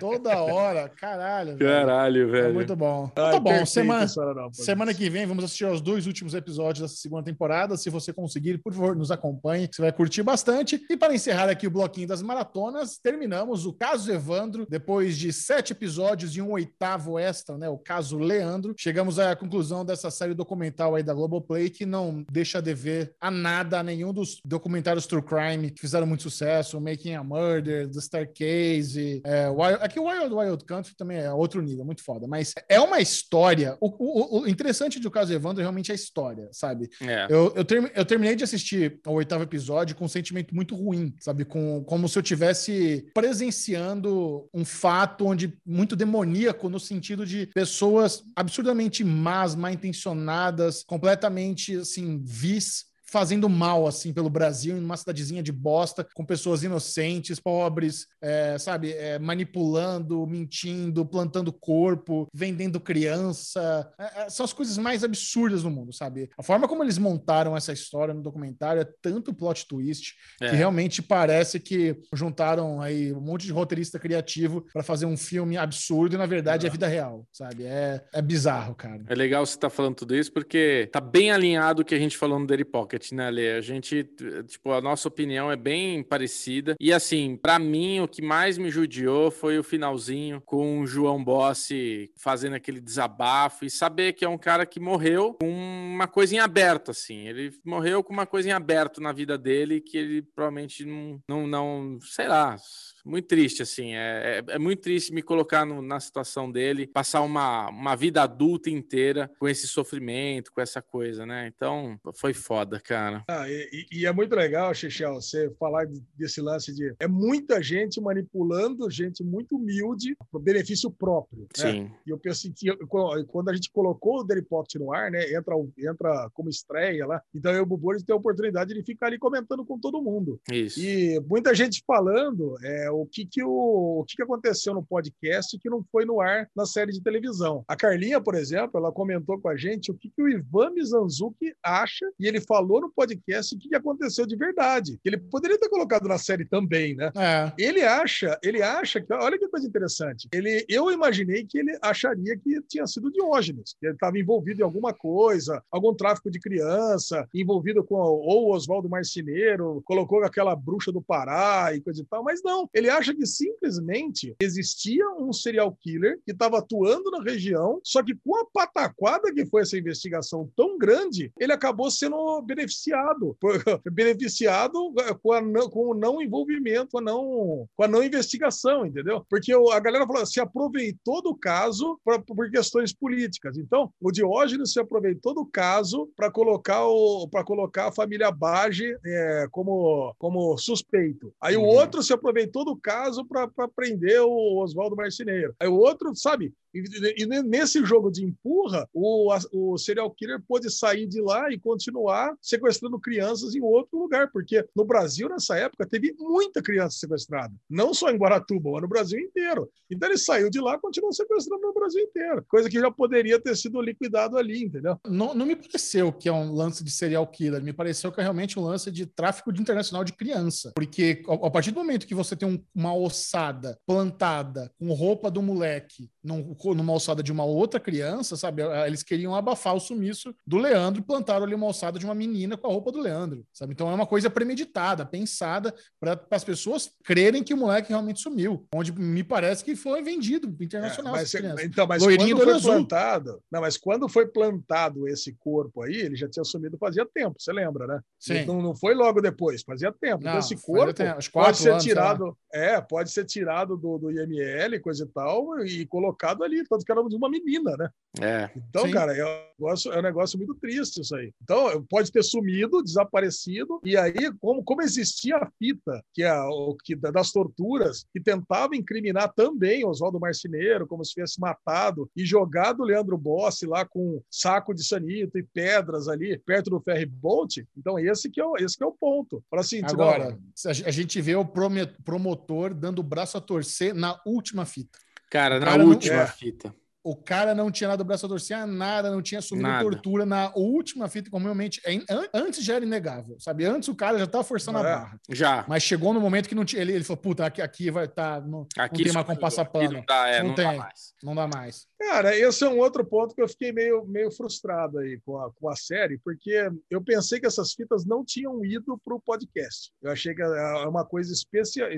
Toda hora. Caralho. velho. Caralho, É velho. muito bom. Então Ai, tá bom. perfeito, Semana, semana que vem vamos assistir aos dois últimos episódios dessa segunda temporada. Se você conseguir, por favor, nos acompanhe. Você vai curtir bastante. E para encerrar aqui o bloquinho das maratonas, terminamos o caso Evandro. Depois de sete episódios e um oitavo extra, né? O caso Leandro. Chegamos à conclusão dessa série documental aí da Globoplay, que não deixa a dever a nada, a nenhum dos documentários True Crime que fizeram muito sucesso, Making a Murder, The Staircase, é, Wild, aqui o Wild Wild Country também é outro nível, muito foda, mas é uma história, o, o- o interessante do caso Evandro é realmente a história, sabe? É. Eu, eu, termi- eu terminei de assistir o oitavo episódio com um sentimento muito ruim, sabe? Com, como se eu tivesse presenciando um fato onde muito demoníaco no sentido de pessoas absurdamente más, mal intencionadas, completamente assim, vis. Fazendo mal, assim, pelo Brasil, em uma cidadezinha de bosta, com pessoas inocentes, pobres, é, sabe, é, manipulando, mentindo, plantando corpo, vendendo criança. É, é, são as coisas mais absurdas do mundo, sabe? A forma como eles montaram essa história no documentário é tanto plot twist É. que realmente parece que juntaram aí um monte de roteirista criativo para fazer um filme absurdo e na verdade é vida real, sabe? É, é bizarro, cara. É legal você estar falando tudo isso, porque tá bem alinhado o que a gente falou no Daily Pocket, né, Lê? A gente, tipo, a nossa opinião é bem parecida. E assim, pra mim, o que mais me judiou foi o finalzinho com o João Bossi fazendo aquele desabafo e saber que é um cara que morreu com uma coisa em aberto, assim. Ele morreu com uma coisa em aberto na vida dele que ele provavelmente não, não, não sei lá. Muito triste, assim. É, é, é muito triste me colocar no- na situação dele, passar uma, uma vida adulta inteira com esse sofrimento, com essa coisa, né? Então, foi foda, cara. Ah, e, e- é muito legal, Chechel, você falar de- desse lance de. É muita gente manipulando, gente muito humilde, para benefício próprio. né? Sim. E eu pensei que quando a gente colocou o Pocket no ar, né? Entra, entra como estreia lá. Então eu e o Bubu a gente tem a oportunidade de ficar ali comentando com todo mundo. Isso. E muita gente falando é, o, que, que, o, o que, que aconteceu no podcast que não foi no ar na série de televisão. A Carlinha, por exemplo, ela comentou com a gente o que, que o Ivan Mizanzuki acha, e ele falou no podcast o que, que aconteceu de verdade. Ele poderia ter colocado na série também, né? É. Ele acha, ele acha que, olha que coisa interessante. Ele, eu imaginei que ele acharia que tinha sido Diógenes, que ele estava envolvido em alguma coisa, algum tráfico de criança, envolvido com ou o Oswaldo Marceneiro, colocou aquela bruxa do Pará e coisa e tal, mas não. Ele acha que simplesmente existia um serial killer que estava atuando na região, só que com a pataquada que foi essa investigação tão grande, ele acabou sendo beneficiado, beneficiado eh, com, a com o não envolvimento, com a não, com a não investigação, entendeu? Porque o- a galera falou, se aproveitou do caso pra, por questões políticas. Então, o Diógenes se aproveitou do caso para colocar o colocar a família Bage eh, como como suspeito. Aí o Uhum. outro se aproveitou do caso para prender o Oswaldo Marceneiro. Aí o outro, sabe, e, e nesse jogo de empurra, o, o serial killer pôde sair de lá e continuar sequestrando crianças em outro lugar, porque no Brasil, nessa época, teve muita criança sequestrada. Não só em Guaratuba, mas no Brasil inteiro. Então ele saiu de lá e continuou sequestrando no Brasil inteiro. Coisa que já poderia ter sido liquidado ali, entendeu? Não, não me pareceu que é um lance de serial killer, me pareceu que é realmente um lance de tráfico de internacional de criança. Porque a, a partir do momento que você tem um- uma ossada plantada com roupa do moleque, num numa alçada de uma outra criança, sabe? Eles queriam abafar o sumiço do Leandro e plantaram ali uma alçada de uma menina com a roupa do Leandro, sabe? Então é uma coisa premeditada, pensada para as pessoas crerem que o moleque realmente sumiu. Onde me parece que foi vendido internacional. É, mas, então, mas Loirinho quando foi plantado, não, mas quando foi plantado esse corpo aí, ele já tinha sumido fazia tempo, você lembra, né? Sim. Não, não foi logo depois, fazia tempo. Então, não, esse corpo pode ser anos, tirado, é, pode ser tirado do, do IML, coisa e tal, e colocado ali, tanto que era de uma menina, né? É. Então, Sim. cara, é um, negócio, é um negócio muito triste isso aí. Então, pode ter sumido, desaparecido, e aí, como, como existia a fita, que é o que das torturas, que tentava incriminar também Oswaldo Marceneiro, como se tivesse matado e jogado o Leandro Bossi lá com um saco de sanito e pedras ali perto do ferry boat. Então, esse que é o, esse que é o ponto. Para assim, Agora, a gente vê o promotor dando o braço a torcer na última fita. Cara, na cara última não... É. fita. O cara não tinha dado o braço a torcer nada, não tinha assumido nada. tortura na última fita, como realmente. É, antes já era inegável, sabe? Antes o cara já estava forçando é. a barra. Já. Mas chegou no momento que não tinha. Ele, ele falou: puta, aqui, aqui vai estar. Tá, não, aqui não tem mais como passar pano. Não, dá, é, não, não tem. Dá mais. Não dá mais. Cara, esse é um outro ponto que eu fiquei meio, meio frustrado aí com a, com a série, porque eu pensei que essas fitas não tinham ido para o podcast. Eu achei que é uma coisa especial,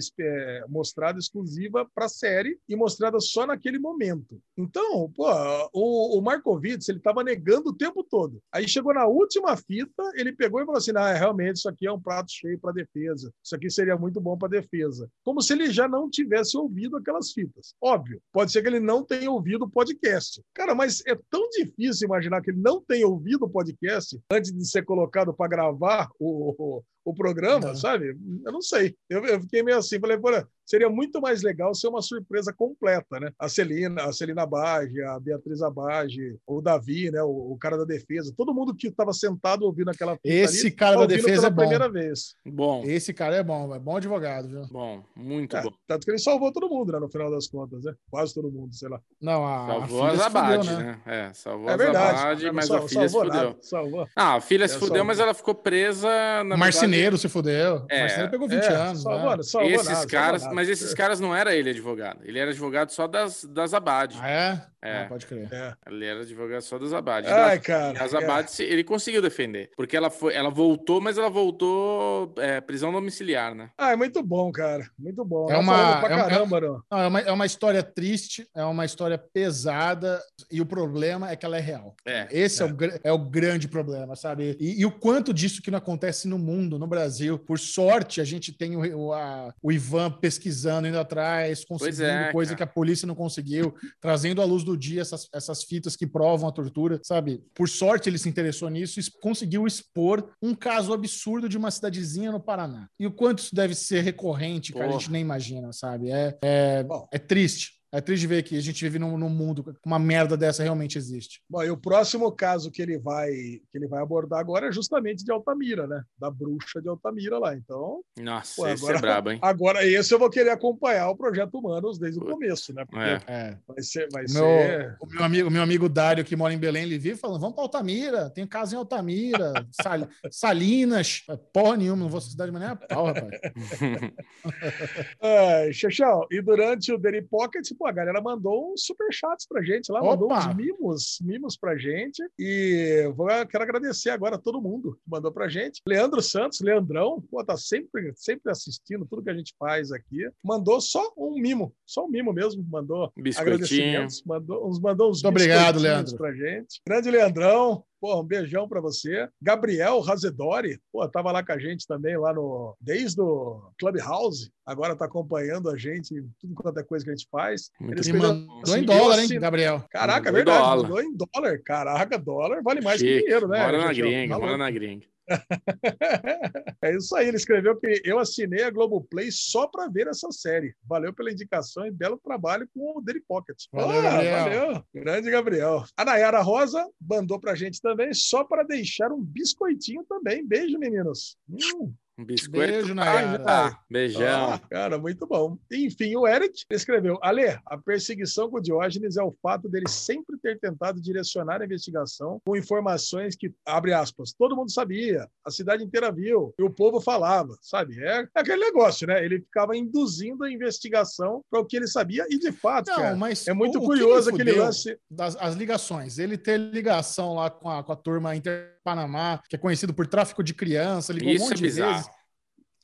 mostrada exclusiva para a série e mostrada só naquele momento. Então, pô, o, o Markovitz, ele estava negando o tempo todo. Aí chegou na última fita, ele pegou e falou assim: ah, realmente, isso aqui é um prato cheio para defesa. Isso aqui seria muito bom para defesa. Como se ele já não tivesse ouvido aquelas fitas. Óbvio, pode ser que ele não tenha ouvido o podcast. Cara, mas é tão difícil imaginar que ele não tenha ouvido o podcast antes de ser colocado para gravar o, o programa, não. sabe? Eu não sei. Eu, eu, fiquei meio assim, falei, pô, seria muito mais legal ser uma surpresa completa, né? A Celina, a Celina Bage, a Beatriz Abage, o Davi, né? O, o, cara da defesa, todo mundo que estava sentado ouvindo aquela Esse ali, cara da defesa é bom. primeira vez. Bom. Esse cara é bom, é bom advogado, viu? Bom, muito é, bom. Tanto que ele salvou todo mundo, né? No final das contas, né? Quase todo mundo, sei lá. Não, a salvou a Zabade, né? né? É, salvou é verdade, a Zabade, mas a filha se fudeu. Salvou. Ah, a filha se é, fudeu, mas ela ficou presa na Marceneiro se fudeu. É, Marceneiro pegou 20 é, anos. Salvou, né? salvou esses nada, caras, mas esses caras não era ele advogado. Ele era advogado só das, das Abad. Ah, é? É. Ah, pode crer. É. Ele era advogado só das Abad. Ai, cara. As Abad, é. ele conseguiu defender. Porque ela, foi, ela voltou, mas ela voltou é, prisão domiciliar, né? Ah, é muito bom, cara. Muito bom. É uma, é, caramba, é, não, é, uma, é uma história triste, é uma história pesada, e o problema é que ela é real. É. Esse é, o, é o grande problema, sabe? E, e, o quanto disso que não acontece no mundo, no Brasil. Por sorte, a gente tem o, a, o Ivan pesquisando, indo atrás, conseguindo é, coisa cara. que a polícia não conseguiu, trazendo à luz do dia essas, essas fitas que provam a tortura, sabe? Por sorte, ele se interessou nisso e conseguiu expor um caso absurdo de uma cidadezinha no Paraná. E o quanto isso deve ser recorrente, cara, Porra. a gente nem imagina, sabe? É, é, é triste. É triste ver que a gente vive num, num mundo que uma merda dessa realmente existe. Bom, e o próximo caso que ele vai que ele vai abordar agora é justamente de Altamira, né? Da bruxa de Altamira lá. Então. Nossa, pô, esse é brabo, hein? Agora, esse eu vou querer acompanhar o projeto Humanos desde o começo, né? Porque é. é. vai ser. Vai o, meu, ser... o meu amigo, meu amigo Dário, que mora em Belém, ele vive falando: vamos para Altamira, tem casa em Altamira, Sal, Salinas, porra nenhuma, não vou cidade de maneira pau, rapaz. é, Xexão, e durante o Daily Pocket, a galera mandou uns superchats pra gente lá, Opa! mandou uns mimos, mimos pra gente. E vou, quero agradecer agora a todo mundo que mandou pra gente. Leandro Santos, Leandrão, pô, tá sempre, sempre assistindo tudo que a gente faz aqui. Mandou só um mimo, só um mimo mesmo, mandou agradecimentos, mandou, uns, mandou uns Muito obrigado, Leandro. pra gente. Grande Leandrão, Pô, um beijão para você. Gabriel Razedori, pô, tava lá com a gente também, lá no. Desde o Clubhouse, agora tá acompanhando a gente, tudo quanto é coisa que a gente faz. Ele mandou assim, em dólar, hein, Gabriel? Caraca, é verdade, dólar. mandou em dólar. Caraca, dólar vale mais Chique. que dinheiro, né? Bora na gringa, bora na gringa. é isso aí, ele escreveu que eu assinei a Globoplay só para ver essa série. Valeu pela indicação e belo trabalho com o Daily Pocket. Valeu, ah, Gabriel. valeu. Grande Gabriel. A Nayara Rosa mandou pra gente também, só para deixar um biscoitinho também. Beijo, meninos. Hum, Um biscoito. Beijo, Nayara. tá. Beijão. Ah, cara, muito bom. Enfim, o Eric escreveu: Ale, a perseguição com o Diógenes é o fato dele sempre ter tentado direcionar a investigação com informações que, abre aspas, todo mundo sabia, a cidade inteira viu, e o povo falava, sabe? É, é aquele negócio, né? Ele ficava induzindo a investigação para o que ele sabia, e de fato, Não, cara, mas é muito o- curioso aquele lance. das as ligações. Ele ter ligação lá com a, com a turma Inter Panamá, que é conhecido por tráfico de criança, ligou Isso um monte é de bizarro. vezes.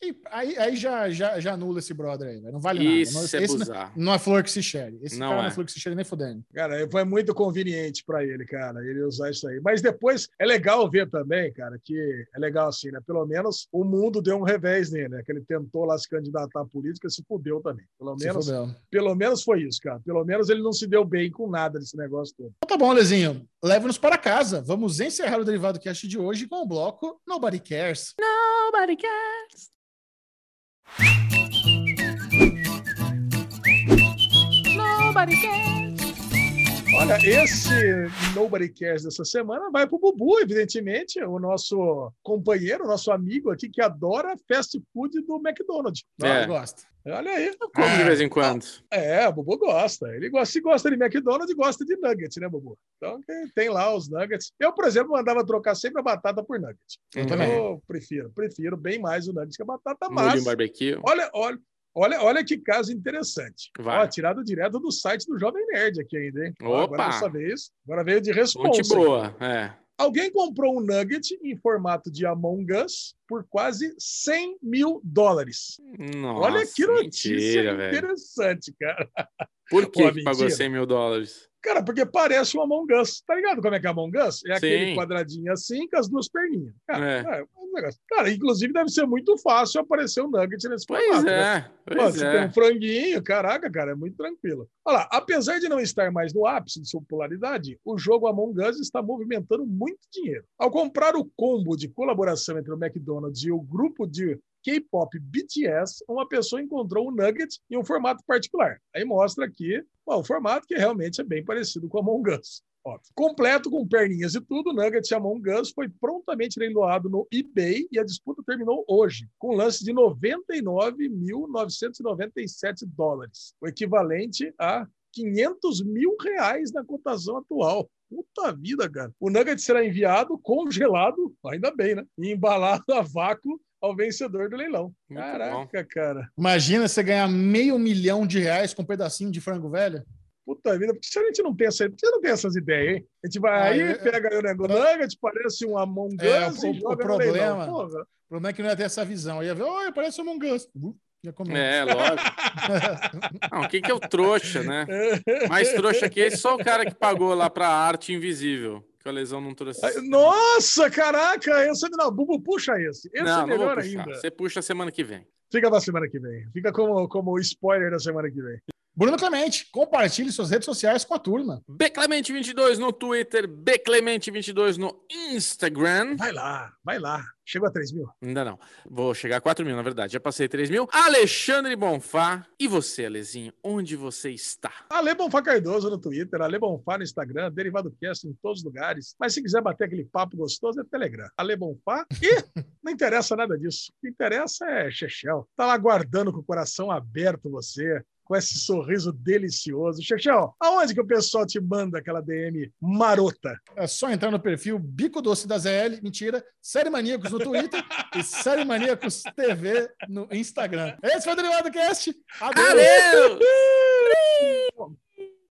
E aí, aí já, já, já anula esse brother aí, velho. Não vale nada. Isso Não, é esse não, bizarro. não é flor que se cheire. Esse Não cara não é. é flor que se cheire nem fudendo. Cara, foi muito conveniente para ele, cara, ele usar isso aí. Mas depois é legal ver também, cara, que é legal assim, né? Pelo menos o mundo deu um revés nele, né? Que ele tentou lá se candidatar à política e se fudeu também. Pelo Se menos, fudeu. pelo menos foi isso, cara. Pelo menos ele não se deu bem com nada desse negócio todo. Então tá bom, Lezinho. Leve-nos para casa. Vamos encerrar o Derivado Cast de hoje com o bloco Nobody Cares. Nobody cares. Nobody cares. Olha, esse Nobody Cares dessa semana vai pro Bubu, evidentemente, o nosso companheiro, o nosso amigo aqui que adora fast food do McDonald's. É. Eu gosto. Olha aí. Como de vez em quando. É, o Bubu gosta. Ele gosta, se gosta de McDonald's, gosta de nuggets, né, Bubu? Então tem- lá os nuggets. Eu, por exemplo, mandava trocar sempre a batata por nuggets. Eu também. eu prefiro, prefiro bem mais o nuggets que a batata, Molho mas barbecue. olha, olha, olha, olha que caso interessante. Vai. Ó, tirado direto do site do Jovem Nerd aqui ainda, hein? Opa! Agora dessa vez, agora veio de Fonte resposta. boa. É. Alguém comprou um nugget em formato de Among Us por quase 100 mil dólares. Nossa, Olha que notícia mentira, velho. interessante, cara. Por que, Pô, que pagou mentira. 100 mil dólares? Cara, porque parece um Among Us. Tá ligado como é que é Among Us? É aquele Sim. quadradinho assim com as duas perninhas. Cara, É. é, um negócio. Cara, inclusive deve ser muito fácil aparecer um nugget nesse Pois formato. né? é, Pô, pois se tem é. um franguinho, caraca, cara, é muito tranquilo. Olha lá, apesar de não estar mais no ápice de sua popularidade, o jogo Among Us está movimentando muito dinheiro. Ao comprar o combo de colaboração entre o McDonald's e o grupo de K-pop BTS, uma pessoa encontrou um nugget em um formato particular. Aí mostra aqui o formato que realmente é bem parecido com o Among Us. Ó, completo com perninhas e tudo, o Nugget Among Us foi prontamente leiloado no eBay e a disputa terminou hoje, com lance de 99.997 dólares, o equivalente a 500 mil reais na cotação atual. Puta vida, cara. O Nugget será enviado congelado, ainda bem, né? E embalado a vácuo ao vencedor do leilão. Muito Caraca, cara. Imagina você ganhar meio milhão de reais com um pedacinho de frango velho. Puta vida, por que a gente não pensa, por que não tem essas ideias, hein? A gente vai Ah, aí, é- pega aí o negócio, nugget, parece um Among Us É, o- e o no problema- leilão. O problema é que não ia ter essa visão. Ia ver, olha, parece um Among Us. Uh. É, lógico. Não, quem que é o trouxa, né? Mais trouxa que esse, só o cara que pagou lá pra arte invisível. Que a lesão não trouxe. Ai, Nossa, caraca, esse não, Bubu puxa esse. Esse não, é melhor ainda. Você puxa semana que vem. Fica pra semana que vem. Fica como, como spoiler da semana que vem. Bruno Clemente, compartilhe suas redes sociais com a turma. Bclemente22 no Twitter, Bclemente22 no Instagram. Vai lá, vai lá. Chegou a 3 mil. Ainda não. Vou chegar a 4 mil, na verdade. Já passei 3 mil. Alexandre Bonfá. E você, Alezinho? Onde você está? Ale Bonfá Cardoso no Twitter, Ale Bonfá no Instagram, Derivado Cast em todos os lugares. Mas se quiser bater aquele papo gostoso, é Telegram. Ale Bonfá. E não interessa nada disso. O que interessa é Chechel. Tá lá guardando com o coração aberto você. Com esse sorriso delicioso. Chechel, aonde que o pessoal te manda aquela DM marota? É só entrar no perfil Bico Doce da ZL, mentira, Série Maníacos no Twitter e Série Maníacos TV no Instagram. Esse foi o Derivado Cast. Adeus! Adeus!